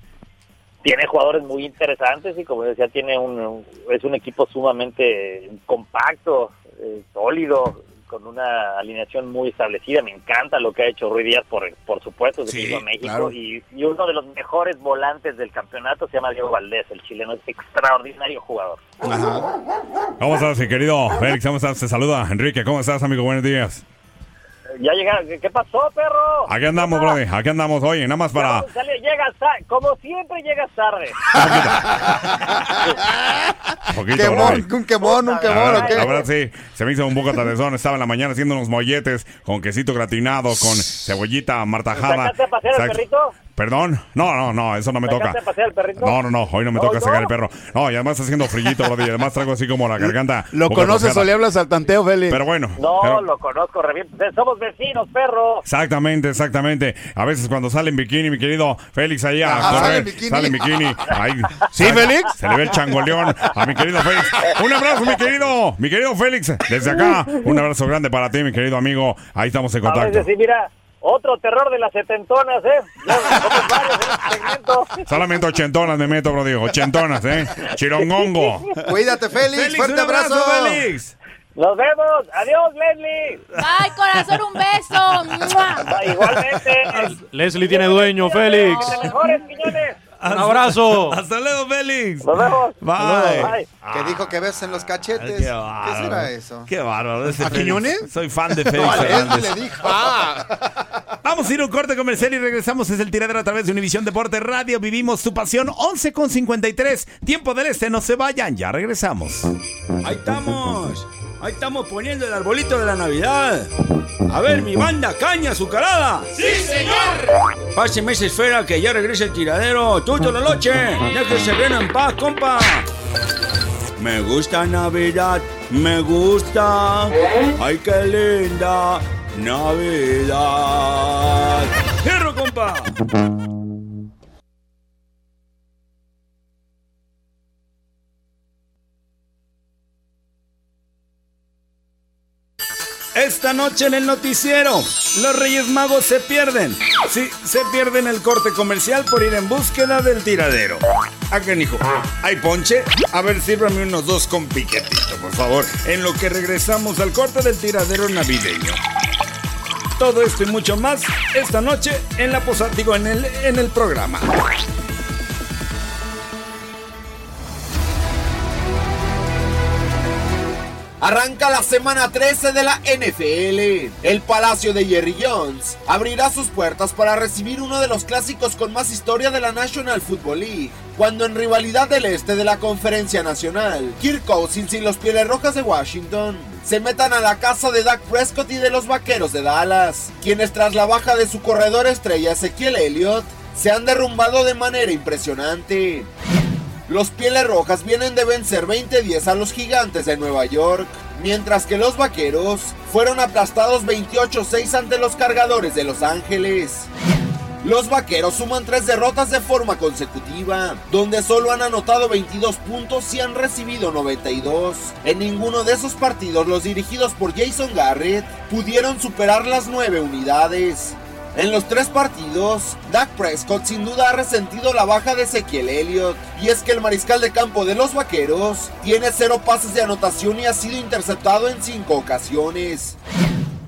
tiene jugadores muy interesantes y como decía tiene un, es un equipo sumamente compacto, eh, sólido, con una alineación muy establecida. Me encanta lo que ha hecho Ruiz Díaz, por, por supuesto, Sí, a México. claro. Y, y uno de los mejores volantes del campeonato se llama Diego Valdés, el chileno, es extraordinario jugador. ¿Cómo estás, mi querido Félix? ¿Cómo estás? Te saluda Enrique. ¿Cómo estás, amigo? Buenos días. Ya llegaron, ¿qué, pasó, perro? Aquí andamos, brother. Aquí andamos. Oye, nada más para... Sale- llegas como siempre llegas tarde. Poquito, Quemón, un quemón, un La quemón, la verdad, sí, se me hizo un poco tardezón. Estaba en la mañana haciendo unos molletes con quesito gratinado, con cebollita martajada. ¿Sacaste a pasear al Exacto. perrito? ¿Perdón? No, no, no, eso no me toca. ¿Sacaste a pasear? No, no, no, hoy no me ¿Hoy toca no? sacar el perro. No, y además está haciendo frillito, brother, y además traigo así como la garganta. Lo conoces o le hablas al tanteo, Félix. Pero bueno. No, pero- lo conozco re bien. Somos vecinos, perro. Exactamente, exactamente. A veces cuando sale en bikini, mi querido Félix allá a Ah, correr, ¿sale en bikini? sale en bikini. Ahí, ¿Sí, sale- Félix? Se le ve el changoleón a mi querido Félix. Un abrazo, mi querido, mi querido Félix. Desde acá, un abrazo grande para ti, mi querido amigo. Ahí estamos en A contacto. veces sí, mira, otro terror de las setentonas, ¿eh? Somos varios en este segmento. Solamente ochentonas me meto, bro, digo. Ochentonas, ¿eh? Chirongongo. Cuídate, Félix, fuerte abrazo. Félix. Nos vemos. Adiós, Leslie. Ay, corazón, un beso. Igualmente. Leslie tiene dueño, Félix. Te mejores, Quiñones. Un abrazo. Hasta luego, Félix. Nos vemos. Bye. Bye. Que dijo que ves en los cachetes. Qué ¿Qué bárbaro. será eso? Qué bárbaro. ese ¿A. Quiñones? Soy fan de Félix No, le dijo. Ah. Vamos a ir a un corte comercial y regresamos. Es el tiradero a través de Univisión Deporte Radio. Vivimos tu pasión 11 con 53. Tiempo del este, no se vayan. Ya regresamos. Ahí estamos. Ahí estamos poniendo el arbolito de la Navidad. A ver, mi banda, caña azucarada. ¡Sí, señor! Páseme esa esfera que ya regresa el tiradero. Tuto la noche. Déjese bien en paz, compa. Me gusta Navidad, me gusta. Ay, qué linda Navidad. ¡Fierro, compa! Esta noche en el noticiero, los Reyes Magos se pierden. Sí, se pierden el corte comercial por ir en búsqueda del tiradero. Acá, hijo. ¿Hay ponche? A ver, sírvame unos dos con piquetito, por favor. En lo que regresamos al corte del tiradero navideño. Todo esto y mucho más esta noche en la posada, digo, en el, en el programa. Arranca la semana 13 de la NFL. El Palacio de Jerry Jones abrirá sus puertas para recibir uno de los clásicos con más historia de la National Football League. Cuando en rivalidad del este de la Conferencia Nacional, Kirk Cousins y los Pieles Rojas de Washington se metan a la casa de Dak Prescott y de los Vaqueros de Dallas, quienes tras la baja de su corredor estrella Ezequiel Elliott se han derrumbado de manera impresionante. Los Pieles Rojas vienen de vencer 20-10 a los Gigantes de Nueva York, mientras que los Vaqueros fueron aplastados 28-6 ante los Cargadores de Los Ángeles. Los Vaqueros suman tres derrotas de forma consecutiva, donde solo han anotado 22 puntos y han recibido 92. En ninguno de esos partidos los dirigidos por Jason Garrett pudieron superar las 9 unidades. En los tres partidos, Dak Prescott sin duda ha resentido la baja de Ezequiel Elliott. Y es que el mariscal de campo de los vaqueros tiene cero pases de anotación y ha sido interceptado en cinco ocasiones.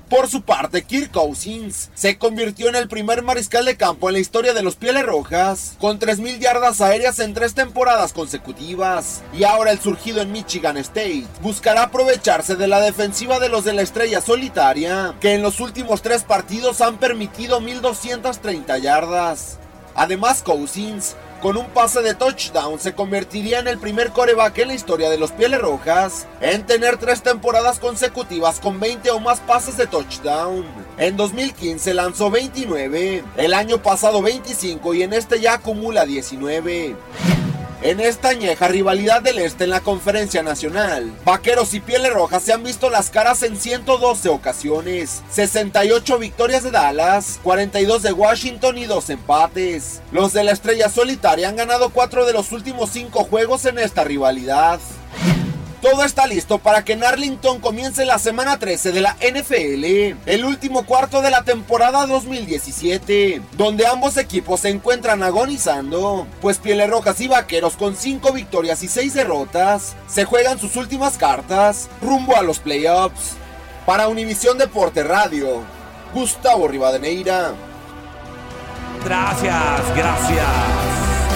Por su parte, Kirk Cousins se convirtió en el primer mariscal de campo en la historia de los Pieles Rojas, con 3.000 yardas aéreas en tres temporadas consecutivas. Y ahora el surgido en Michigan State buscará aprovecharse de la defensiva de los de la estrella solitaria, que en los últimos tres partidos han permitido 1.230 yardas. Además, Cousins con un pase de touchdown se convertiría en el primer coreback en la historia de los Pieles Rojas en tener tres temporadas consecutivas con 20 o más pases de touchdown. En 2015 lanzó 29, el año pasado 25 y en este ya acumula 19. En esta añeja rivalidad del Este en la Conferencia Nacional, Vaqueros y Pieles Rojas se han visto las caras en 112 ocasiones, 68 victorias de Dallas, 42 de Washington y 2 empates. Los de la Estrella Solitaria han ganado 4 de los últimos 5 juegos en esta rivalidad. Todo está listo para que en Arlington comience la semana 13 de la NFL, el último cuarto de la temporada 2017, donde ambos equipos se encuentran agonizando, pues Pieles Rojas y Vaqueros con 5 victorias y 6 derrotas se juegan sus últimas cartas rumbo a los playoffs. Para Univisión Deporte Radio, Gustavo Rivadeneira. Gracias, gracias.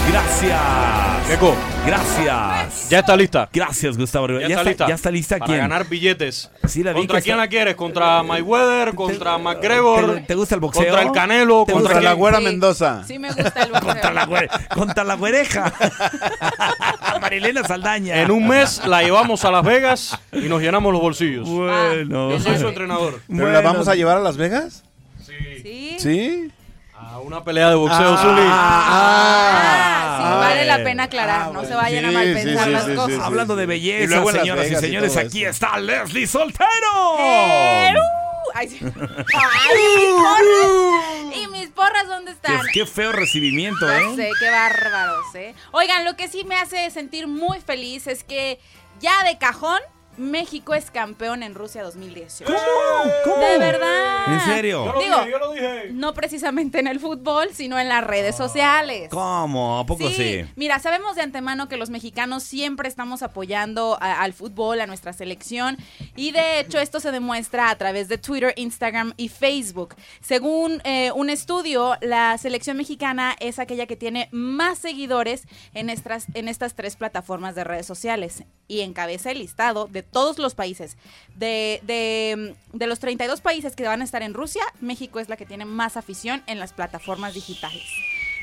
Gracias. Gracias. Ya está lista. Gracias, Gustavo. Ya, está, lista. Ya está lista. Para ¿Quién? ganar billetes. Sí, la vi ¿Contra que quién está- la quieres? ¿Contra Mayweather? ¿Contra McGregor? ¿Te, te gusta el boxeo? ¿Contra el Canelo? ¿Te ¿Contra la güera Sí. Mendoza? Sí me gusta el boxeo. Contra la, güere- contra la güereja. Marilena Saldaña. En un mes la llevamos a Las Vegas y nos llenamos los bolsillos. Bueno. Yo soy su entrenador. ¿Pero la vamos a llevar a Las Vegas? Sí. ¿Sí? A una pelea de boxeo, Ah, Zuli. Ah, sí, Ah, vale la pena aclarar. no se vayan a Sí, malpensar sí, las cosas. sí, Hablando de Y belleza, luego señoras y Vegas y señores, aquí está Leslie Soltero. Ay, sí. Ay, ¿y mis porras? ¿Y mis porras dónde están? qué feo recibimiento, ¿eh? sé, qué bárbaros, ¿eh? Oigan, lo que sí me hace sentir muy feliz es que ya de cajón México es campeón en Rusia 2018. ¿Cómo? De verdad. ¿En serio? Yo lo Digo, dije, yo lo dije. no precisamente en el fútbol, sino en las redes sociales. ¿Cómo? ¿A poco sí? Mira, sabemos de antemano que los mexicanos siempre estamos apoyando a- al fútbol, a nuestra selección, y de hecho esto se demuestra a través de Twitter, Instagram y Facebook. Según eh, un estudio, la selección mexicana es aquella que tiene más seguidores en estas, en estas tres plataformas de redes sociales y encabeza el listado de todos los países. De, de, de los 32 países que van a estar en Rusia, México es la que tiene más afición en las plataformas digitales.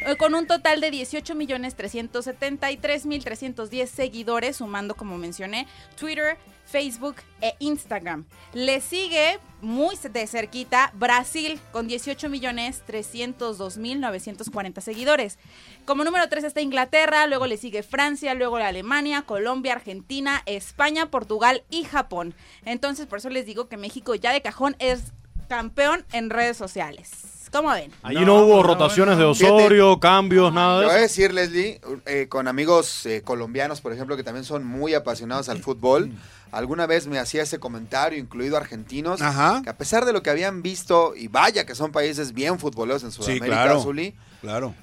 Eh, Con un total de 18.373.310 seguidores, sumando, como mencioné, Twitter, Facebook e Instagram. Le sigue muy de cerquita Brasil con 18.302.940 seguidores. Como número 3 está Inglaterra, luego le sigue Francia, luego la Alemania, Colombia, Argentina, España, Portugal y Japón. Entonces, por eso les digo que México ya de cajón es campeón en redes sociales. ¿Cómo ven? Allí no, hubo rotaciones de Osorio, cambios, nada Te de voy a eso. decir, Leslie, eh, con amigos eh, colombianos, por ejemplo, que también son muy apasionados al fútbol, alguna vez me hacía ese comentario, incluido argentinos, que a pesar de lo que habían visto, y vaya que son países bien futboleros en Sudamérica, claro. Zuli, Claro.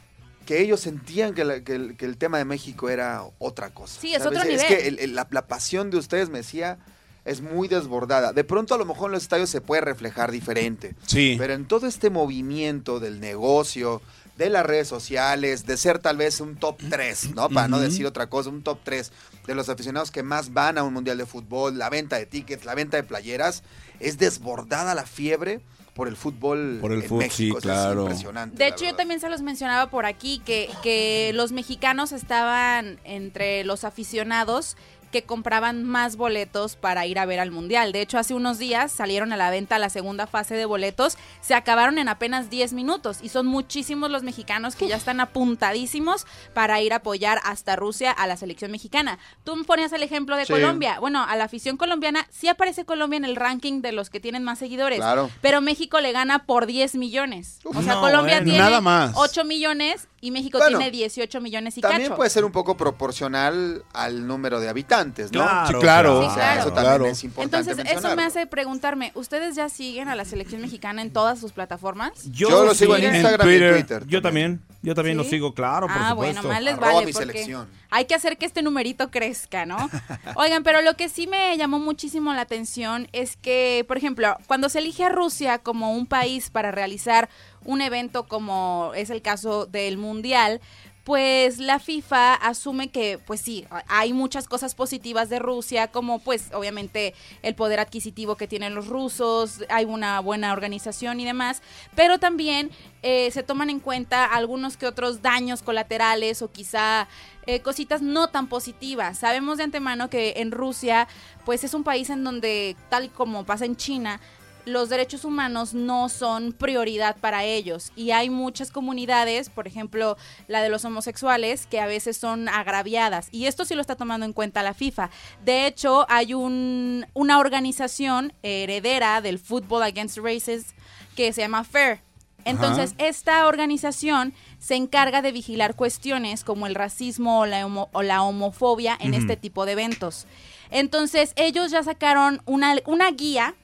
que ellos sentían que, la- que el, que el tema de México era otra cosa. Sí, es ¿sabes? otro Es nivel. que el- el- la, la pasión de ustedes, me decía, es muy desbordada. De pronto a lo mejor en los estadios se puede reflejar diferente. Sí. Pero en todo este movimiento del negocio, de las redes sociales, de ser tal vez un top 3, ¿no? Para no decir otra cosa, un top 3 de los aficionados que más van a un mundial de fútbol, la venta de tickets, la venta de playeras, es desbordada la fiebre por el fútbol Por el en fútbol, México. sí, Eso es claro. impresionante. De hecho, yo también se los mencionaba por aquí que, que los mexicanos estaban entre los aficionados que compraban más boletos para ir a ver al Mundial. De hecho, hace unos días salieron a la venta la segunda fase de boletos, se acabaron en apenas 10 minutos y son muchísimos los mexicanos que ya están apuntadísimos para ir a apoyar hasta Rusia a la selección mexicana. Tú me ponías el ejemplo de Sí. Colombia. Bueno, a la afición colombiana sí aparece Colombia en el ranking de los que tienen más seguidores, Claro. pero México le gana por 10 millones. O sea, No, Colombia bueno. tiene Nada más. 8 millones y México Bueno, tiene 18 millones y También cacho. puede ser un poco proporcional al número de habitantes, ¿no? Claro, Sí, claro. Sí, eso también Claro. es importante Entonces, eso me hace preguntarme, ¿ustedes ya siguen a la selección mexicana en todas sus plataformas? Yo lo sigo en Instagram y en Twitter Yo también. Yo también lo sigo, claro, por ah, supuesto. bueno, más les Arroba vale mi porque selección. hay que hacer que este numerito crezca, ¿no? Oigan, pero lo que sí me llamó muchísimo la atención es que, por ejemplo, cuando se elige a Rusia como un país para realizar un evento como es el caso del Mundial, pues la FIFA asume que, pues sí, hay muchas cosas positivas de Rusia, como pues obviamente el poder adquisitivo que tienen los rusos, hay una buena organización y demás, pero también eh, se toman en cuenta algunos que otros daños colaterales o quizá eh, cositas no tan positivas. Sabemos de antemano que en Rusia, pues es un país en donde, tal como pasa en China, los derechos humanos no son prioridad para ellos y hay muchas comunidades, por ejemplo la de los homosexuales, que a veces son agraviadas y esto sí lo está tomando en cuenta la FIFA. De hecho, hay un, una organización heredera del Football Against Races que se llama FAIR. Entonces, esta organización se encarga de vigilar cuestiones como el racismo o la, homo- o la homofobia en este tipo de eventos. Entonces, ellos ya sacaron una, una guía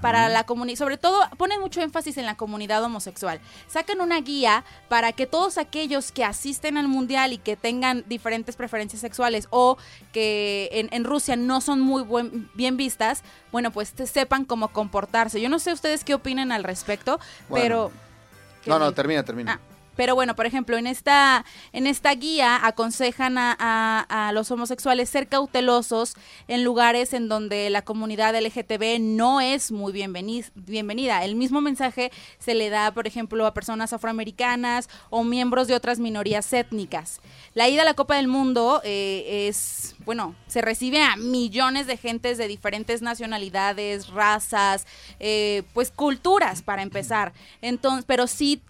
para la comunidad, sobre todo ponen mucho énfasis en la comunidad homosexual. Sacan una guía para que todos aquellos que asisten al mundial y que tengan diferentes preferencias sexuales o que en, en Rusia no son muy buen- bien vistas, bueno, pues te sepan cómo comportarse. Yo no sé ustedes qué opinan al respecto, Bueno. pero... No, no, termina, termina. Ah, pero bueno, por ejemplo, en esta, en esta guía aconsejan a, los homosexuales ser cautelosos en lugares en donde la comunidad LGTB no es muy bienveni- bienvenida. El mismo mensaje se le da, por ejemplo, a personas afroamericanas o miembros de otras minorías étnicas. La ida a la Copa del Mundo eh, es, bueno, se recibe a millones de gentes de diferentes nacionalidades, razas, eh, pues culturas para empezar. Entonces, pero sí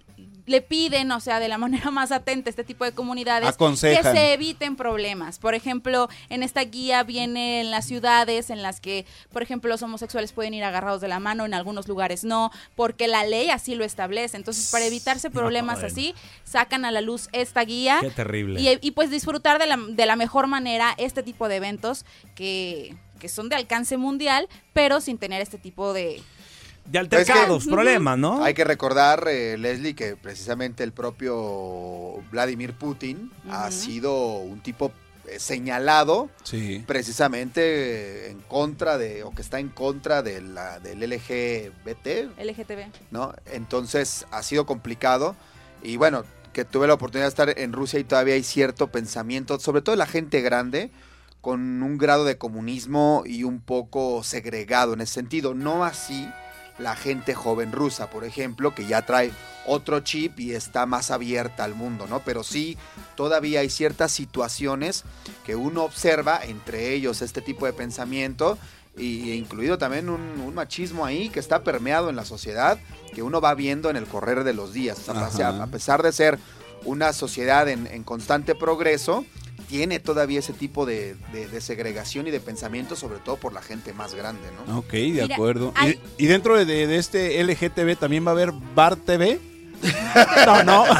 le piden, o sea, de la manera más atenta a este tipo de comunidades Aconsejan. que se eviten problemas. Por ejemplo, en esta guía viene en las ciudades en las que, por ejemplo, los homosexuales pueden ir agarrados de la mano, en algunos lugares no, porque la ley así lo establece. Entonces, para evitarse problemas así, sacan a la luz esta guía. Qué terrible. Y, y, pues disfrutar de la, de la mejor manera este tipo de eventos que, que son de alcance mundial, pero sin tener este tipo de... De altercados, Es que- problemas, ¿no? Hay que recordar, eh, Leslie, que precisamente el propio Vladimir Putin ha sido un tipo eh, señalado Sí. precisamente en contra de, o que está en contra de la, del LGBT, LGTB. ¿no? Entonces ha sido complicado y bueno, que tuve la oportunidad de estar en Rusia y todavía hay cierto pensamiento, sobre todo de la gente grande, con un grado de comunismo y un poco segregado en ese sentido. No así la gente joven rusa, por ejemplo, que ya trae otro chip y está más abierta al mundo, ¿no? Pero sí, todavía hay ciertas situaciones que uno observa, entre ellos este tipo de pensamiento, y incluido también un, un machismo ahí que está permeado en la sociedad, que uno va viendo en el correr de los días. O sea, a pesar de ser una sociedad en, en constante progreso, tiene todavía ese tipo de, de- de segregación y de pensamiento, sobre todo por la gente más grande, ¿no? Ok, de Mira, acuerdo. hay- Y, y dentro de, de este LGTB también va a haber Bar TV. No, no.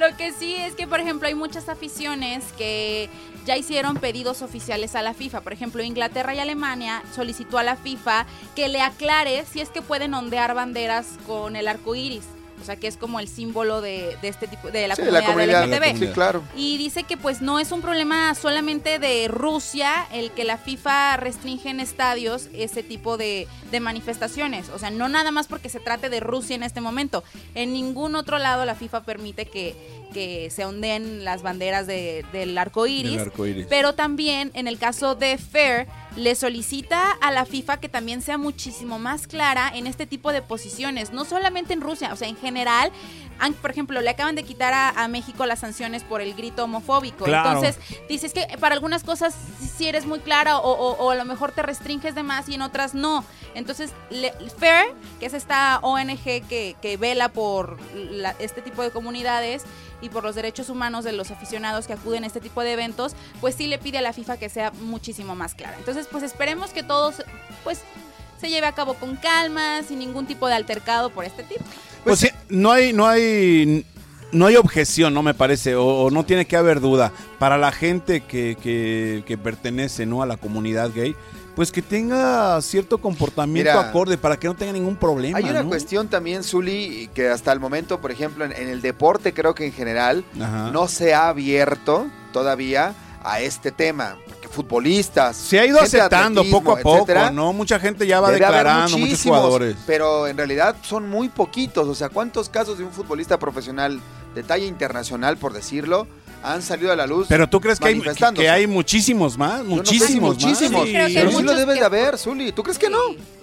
Lo que sí es que, por ejemplo, hay muchas aficiones que ya hicieron pedidos oficiales a la FIFA. Por ejemplo, Inglaterra y Alemania solicitó a la FIFA que le aclare si es que pueden ondear banderas con el arco iris. O sea, que es como el símbolo de, de este tipo de la Sí, comunidad, la comunidad, LGTB. sí, claro. Y dice que pues no es un problema solamente de Rusia el que la FIFA restringe en estadios ese tipo de, de manifestaciones. O sea, no nada más porque se trate de Rusia en este momento. En ningún otro lado la FIFA permite que, que se ondeen las banderas de- del arco iris. Del arco iris. Pero también en el caso de Fair le solicita a la FIFA que también sea muchísimo más clara en este tipo de posiciones, no solamente en Rusia, o sea, en general. Han- Por ejemplo, le acaban de quitar a, a México las sanciones por el grito homofóbico. Claro. Entonces, dices que para algunas cosas sí eres muy clara o, o- o a lo mejor te restringes de más y en otras no. Entonces, le- FAIR, que es esta ONG que, que vela por la- este tipo de comunidades y por los derechos humanos de los aficionados que acuden a este tipo de eventos, pues sí le pide a la FIFA que sea muchísimo más clara. Entonces, pues esperemos que todos, pues se lleve a cabo con calma, sin ningún tipo de altercado por este tipo. Pues sí, no hay, no hay, no hay objeción, no me parece, o, o no tiene que haber duda para la gente que, que, que pertenece, ¿no? A la comunidad gay, pues que tenga cierto comportamiento Mira, acorde para que no tenga ningún problema. Hay una ¿no? cuestión también, Zuli, que hasta el momento, por ejemplo, en, en el deporte creo que en general Ajá. no se ha abierto todavía a este tema. Futbolistas. Se ha ido aceptando poco a poco, etcétera, ¿no? Mucha gente ya va debe declarando, muchos jugadores. Pero en realidad son muy poquitos. O sea, ¿cuántos casos de un futbolista profesional de talla internacional, por decirlo, han salido a la luz? Pero tú crees que hay, que, hay muchísimos más, Yo no sé si muchísimos, más. muchísimos. Sí, pero sí lo muchos debes que- de haber, Zuli. ¿Tú crees que no?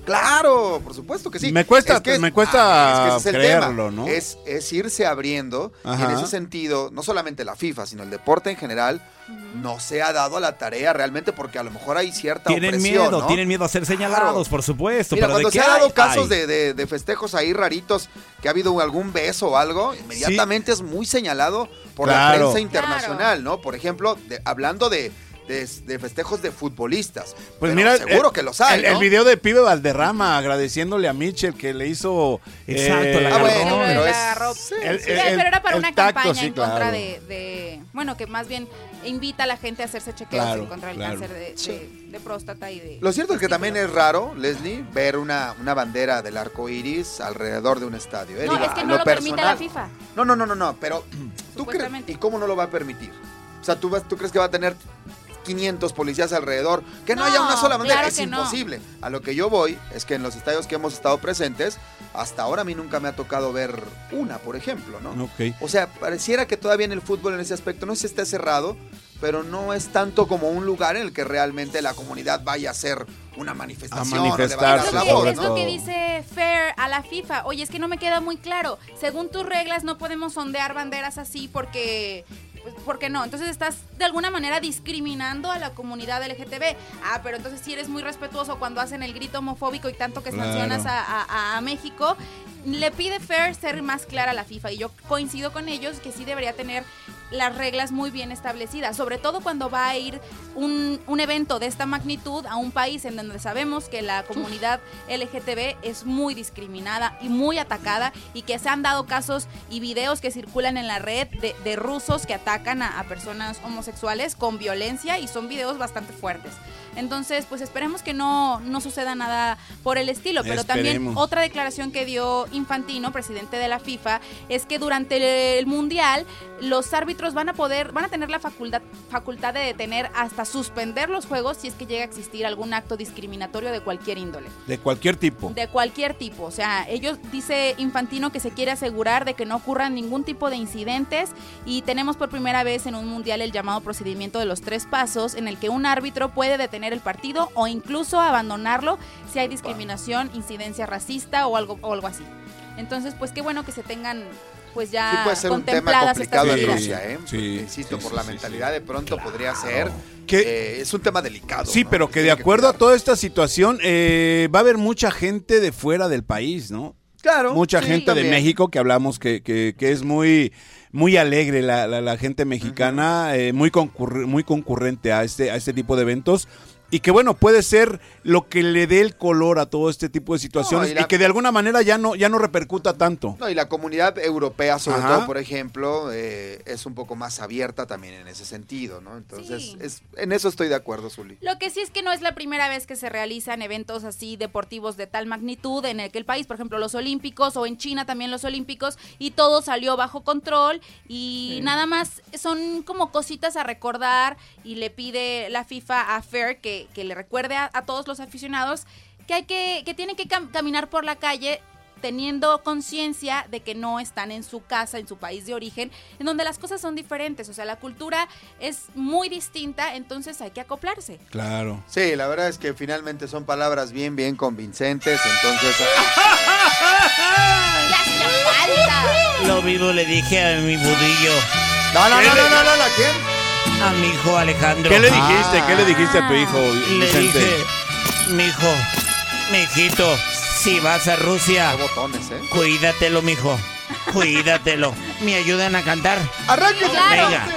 Claro, por supuesto que sí. Me cuesta- Es que me cuesta es que ese es el creerlo, tema. ¿no? Es, es irse abriendo y en ese sentido, no solamente la FIFA, sino el deporte en general, no se ha dado a la tarea realmente porque a lo mejor hay cierta Tienen opresión, miedo, ¿no? tienen miedo a ser señalados, por supuesto. Mira, pero de cuando qué se han dado hay, casos de, de- de festejos ahí raritos, que ha habido algún beso o algo, inmediatamente es muy señalado por la prensa internacional, ¿no? Por ejemplo, de- hablando de, de- de festejos de futbolistas. Pues Pero mira, seguro el- que los hay, El, video de Pibe Valderrama agradeciéndole a Mitchell que le hizo. Exacto, eh, la Ah, agarró. bueno, pero es- agarró. el- Sí, el- pero era para una tacto, campaña sí, en contra de, de- Bueno, que más bien invita a la gente a hacerse chequeos Claro, en contra del claro. cáncer de, de- de próstata y de. Lo cierto es que también es raro, Leslie, ver una, una bandera del arco iris alrededor de un estadio. ¿eh? No, Digo, es que no lo permite la FIFA. No, no, no, no, no, pero ¿tú crees? ¿Y cómo no lo va a permitir? O sea, ¿tú, vas, ¿tú crees que va a tener 500 policías alrededor? Que no, No, haya una sola bandera. claro es que no. imposible. A lo que yo voy es que en los estadios que hemos estado presentes, hasta ahora a mí nunca me ha tocado ver una, por ejemplo, ¿no? Ok. O sea, pareciera que todavía en el fútbol en ese aspecto no se esté cerrado, pero no es tanto como un lugar en el que realmente la comunidad vaya a hacer una manifestación. a manifestarse, Es la lo, que, voz, es lo que dice Fair a la FIFA. Oye, es que no me queda muy claro. Según tus reglas no podemos sondear banderas así porque... Pues, ¿Por qué no? Entonces estás de alguna manera discriminando a la comunidad LGTB. Ah, pero entonces sí eres muy respetuoso cuando hacen el grito homofóbico y tanto que Claro. sancionas a, a- a México. Le pide Fair ser más clara a la FIFA y yo coincido con ellos que sí debería tener las reglas muy bien establecidas, sobre todo cuando va a ir un, un evento de esta magnitud a un país en donde sabemos que la comunidad LGTB es muy discriminada y muy atacada y que se han dado casos y videos que circulan en la red de, de rusos que atacan a, a personas homosexuales con violencia y son videos bastante fuertes. Entonces, pues esperemos que no, no suceda nada por el estilo, pero también otra declaración que dio Infantino, presidente de la FIFA, es que durante el Mundial los árbitros van a poder, van a tener la facultad, facultad de detener hasta suspender los juegos si es que llega a existir algún acto discriminatorio de cualquier índole. De cualquier tipo. De cualquier tipo. O sea, ellos, dice Infantino, que se quiere asegurar de que no ocurran ningún tipo de incidentes y tenemos por primera vez en un mundial el llamado procedimiento de los tres pasos en el que un árbitro puede detener el partido o incluso abandonarlo si hay discriminación, incidencia racista o algo, o algo así. Entonces, pues qué bueno que se tengan pues ya Sí puede ser un tema complicado estas en. Rusia, ¿eh? Sí, Insisto, sí, por sí, la sí, mentalidad de pronto podría ser Que- eh, es un tema delicado. Sí, ¿no? pero que de acuerdo a toda esta situación, eh, va a haber mucha gente de fuera del país, ¿no? Claro. Mucha sí, gente de. México que hablamos que, que, que es muy muy alegre la, la- la gente mexicana, eh, muy, concurr- muy concurrente a este, a este tipo de eventos. Y que bueno, puede ser lo que le dé el color a todo este tipo de situaciones No, y que de alguna manera ya no, ya no repercuta tanto. No, y la comunidad europea, sobre Ajá. todo, por ejemplo, eh, es un poco más abierta también en ese sentido, ¿no? Entonces, Sí. es, en eso estoy de acuerdo, Zuli. Lo que sí es que no es la primera vez que se realizan eventos así deportivos de tal magnitud en el que el país, por ejemplo, los Olímpicos o en China también los Olímpicos y todo salió bajo control y Sí. nada más son como cositas a recordar y le pide la FIFA a Fair que, que le recuerde a, a todos los aficionados que hay que que tienen que cam- caminar por la calle teniendo conciencia de que no están en su casa, en su país de origen, en donde las cosas son diferentes, o sea, la cultura es muy distinta, entonces hay que acoplarse. Claro. Sí, la verdad es que finalmente son palabras bien, bien convincentes, entonces... Lo mismo le dije a mi budillo. No, no, no, no, no, no, ¿a quién? A mi hijo Alejandro. ¿Qué le dijiste? ¿Qué le dijiste a tu hijo, Le dije, mi hijo, mi hijito, si vas a Rusia, botones, ¿eh? cuídatelo, mijo. Cuídatelo. ¿Me ayudan a cantar? ¡Arranque! Venga.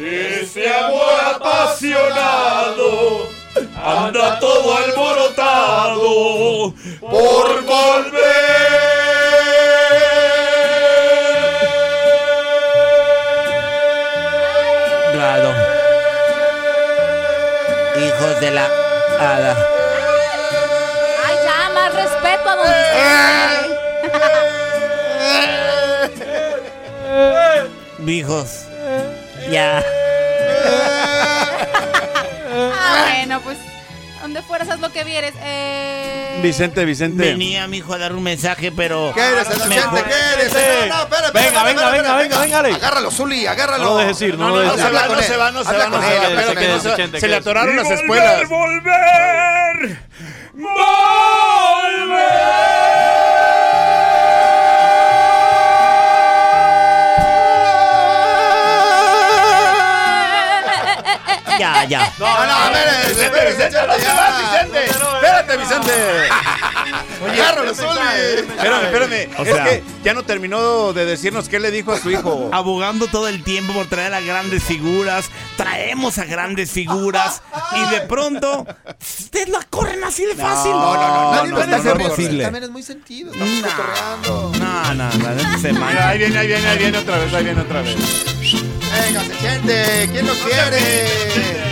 Ese amor apasionado anda todo alborotado por Claro. Hijos de la hada. Ay, ya, más respeto a don Vicente. Hijos. Ya. Ah, bueno, pues, donde fueras, haz lo que vieres. Eh... Vicente, Vicente. Venía mi hijo a dar un mensaje, pero. ¿Qué eres, docente? ¿Qué eres? No, no, espérate, Venga, venga, venga, venga, venga. Agárralo, Zuli, agárralo. No lo dejes ir, no lo dejes ir. Habla No con se va, no se va, no se va, no se va. Se le atoraron las volver, espuelas. volver, Ya, ya. No, no, espérate, espérate, Vicente, no se va, Vicente. Espérate, Vicente. Agárralo, Zuli. Espérame, espérame. O es sea- que ya no terminó de decirnos qué le dijo a su hijo. Abogando todo el tiempo por traer a grandes figuras. Traemos a grandes figuras. Y de pronto. Ustedes la corren así de fácil. No, no, no, nadie no, no, no es posible. También es muy sentido, estamos. No, no, no, ahí viene, ahí viene, ahí viene otra vez, ahí viene otra vez. Venga, Chente, ¿quién lo quiere?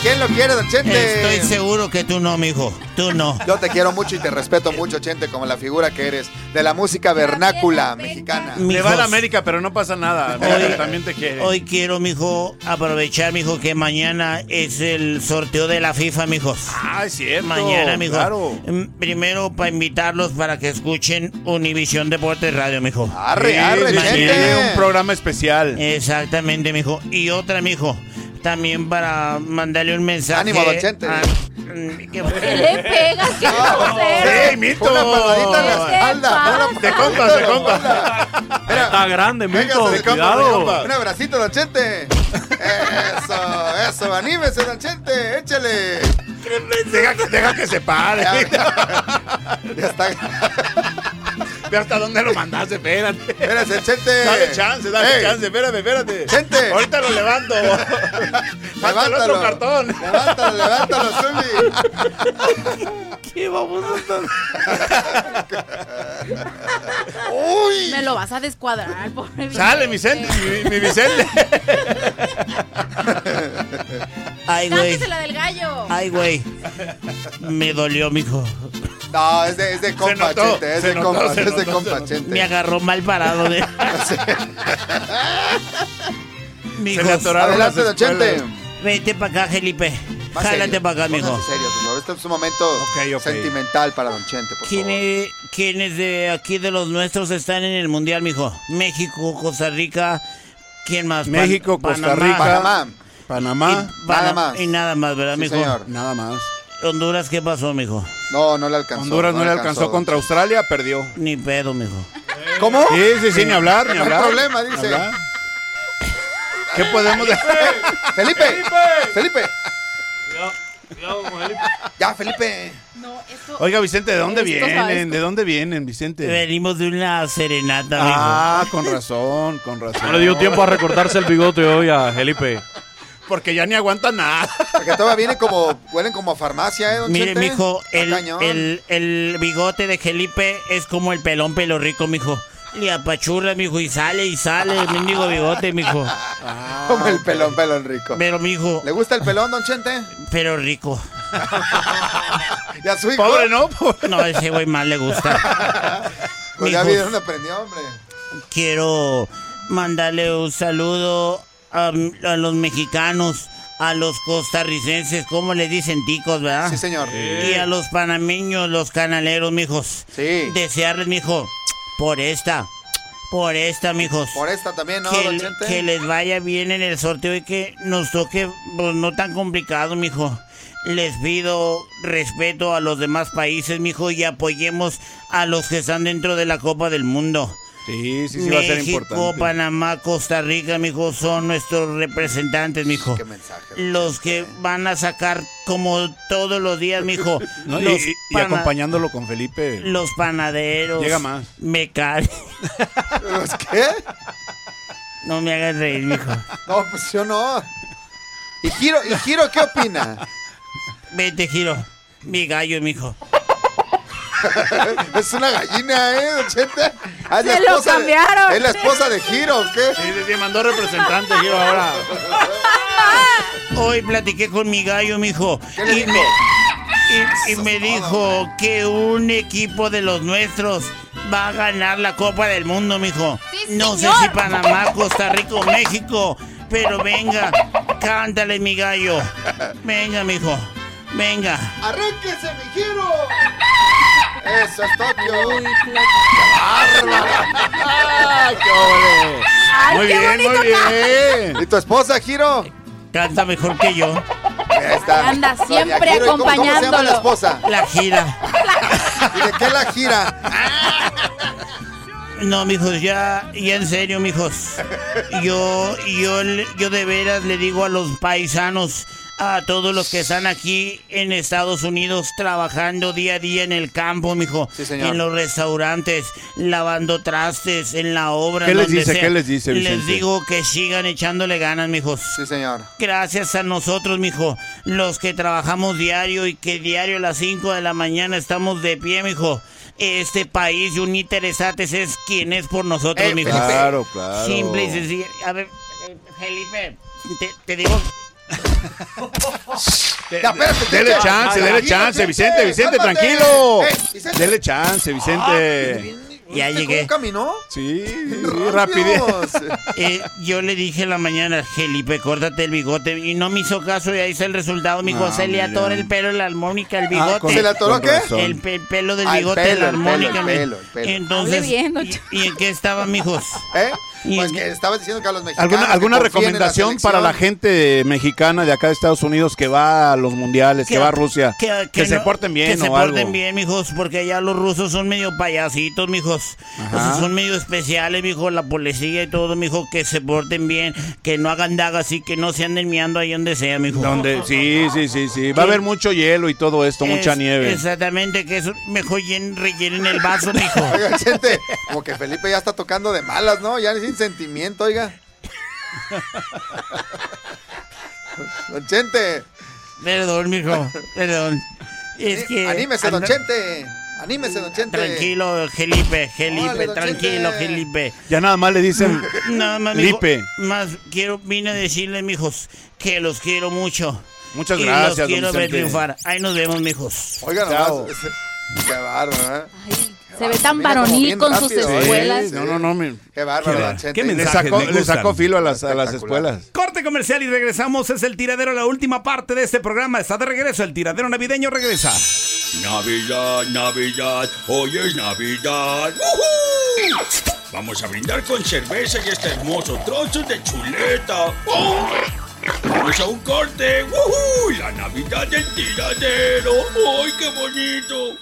¿Quién lo quiere, don Chente? Estoy seguro que tú no, mijo. Tú no. Yo te quiero mucho y te respeto mucho, Chente, como la figura que eres de la música vernácula mexicana. Le va a la. América, pero no pasa nada. Mira, Hoy- también te quiere. Hoy quiero, mijo, aprovechar, mijo, que mañana es el sorteo de la FIFA, mijos. Ah, es cierto. Mañana, mijo. Claro. Mm, Primero, para invitarlos para que escuchen Univisión Deportes Radio, mijo. Arre, arre, sí, Chente. tiene un programa especial. Exactamente, mijo. Y otra, mijo. También para mandarle un mensaje. Ánimo, don Chente. a- mm, ¿Qué ¿Qué le pegas? ¿Qué ¡Sí, mito! Una palmadita en la ¿Qué espalda. De compas, de compas. Está grande, Véngase Milton. de Cuidado. compas. Un abracito, don Chente. Eso, eso, anímese, don Chente, échale. Deja, que- deja que se pare. Ya, ya está. Ve hasta dónde lo mandaste, espérate. Espérate, Chente. Dale chance, dale Ey, chance, espérame, espérate. Chente. Ahorita lo levanto. Falta el otro Levántalo. cartón. Levántalo, levántalo, Zuli. ¿Qué vamos a hacer? Uy. Me lo vas a descuadrar, pobre Sale, Vicente, mi, mi Vicente. Ay, güey. La del gallo. Ay, güey. Me dolió, mijo. No, es de, es de compa, Chente, es se de notó, compa, se es de compa. Chente. Me agarró mal parado. De... Se le atoraron las Adelante, don Chente. espuelas. Vete para acá, Felipe. Más Jálate serio. para acá, mijo. Póngase serio, por favor. Este es un momento Ok, ok. sentimental para don Chente, por ¿Quién favor. es- ¿Quiénes de aquí de los nuestros están en el mundial, mijo? México, Costa Rica. ¿Quién más? Pan- México, Costa Panamá. Rica. Panamá. Panamá. Y, Nada Pana- más. Y nada más, ¿verdad, Sí, mijo? señor. Nada más. Honduras, ¿qué pasó, mijo? No, no le alcanzó. Honduras no le alcanzó contra Australia, perdió. Ni pedo, mijo. ¿Cómo? Sí, sí, sí, ni hablar, ni No hay hablar. problema, dice. hablar. ¿Qué podemos hacer? Felipe, Felipe. Cuidado, cuidado con Felipe. Ya, Felipe. No, esto. Oiga, Vicente, ¿de dónde Esto, vienen? ¿De dónde vienen, Vicente? Venimos de una serenata, mijo. Ah, con razón, con razón. No le dio tiempo a recortarse el bigote hoy a Felipe. Porque ya ni aguanta nada. Porque todavía viene como, huelen como a farmacia, ¿eh, don Mire, mijo, el, el, el bigote de Felipe es como el pelón pelo rico, mijo. Le apachurra, mijo, y sale y sale el mendigo bigote, mijo. Como el pelón, pelón rico. Pero, mijo. ¿Le gusta el pelón, don Chente? Pero rico. ¿Y a su hijo? Pobre, ¿no? No, ese güey más le gusta. Pues ya Mijo, vieron dónde aprendió, hombre. quiero mandarle un saludo a, a los mexicanos, a los costarricenses, como le dicen ticos, ¿verdad? Sí, señor. Y a los panameños, los canaleros, mijos. Sí. Desearles, mijo, por esta, por esta, mijos. Por esta también, ¿no, que les vaya bien en el sorteo y que nos toque pues, no tan complicado, mijo. Les pido respeto a los demás países, mijo, y apoyemos a los que están dentro de la Copa del Mundo. Sí, sí, sí va a ser México, importante. Panamá, Costa Rica, mijo, son nuestros representantes, mijo. Qué mensaje. Los que van a sacar como todos los días, mijo. No, y, los, y- y pana- acompañándolo con Felipe. los panaderos. Llega más. Mecánicos. ¿Los qué? No me hagas reír, mijo. No, pues yo no. ¿Y Giro, ¿y Giro qué opina? Vete, Giro. Mi gallo, mijo. es una gallina, ¿eh, don Chente? Ah, es la Se lo esposa de- cambiaron. ¿Es la esposa de Giro o qué? Sí, sí, sí, mandó representante, Giro, ahora. Hoy platiqué con mi gallo, mijo. ¿Qué le y dijo? me, y, y me dijo que un equipo de los nuestros va a ganar la Copa del Mundo, mijo. Sí, no sé si Panamá, Costa Rica o México. Pero venga, cántale, mi gallo. Venga, mijo. Venga. ¡Arránquese, mi Giro! Eso es Tokio. ¡Ay, qué ole! Muy bien, muy bien. ¿Y tu esposa, Giro? Canta mejor que yo. Está. Anda siempre Giro, ¿y cómo- ¿Cómo se llama la acompañándolo. esposa? La gira. ¿Y de qué la gira? No, mijos, ya, ya en serio, mijos. Yo, yo, yo de veras le digo a los paisanos, a todos los que están aquí en Estados Unidos trabajando día a día en el campo, mijo. Sí, señor. En los restaurantes, lavando trastes, en la obra. ¿Qué les dice? sea. ¿Qué les dice, Les Vicente? digo que sigan echándole ganas, mijos. Sí, señor. Gracias a nosotros, mijo, los que trabajamos diario y que diario a las 5 de la mañana estamos de pie, mijo. Este país, Uniter Estates, es quien es por nosotros, Eh, mijo. Claro, claro. Simple y sencillo. A ver, eh, Felipe, te, te digo. Ya, espérate, Dele chance, dele chance, Vicente, Vicente, tranquilo. Vicente. Dele chance, Vicente. Ya ¿Viste llegué. ¿Cómo caminó? Sí, rápido. Eh, yo le dije en la mañana, Felipe, córtate el bigote. Y no me hizo caso y ahí está el resultado, mijo. Ah, se le atora el pelo en la armónica, el bigote. con- ¿Se le atoró qué? El, pe- pelo del Ah, el bigote pelo, la el pelo, armónica. el mi- pelo, el pelo. Entonces, Hable bien, don ¿y, y en qué estaban, mijos? ¿Eh? Y Pues que estabas diciendo que a los mexicanos. ¿Alguna, alguna la recomendación para la gente mexicana de acá de Estados Unidos que va a los mundiales, que, va a Rusia? Que, se no- porten bien Que se algo. porten bien, mijos, porque allá los rusos son medio payasitos, mijos. Ajá. O sea, son medio especiales, mijo, la policía y todo, mijo, que se porten bien, que no hagan dagas y que no se anden miando ahí donde sea, mijo. Donde, sí, sí, sí, sí. Va a haber mucho hielo y todo esto, mucha nieve. Exactamente, que eso mejor llen- rellenen el vaso, mijo. Oiga, como que Felipe ya está tocando de malas, ¿no? Ya sin sentimiento, oiga. Don Chente. Perdón, mijo, perdón. Es que... Anímese, don Chente. Anímese, don Chente. Tranquilo, Felipe, Felipe, Órale, tranquilo, Chente. Felipe. Ya nada más le dicen Nada más, mijo, Lipe. más quiero, vine a decirles, mijos, que los quiero mucho. Muchas y gracias, los don quiero ver triunfar. Ahí nos vemos, mijos. Oiga, Chao. nomás. Qué bárbaro, ¿eh? Se ve tan varonil con sus rápido, escuelas. Sí. No, no, no. mi- Qué bárbaro, Qué qué Le sacó, le sacó filo a las, a las escuelas. Corte comercial y regresamos. Es el tiradero, la última parte de este programa. Está de regreso. El tiradero navideño regresa. Navidad, Navidad, hoy es Navidad. ¡Woohoo! Vamos a brindar con cerveza y este hermoso trozo de chuleta. ¡Pum! Vamos a un corte. ¡Woohoo! La Navidad del tiradero. ¡Ay, qué bonito!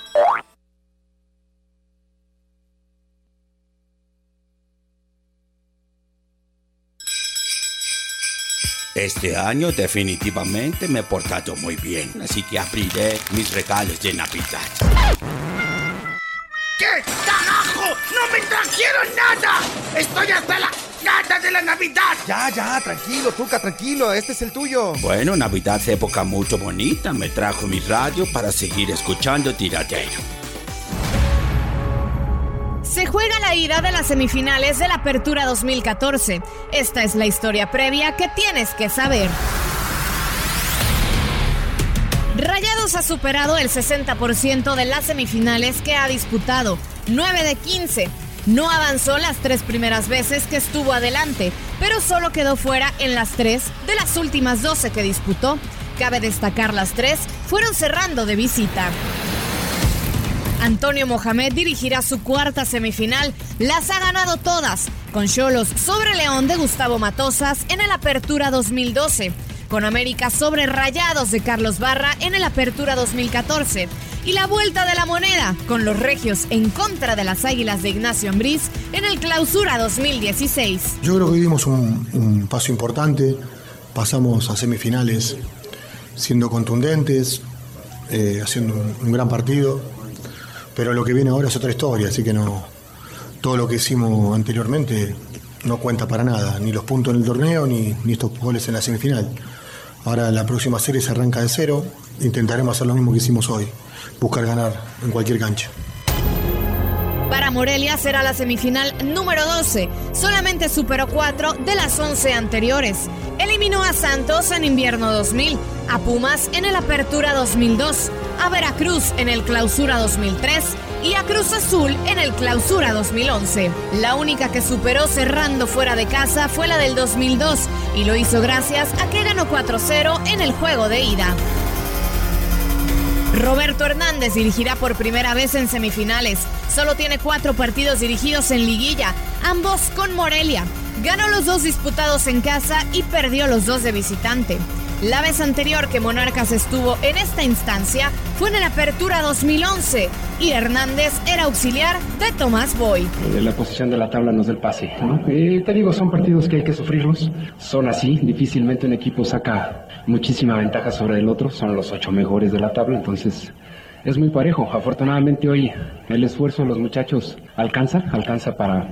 Este año definitivamente me he portado muy bien, así que abriré mis regalos de Navidad. ¿Qué carajo? ¡No me trajeron nada! ¡Estoy hasta la... ¡Cállate la Navidad! Ya, ya, tranquilo, Tuca, tranquilo. Este es el tuyo. Bueno, Navidad es época mucho bonita. Me trajo mi radio para seguir escuchando Tiradero. Se juega la ida de las semifinales de la Apertura 2014. Esta es la historia previa que tienes que saber. Rayados ha superado el 60% de las semifinales que ha disputado, 9 de 15. No avanzó las tres primeras veces que estuvo adelante, pero solo quedó fuera en las tres de las últimas 12 que disputó. Cabe destacar las tres fueron cerrando de visita. Antonio Mohamed dirigirá su cuarta semifinal. Las ha ganado todas, con Cholos sobre León de Gustavo Matosas en el Apertura 2012, con América sobre Rayados de Carlos Barra en el Apertura 2014 y la vuelta de la moneda con los Regios en contra de las Águilas de Ignacio Ambriz en el Clausura 2016. Yo creo que dimos un, un paso importante, pasamos a semifinales siendo contundentes, eh, haciendo un, un gran partido, pero lo que viene ahora es otra historia, así que no todo lo que hicimos anteriormente no cuenta para nada, ni los puntos en el torneo ni, ni estos goles en la semifinal. Ahora la próxima serie se arranca de cero, intentaremos hacer lo mismo que hicimos hoy, buscar ganar en cualquier cancha. Para Morelia será la semifinal número 12. Solamente superó 4 de las 11 anteriores. Eliminó a Santos en invierno 2000, a Pumas en el Apertura 2002, a Veracruz en el Clausura 2003 y a Cruz Azul en el Clausura 2011. La única que superó cerrando fuera de casa fue la del 2002 y lo hizo gracias a que ganó 4-0 en el juego de ida. Roberto Hernández dirigirá por primera vez en semifinales. Solo tiene cuatro partidos dirigidos en liguilla, ambos con Morelia. Ganó los dos disputados en casa y perdió los dos de visitante. La vez anterior que Monarcas estuvo en esta instancia fue en la Apertura 2011 y Hernández era auxiliar de Tomás Boy. Eh, La posición de la tabla nos da el pase. ¿no? Eh, te digo, son partidos que hay que sufrirlos. Son así. Difícilmente un equipo saca muchísima ventaja sobre el otro. Son los ocho mejores de la tabla. Entonces es muy parejo. Afortunadamente hoy el esfuerzo de los muchachos alcanza, alcanza para,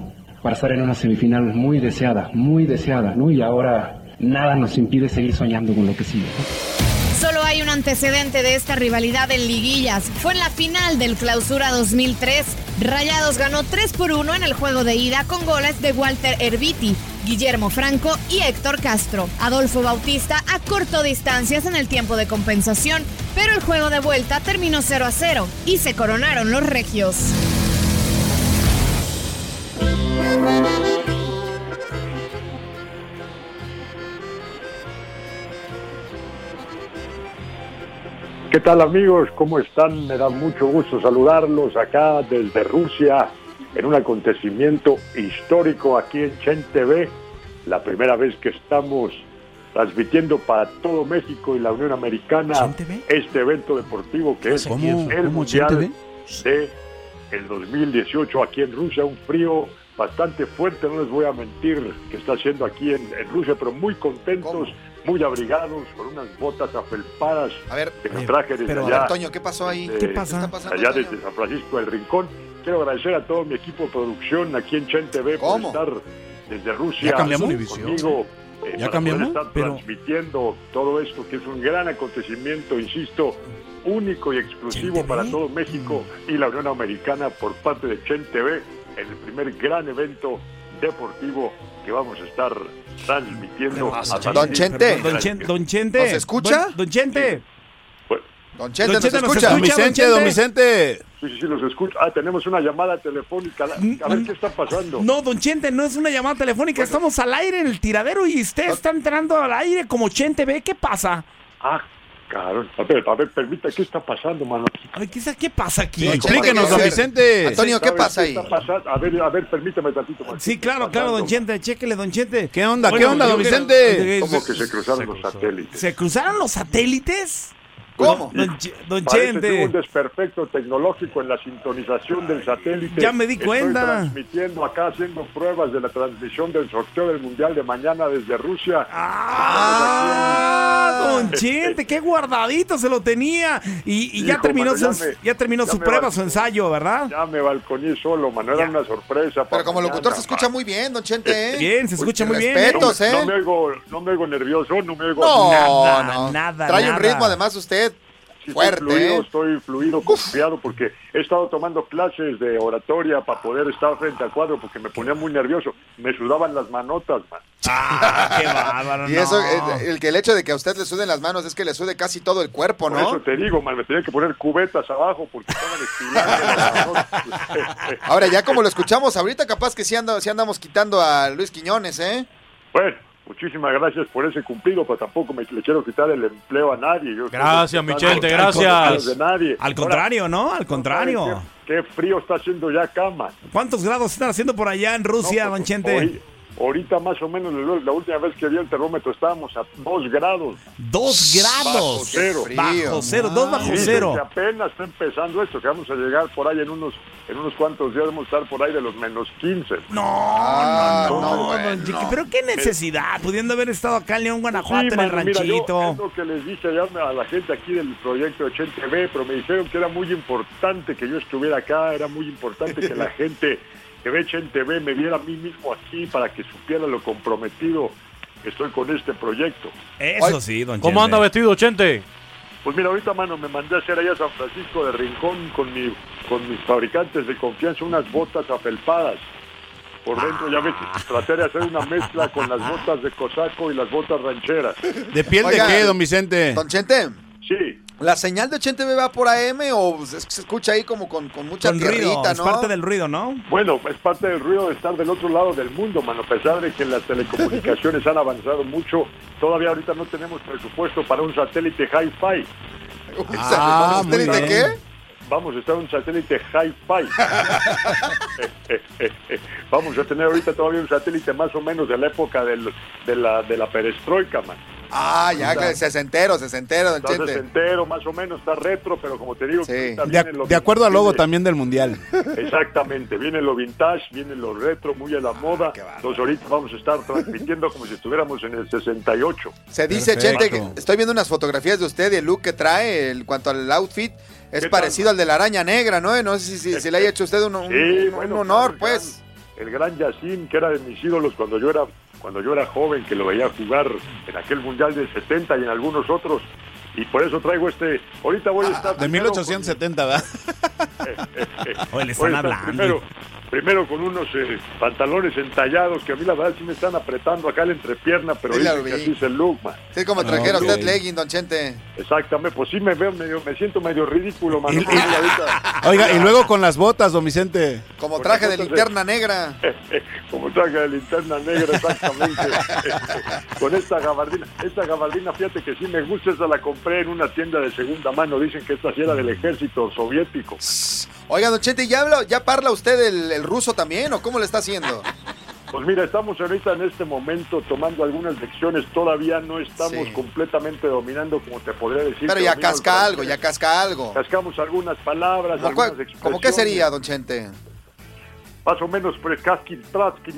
estar en una semifinal muy deseada, muy deseada. ¿no? Y ahora nada nos impide seguir soñando con lo que sigue. Solo hay un antecedente de esta rivalidad en liguillas. Fue en la final del Clausura 2003. Rayados ganó 3 por 1 en el juego de ida con goles de Walter Erviti, Guillermo Franco y Héctor Castro. Adolfo Bautista a corto distancias en el tiempo de compensación, pero el juego de vuelta terminó 0 a 0 y se coronaron los regios. ¿Qué tal amigos? ¿Cómo están? Me da mucho gusto saludarlos acá desde Rusia en un acontecimiento histórico aquí en Chen TV. La primera vez que estamos transmitiendo para todo México y la Unión Americana este evento deportivo que es ¿Cómo? el ¿Cómo Mundial Chen de el 2018 aquí en Rusia. Un frío bastante fuerte, no les voy a mentir, que está haciendo aquí en, en Rusia, pero muy contentos, muy abrigados, con unas botas afelpadas que me traje desde Pero, allá. Antonio, ¿qué pasó ahí? desde- ¿Qué pasa? ¿Qué está pasando, Allá Antonio? desde San Francisco del Rincón. Quiero agradecer a todo mi equipo de producción aquí en Chen TV por estar desde Rusia ¿Ya cambiamos? conmigo. eh, ¿Ya cambiamos? poder estar Pero- transmitiendo todo esto, que es un gran acontecimiento, insisto, único y exclusivo para todo México y la Unión Americana por parte de Chen TV, en el primer gran evento deportivo que vamos a estar transmitiendo. a Don Chente. Don, Chente. ¿Nos escucha? Don Chente. Don Chente, Don ¿nos Chente, ¿nos escucha? escucha, Don Chente? Don Vicente. Sí, sí, sí, los escucho. Ah, tenemos una llamada telefónica. A ver qué está pasando. No, don Chente, no es una llamada telefónica. Estamos al aire en el tiradero y usted está entrando al aire como Chente. ¿Ve qué pasa? Ah, claro. A ver, a ver, permita, ¿qué está pasando, mano? Ay, ¿qué, qué pasa aquí? Sí, explíquenos, don Vicente. Antonio, ¿qué ¿Sabes pasa ahí? está pasando? A ver, a ver, permítame tantito. más. Sí, claro, claro, don Chente. Chéquele, don Chente. ¿Qué onda? ¿Qué onda, don Vicente? ¿Cómo que se cruzaron los satélites? ¿Se cruzaron los satélites? ¿Cómo? Don, don Chente. un desperfecto tecnológico en la sintonización del satélite. Ya me di Estoy cuenta. transmitiendo acá, haciendo pruebas de la transmisión del sorteo del Mundial de mañana desde Rusia. Ah, don Chente, qué guardadito se lo tenía. Y, y ya Hijo, terminó, mano, ya su, me- ya terminó ya su prueba, su ensayo, ¿verdad? Ya me balconí solo, mano, era una sorpresa. Pero como locutor se escucha muy bien, don Chente. ¿eh? Bien, se escucha muy bien. Respetos, no, ¿eh? no me oigo, no me oigo nervioso, no me oigo No, no. nada, Trae un nada. ritmo además usted Sí, fuerte, estoy fluido, ¿eh? estoy fluido, confiado, porque he estado tomando clases de oratoria para poder estar frente al cuadro, porque me ponía muy nervioso. Me sudaban las manotas, man. Ah, qué bárbaro, Y eso, eh, el, que el hecho de que a usted le suden las manos es que le sude casi todo el cuerpo, Por eso ¿no? te digo, man, me tenía que poner cubetas abajo porque estaban estilando las manotas. Ahora, ya como lo escuchamos ahorita, capaz que sí, anda- sí andamos quitando a Luis Quiñones, ¿eh? Bueno, muchísimas gracias por ese cumplido, pero tampoco me le quiero quitar el empleo a nadie. Yo Gracias, los gracias. derechos de nadie. Al Ahora, contrario, ¿no? Al ¿sabe contrario. Qué, qué frío está haciendo ya cama. ¿Cuántos grados están haciendo por allá en Rusia, don Chente? Hoy- ahorita más o menos la última vez que vi el termómetro estábamos a 2 grados. Dos Bajo grados. cero. Bajo cero, dos bajo cero. que apenas está empezando esto, que vamos a llegar por ahí en unos en unos cuantos días, vamos a estar por ahí de los menos 15. No, Ah, no, no, no, Chiqui, pero qué necesidad, pudiendo haber estado acá en León, Guanajuato, Sí, en el mano, mira, yo ranchito. es lo que les dije a la gente aquí del proyecto 80B, pero me dijeron que era muy importante que yo estuviera acá, era muy importante que la gente que ve 80B me viera a mí mismo aquí para que supiera lo comprometido que estoy con este proyecto. Eso sí, don ¿Cómo anda vestido, Chente? Pues mira, ahorita, mano, me mandé a hacer allá a San Francisco de Rincón con, mi, con mis fabricantes de confianza unas botas afelpadas. Por dentro, ya ves, traté de hacer una mezcla con las botas de cosaco y las botas rancheras. ¿De piel Oiga, de qué, don Vicente? Don Chente. Sí. ¿La señal de 80 va por AM o se se escucha ahí como con, con mucha Con ruido, es parte del ruido, ¿no? Bueno, es parte del ruido de estar del otro lado del mundo, mano. A pesar de que las telecomunicaciones han avanzado mucho, todavía ahorita no tenemos presupuesto para un satélite hi-fi. Ah, ¿Un satélite muy qué? Vamos a estar en un satélite hi-fi. Vamos a tener ahorita todavía un satélite más o menos de la época del- de, la, de la perestroika, man. Ah, ya, que sesentero, sesentero, don Está Chente. sesentero, más o menos, está retro, pero como te digo, ahorita De, viene lo de acuerdo al logo viene- también del mundial. Exactamente, viene lo vintage, viene lo retro, muy a la moda. Entonces ahorita vamos a estar transmitiendo como si estuviéramos en el 68. Se dice, Chente, que estoy viendo unas fotografías de usted y el look que trae en cuanto al outfit. Es ¿Qué parecido al de la araña negra, ¿no? No sé si, si- si le haya hecho usted un, un- Sí, un bueno, honor, claro, pues. El gran Yacine, que era de mis ídolos cuando yo era cuando yo era joven, que lo veía jugar en aquel Mundial del 70 y en algunos otros. Y por eso traigo este... Ahorita voy a estar... De primero 1870, ¿verdad? con- le están voy a estar hablando. Primero, primero con unos eh, pantalones entallados que a mí la verdad sí me están apretando acá la entrepierna, pero Sí, dicen que así es el look, man. Sí, como Ah, trajera usted legging, don Chente. Exactamente, pues sí me veo medio, me siento medio ridículo. Y- ahorita- Oiga, y luego con las botas, don Vicente. Como Con traje de- linterna negra. Como traje de linterna negra, exactamente. Con esta gabardina. Esta gabardina, fíjate que sí me gusta, esa la compré en una tienda de segunda mano. Dicen que esta sí era del ejército soviético. Oiga, don Chente, ¿ya, habla, ya parla usted el, el ruso también o cómo le está haciendo? Pues mira, estamos ahorita en este momento tomando algunas lecciones. Todavía no estamos Sí. completamente dominando, como te podría decir. Pero ya casca algo, ya casca algo. Cascamos algunas palabras, ¿Cómo, algunas expresiones. ¿Cómo qué sería, don Chente? Más o menos, pues, casqui, trasqui,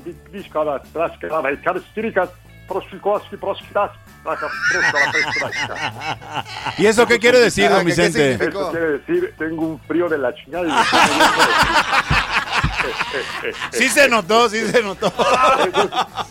discara, trascara, y carstirica, prosficoasqui, prosquitas, traca, proscara, prestra. ¿Y eso qué quiere decir, don ¿Qué- qué Vicente? Eso quiere decir, tengo un frío de la chingada. Sí se notó, sí se notó.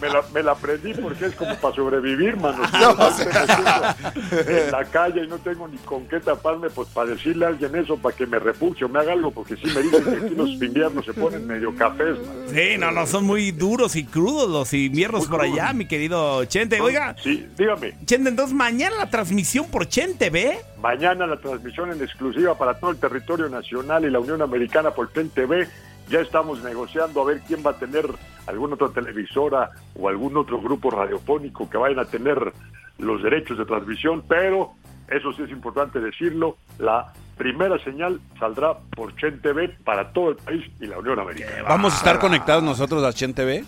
me, la, me la aprendí porque es como para sobrevivir, mano. No, o sea. en la calle y no tengo ni con qué taparme, pues para decirle a alguien eso, para que me refugio, me haga algo, porque sí me dicen que aquí los inviernos se ponen medio cafés, man. Sí, no, no, son muy duros y crudos los inviernos por allá, mi querido Chente. Oiga, Sí, dígame. Chente, entonces mañana la transmisión por Chente, ¿ve? Mañana la transmisión en exclusiva para todo el territorio nacional y la Unión Americana por TEN TV. Ya estamos negociando a ver quién va a tener alguna otra televisora o algún otro grupo radiofónico que vayan a tener los derechos de transmisión, pero eso sí es importante decirlo, la primera señal saldrá por Chen TV para todo el país y la Unión Americana. ¿Vamos a estar conectados nosotros a Chen TV?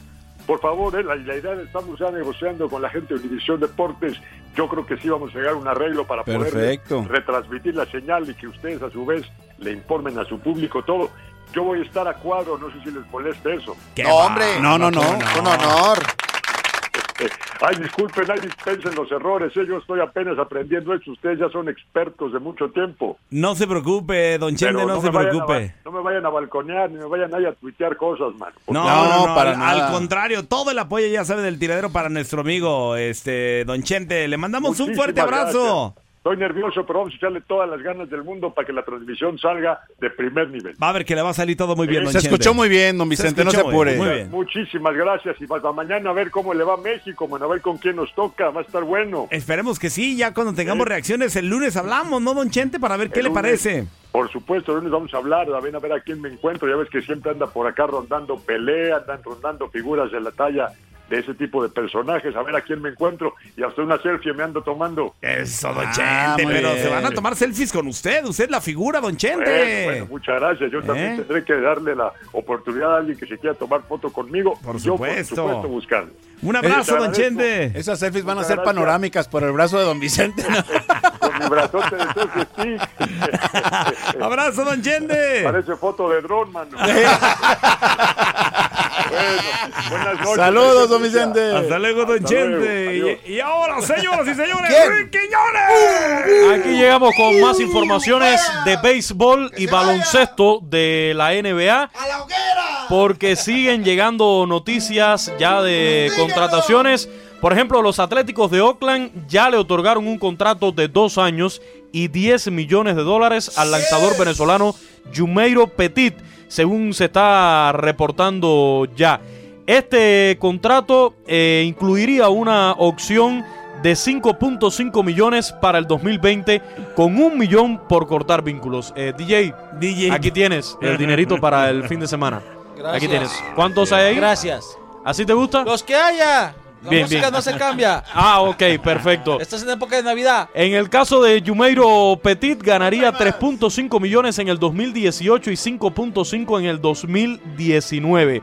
por favor, eh, la, la idea de estamos ya negociando con la gente de Univisión Deportes. Yo creo que sí vamos a llegar a un arreglo para Perfecto. poder retransmitir la señal y que ustedes a su vez le informen a su público todo. Yo voy a estar a cuadro, no sé si les moleste eso. No, hombre. No, no, no. Un honor. Ay, disculpen, ay, dispensen los errores. eh, Yo estoy apenas aprendiendo esto. Ustedes ya son expertos de mucho tiempo. No se preocupe, don Chende, no, se a preocupe. no me vayan a balconear, ni me vayan ahí a tuitear cosas, man. No, no, no, al, al contrario, todo el apoyo ya sabe del tiradero para nuestro amigo, este, Don Chente. Le mandamos un fuerte abrazo. gracias. Estoy nervioso, pero vamos a echarle todas las ganas del mundo para que la transmisión salga de primer nivel. Va a ver que le va a salir todo muy bien, don Se escuchó muy bien, don Vicente, no se apure. Muy bien. Muchísimas gracias y para mañana a ver cómo le va a México, bueno, a ver con quién nos toca, va a estar bueno. Esperemos que sí, ya cuando tengamos Sí. reacciones el lunes hablamos, ¿no, Don Chente? Para ver qué le parece. Por supuesto, el lunes vamos a hablar, a ver, a ver a quién me encuentro, ya ves que siempre anda por acá rondando pelea, andan rondando figuras de la talla de ese tipo de personajes, a ver a quién me encuentro y hasta una selfie me ando tomando. Eso, Don Ah, Chente, pero bien. se van a tomar selfies con usted. Usted es la figura, Don Chente. Bueno, bueno, muchas gracias. Yo también ¿Eh? tendré que darle la oportunidad a alguien que se quiera tomar foto conmigo. Por Yo, supuesto. por supuesto, buscarlo. Un abrazo, Te Don. Chente. Esas selfies van a ser gracias. panorámicas por el brazo de don Vicente. Con mi brazote de selfie stick. Abrazo, Don Chente. Parece foto de dron, mano. bueno, buenas noches. Saludos, don Vicente. Hasta luego, Don Hasta Chente. luego. Y, y ahora, señoras y señores, Quiñones. Aquí llegamos con más informaciones de béisbol y baloncesto de la NBA. Porque siguen llegando noticias ya de contrataciones. Por ejemplo, los Atléticos de Oakland ya le otorgaron un contrato de dos años y 10 millones de dólares al lanzador venezolano Jumeiro Petit, según se está reportando ya. Este contrato eh, incluiría una opción de 5.5 millones para el 2020 con un millón por cortar vínculos. Eh, DJ, DJ, aquí tienes el dinerito para el fin de semana. Gracias. Aquí tienes. ¿Cuántos hay ahí? Gracias. ¿Así te gusta? Los que haya. La Bien, música bien. no se cambia. Ah, ok, perfecto. Estás en época de Navidad. En el caso de Jumeiro Petit, ganaría 3.5 millones en el 2018 y 5.5 en el 2019.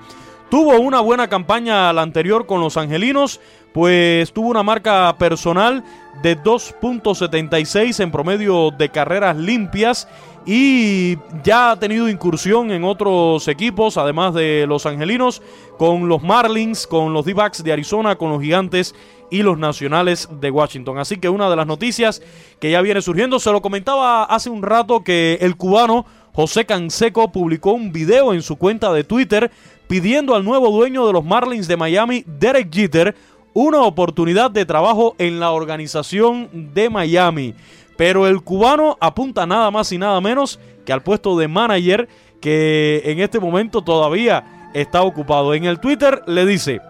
Tuvo una buena campaña la anterior con los angelinos, pues tuvo una marca personal de 2.76 en promedio de carreras limpias y ya ha tenido incursión en otros equipos, además de los angelinos, con los Marlins, con los D-Backs de Arizona, con los Gigantes y los Nacionales de Washington. Así que una de las noticias que ya viene surgiendo, se lo comentaba hace un rato que el cubano José Canseco publicó un video en su cuenta de Twitter pidiendo al nuevo dueño de los Marlins de Miami, Derek Jeter, una oportunidad de trabajo en la organización de Miami. Pero el cubano apunta nada más y nada menos que al puesto de manager que en este momento todavía está ocupado. En el Twitter le dice,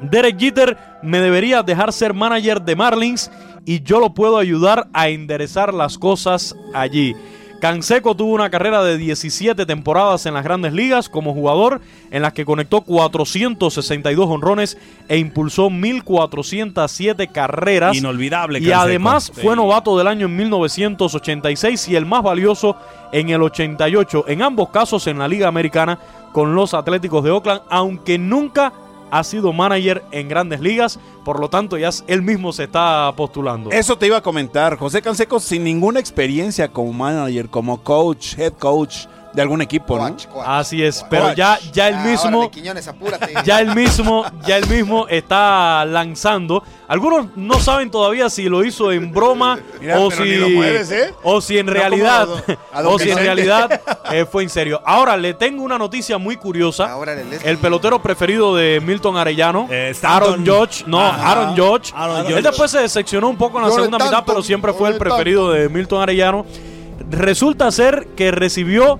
Derek Jeter me debería dejar ser manager de Marlins y yo lo puedo ayudar a enderezar las cosas allí. Canseco tuvo una carrera de 17 temporadas en las grandes ligas como jugador, en las que conectó 462 honrones e impulsó 1.407 carreras. Inolvidable, Y además Sí. fue novato del año en 1986 y el más valioso en el 88. En ambos casos en la Liga Americana con los Atléticos de Oakland, aunque nunca ha sido manager en grandes ligas, por lo tanto ya él mismo se está postulando. Eso te iba a comentar. José Canseco sin ninguna experiencia como manager, como coach, head coach de algún equipo, ¿no? Así es, pero ya, ya él Ah, mismo, órale, Quiñones, apúrate. ya él mismo, ya él mismo está lanzando. Algunos no saben todavía si lo hizo en broma Mira, o si mueves, ¿eh? o si en No realidad como a don- a don o si en realidad eh, fue en serio. Ahora le tengo una noticia muy curiosa. El pelotero preferido de Milton Arellano, Aaron Judge, no, Ajá. Aaron Judge. Aaron Él después se decepcionó un poco en la No segunda mitad, pero siempre no fue el preferido de Milton Arellano. Resulta ser que recibió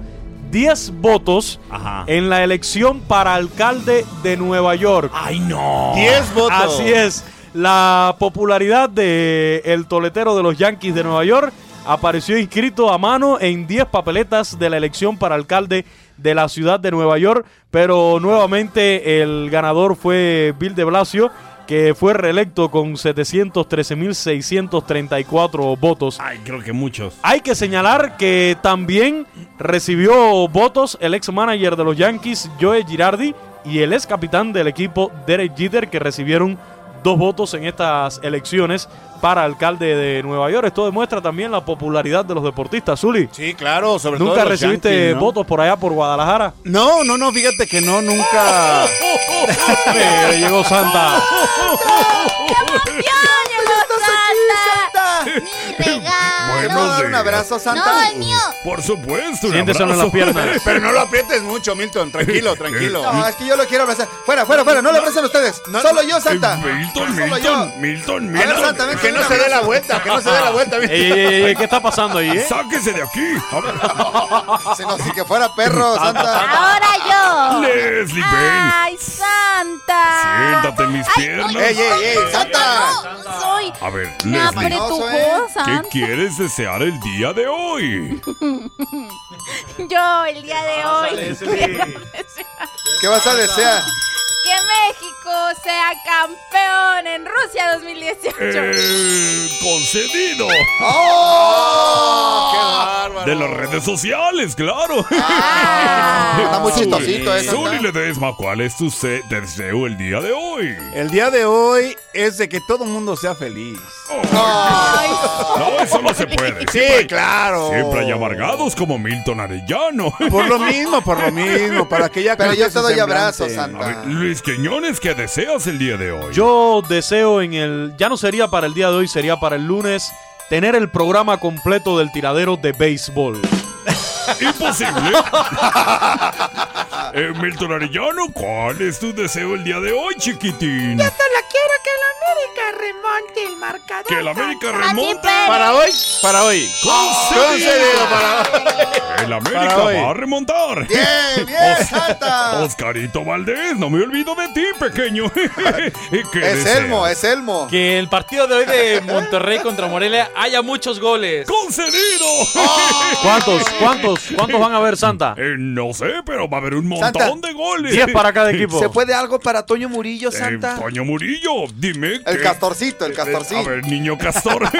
10 votos en la elección para alcalde de Nueva York. ¡Ay, no! 10 votos. Así es. La popularidad de el toletero de los Yankees de Nueva York apareció inscrito a mano en 10 papeletas de la elección para alcalde de la ciudad de Nueva York, pero nuevamente el ganador fue Bill de Blasio, que fue reelecto con 713.634 votos. Ay, creo que muchos. Hay que señalar que también recibió votos el ex manager de los Yankees, Joe Girardi, y el ex capitán del equipo Derek Jeter que recibieron dos votos en estas elecciones para alcalde de Nueva York. Esto demuestra también la popularidad de los deportistas, Zuli. Sí, claro, sobre todo ¿Nunca recibiste Yankees, ¿no? votos por allá por Guadalajara? No, no, no, fíjate que no, nunca. Mira, llegó Santa. ¿Puedo dar un abrazo, Santa? No, es mío. Por supuesto, un Siénteselo en abrazo. las piernas. Pero no lo aprietes mucho, Milton. Tranquilo, tranquilo. No, es que yo lo quiero abrazar. Fuera, fuera, fuera. No lo abracen ustedes. Solo yo, Santa. Milton, Solo yo. Milton, Milton, A ver, mira. Santa, ven Que no se dé la vuelta, que no se dé la vuelta. Milton. Ey, ey, ¿qué está pasando ahí, eh? Sáquese de aquí. A ver. Si no, si que fuera perro, Santa. Ahora yo. Leslie, ven. Ay, Santa. Siéntate en mis piernas. ¡Ey, ey, ey! ¡Santa! No, soy. A ver, Me Leslie, apretujó, ¿eh? ¿qué Santa. quieres desear el día de hoy? Yo, el día de hoy. ¿Qué vas a desear? Que México sea campeón en Rusia 2018. Eh, concedido. ¡Oh! ¡Qué bárbaro! De las redes sociales, claro. Está muy chistosito, ¿eh, Zuli? Ledesma, ¿cuál es tu se- deseo el día de hoy? El día de hoy es de que todo el mundo sea feliz. No, eso no se puede. Sí, claro. Siempre hay amargados como Milton Arellano. Por lo mismo, por lo mismo, para que ya Pero yo te doy abrazos, A Santa. ver, Luis Quiñones, ¿qué deseas el día de hoy? Yo deseo en el. Ya no sería para el día de hoy, sería para el lunes. Tener el programa completo del tiradero de béisbol. Imposible. Eh, Milton Arellano, ¿cuál es tu deseo el día de hoy, chiquitín? Yo solo quiero que la América remonte el marcador. Que la América remonte. Para hoy, para hoy. Concedido. para hoy. El América Para hoy. va a remontar. ¡Bien, bien, Santa! Oscarito Valdés, no me olvido de ti, pequeño. ¿Qué Es? Elmo, es Elmo. Que el partido de hoy de Monterrey contra Morelia haya muchos goles. ¡Concedido! ¿Cuántos? ¿Cuántos? ¿Cuántos van a ver, Santa? Eh, no sé, pero va a haber un montón Santa. de goles. 10 para cada equipo. ¿Se puede algo para Toño Murillo, Eh, Santa? Toño Murillo, dime El castorcito, el Eh, castorcito. A ver, niño castor.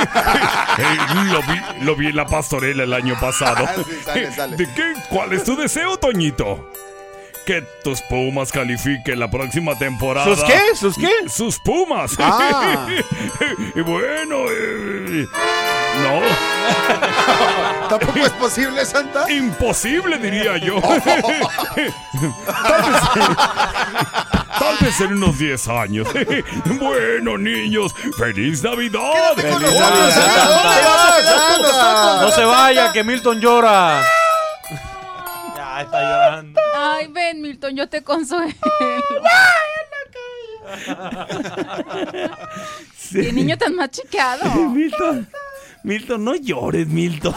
Eh, lo, vi, lo vi en la pastorela el año pasado. Ah, sí, sale, sale. ¿De qué? ¿Cuál es tu deseo, Toñito? Que tus Pumas califiquen la próxima temporada. ¿Sus qué? ¿Sus qué? Sus Pumas. Ah. y bueno, eh, no. ¿Tampoco es posible, Santa? Imposible, diría yo. tal, vez, tal vez en unos 10 años. bueno, niños, ¡Feliz Navidad! Feliz nosotros, Navidad. Santa. ¿Dónde vas a quedar con nosotros? No se vaya, que Milton llora. Ya está llorando. Ay, ven, Milton, yo te consuelo. Qué niño tan machucado. Milton, Milton, no llores, Milton.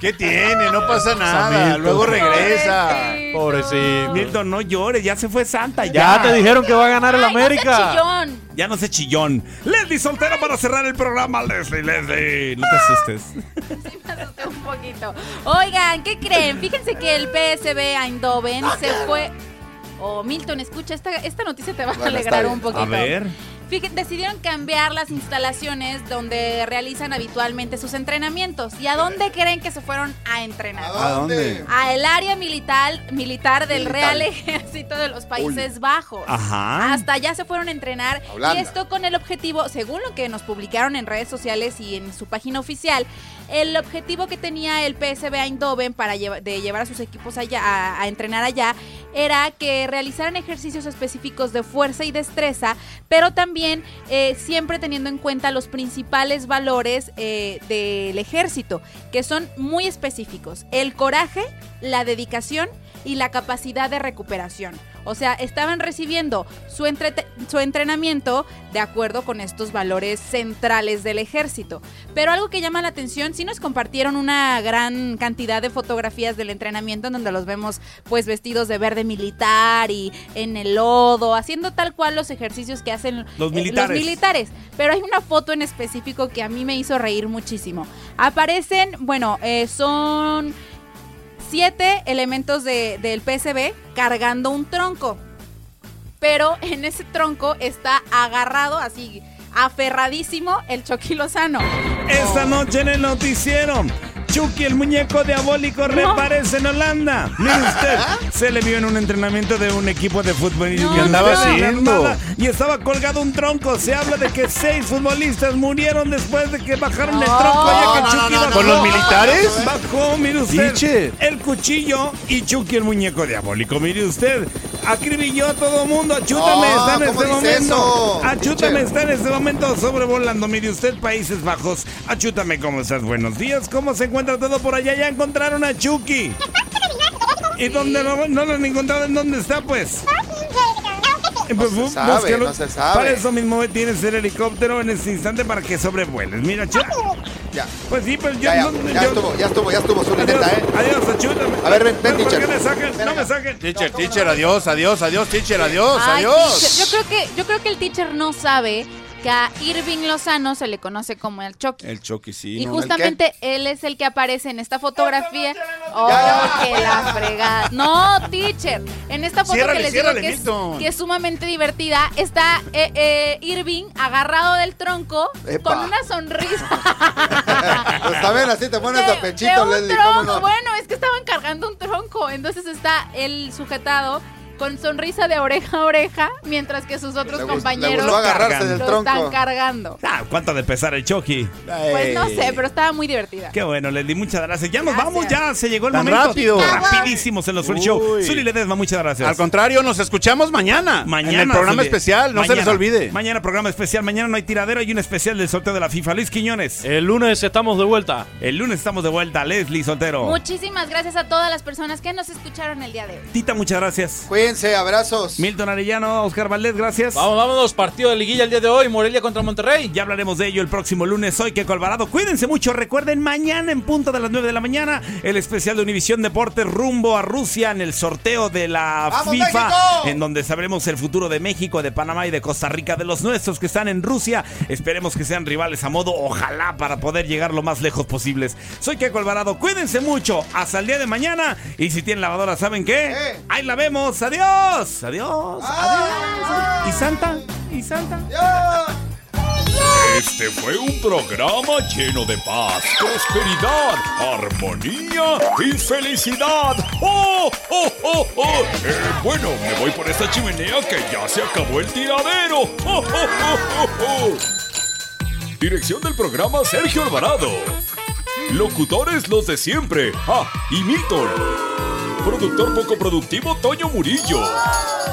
¿Qué tiene? No pasa nada. Luego regresa. Pobrecito. Milton, no llores, ya se fue Santa. Ya te dijeron que va a ganar el Ay, no seas América. chillón. Ya no sé chillón. Leslie soltera para cerrar el programa. Leslie, Leslie. No te asustes. Sí, me asusté un poquito. Oigan, ¿qué creen? Fíjense que el PSV Eindhoven se fue. Oh, Milton, escucha, esta, esta noticia te va a Bueno, está alegrar bien. un poquito. A ver. Fíjense, decidieron cambiar las instalaciones donde realizan habitualmente sus entrenamientos. ¿Y a dónde creen que se fueron a entrenar? ¿A dónde? A el área militar, militar del Militar. Real Ejército de los Países Bajos. Ajá. Hasta allá se fueron a entrenar A y esto con el objetivo, según lo que nos publicaron en redes sociales y en su página oficial, el objetivo que tenía el PSV Eindhoven para de llevar a sus equipos allá a, a entrenar allá era que realizaran ejercicios específicos de fuerza y destreza, pero también eh, siempre teniendo en cuenta los principales valores eh, del ejército, que son muy específicos: el coraje, la dedicación y la capacidad de recuperación. O sea, estaban recibiendo su, entrenamiento de acuerdo con estos valores centrales del ejército. Pero algo que llama la atención, sí nos compartieron una gran cantidad de fotografías del entrenamiento en donde los vemos pues vestidos de verde militar y en el lodo, haciendo tal cual los ejercicios que hacen Los eh, militares. militares. Pero hay una foto en específico que a mí me hizo reír muchísimo. Aparecen, bueno, eh, son siete elementos de- del PSB cargando un tronco. Pero en ese tronco está agarrado así, aferradísimo el Chucky Lozano. Esta noche en el noticiero. Chucky, el muñeco diabólico, reaparece en Holanda. Mire usted, se le vio en un entrenamiento de un equipo de fútbol. y ¿Qué andaba haciendo? Y estaba colgado un tronco. Se habla de que seis futbolistas murieron después de que bajaron el tronco. ya que no, Chucky no, no, bajó. ¿Con los militares? Bajó, mire usted. El cuchillo y Chucky, el muñeco diabólico. Mire usted, acribilló a todo mundo. Achútame, No, está en ¿cómo este momento. eso? Achútame, Teacher. está en este momento sobrevolando. Mire usted, Países Bajos. Achútame, ¿cómo estás? Buenos días. ¿Cómo se encuentra todo por allá? Ya encontraron a Chucky. ¿Y dónde no, no lo han encontrado? ¿En dónde está, pues? Pues, se bú- sabe, búscalo. no se sabe. Para eso mismo tienes el helicóptero en este instante para que sobrevueles. Mira, Chucky. Ya. Pues sí, yo Ya, ya, no- ya yo- estuvo, ya estuvo, ya estuvo, Zuli, Adiós, neta, ¿eh? adiós, achútame. A ver, ven, ven, ¿Por qué teacher. me saquen? No me saquen. Teacher, teacher, adiós, adiós, adiós, teacher, adiós, Ay, adiós. teacher, Yo creo que, yo creo que el teacher no sabe que a Irving Lozano se le conoce como el Chucky. El Chucky, sí. Y ¿no? justamente él es el que aparece en esta fotografía. ¡Oh, que la fregada! No, teacher. En esta foto Ciérrale, que les digo que es, Milton. que es sumamente divertida, está eh, eh, Irving agarrado del tronco Epa. con una sonrisa Pues también así te pones de de pechito, un Leslie, ¿cómo tronco. no? Bueno, es que estaban cargando un tronco. Entonces está él sujetado con sonrisa de oreja a oreja, mientras que sus otros Le compañeros del lo tronco. están cargando. Ah, ¿cuánto de pesar el Chucky? Pues no sé, pero estaba muy divertida. Qué bueno, Leslie, muchas gracias. Ya nos vamos, ya se llegó el Tan momento. rápido. Rapidísimos en los Full Show. Uy. Zuli Ledesma, muchas gracias. Al contrario, nos escuchamos mañana. Mañana. En el programa Zuli. especial, no se les olvide. Mañana programa especial, mañana no hay tiradero, hay un especial del sorteo de la FIFA. Luis Quiñones. El lunes estamos de vuelta. El lunes estamos de vuelta, Leslie Soltero. Muchísimas gracias a todas las personas que nos escucharon el día de hoy. Tita, muchas gracias. Cuídense, abrazos. Milton Arellano, Oscar Valdés, gracias. Vamos, vámonos. Partido de liguilla el día de hoy. Morelia contra Monterrey. Ya hablaremos de ello el próximo lunes. Soy que Alvarado. Cuídense mucho. Recuerden, mañana en punto de las 9 de la mañana, el especial de Univisión Deportes rumbo a Rusia en el sorteo de la ¡Vamos, FIFA, México! en donde sabremos el futuro de México, de Panamá y de Costa Rica, de los nuestros que están en Rusia. Esperemos que sean rivales a modo, ojalá, para poder llegar lo más lejos posibles. Soy Keco Alvarado. Cuídense mucho. Hasta el día de mañana. Y si tienen lavadora, ¿saben qué? ¿Qué? Ahí la vemos. Adiós. Adiós. Adiós. ¿Y Santa? ¿Y Santa? Este fue un programa lleno de paz, prosperidad, armonía y felicidad. ¡Oh, oh, oh, oh! Eh, bueno, me voy por esta chimenea que ya se acabó el tiradero. ¡Oh, oh, oh, oh, oh! Dirección del programa Sergio Alvarado. Locutores los de siempre. Ah, y Milton. Productor poco productivo Toño Murillo.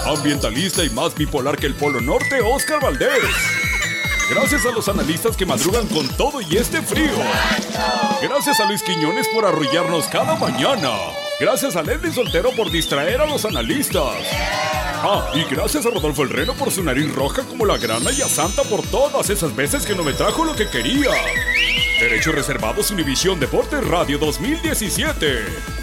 Ambientalista y más bipolar que el Polo Norte Oscar Valdés. Gracias a los analistas que madrugan con todo y este frío. Gracias a Luis Quiñones por arrullarnos cada mañana. Gracias a Leslie Soltero por distraer a los analistas. Ah, y gracias a Rodolfo el Reno por su nariz roja como la grana y a Santa por todas esas veces que no me trajo lo que quería. Derechos reservados Univisión Deportes Radio 2017.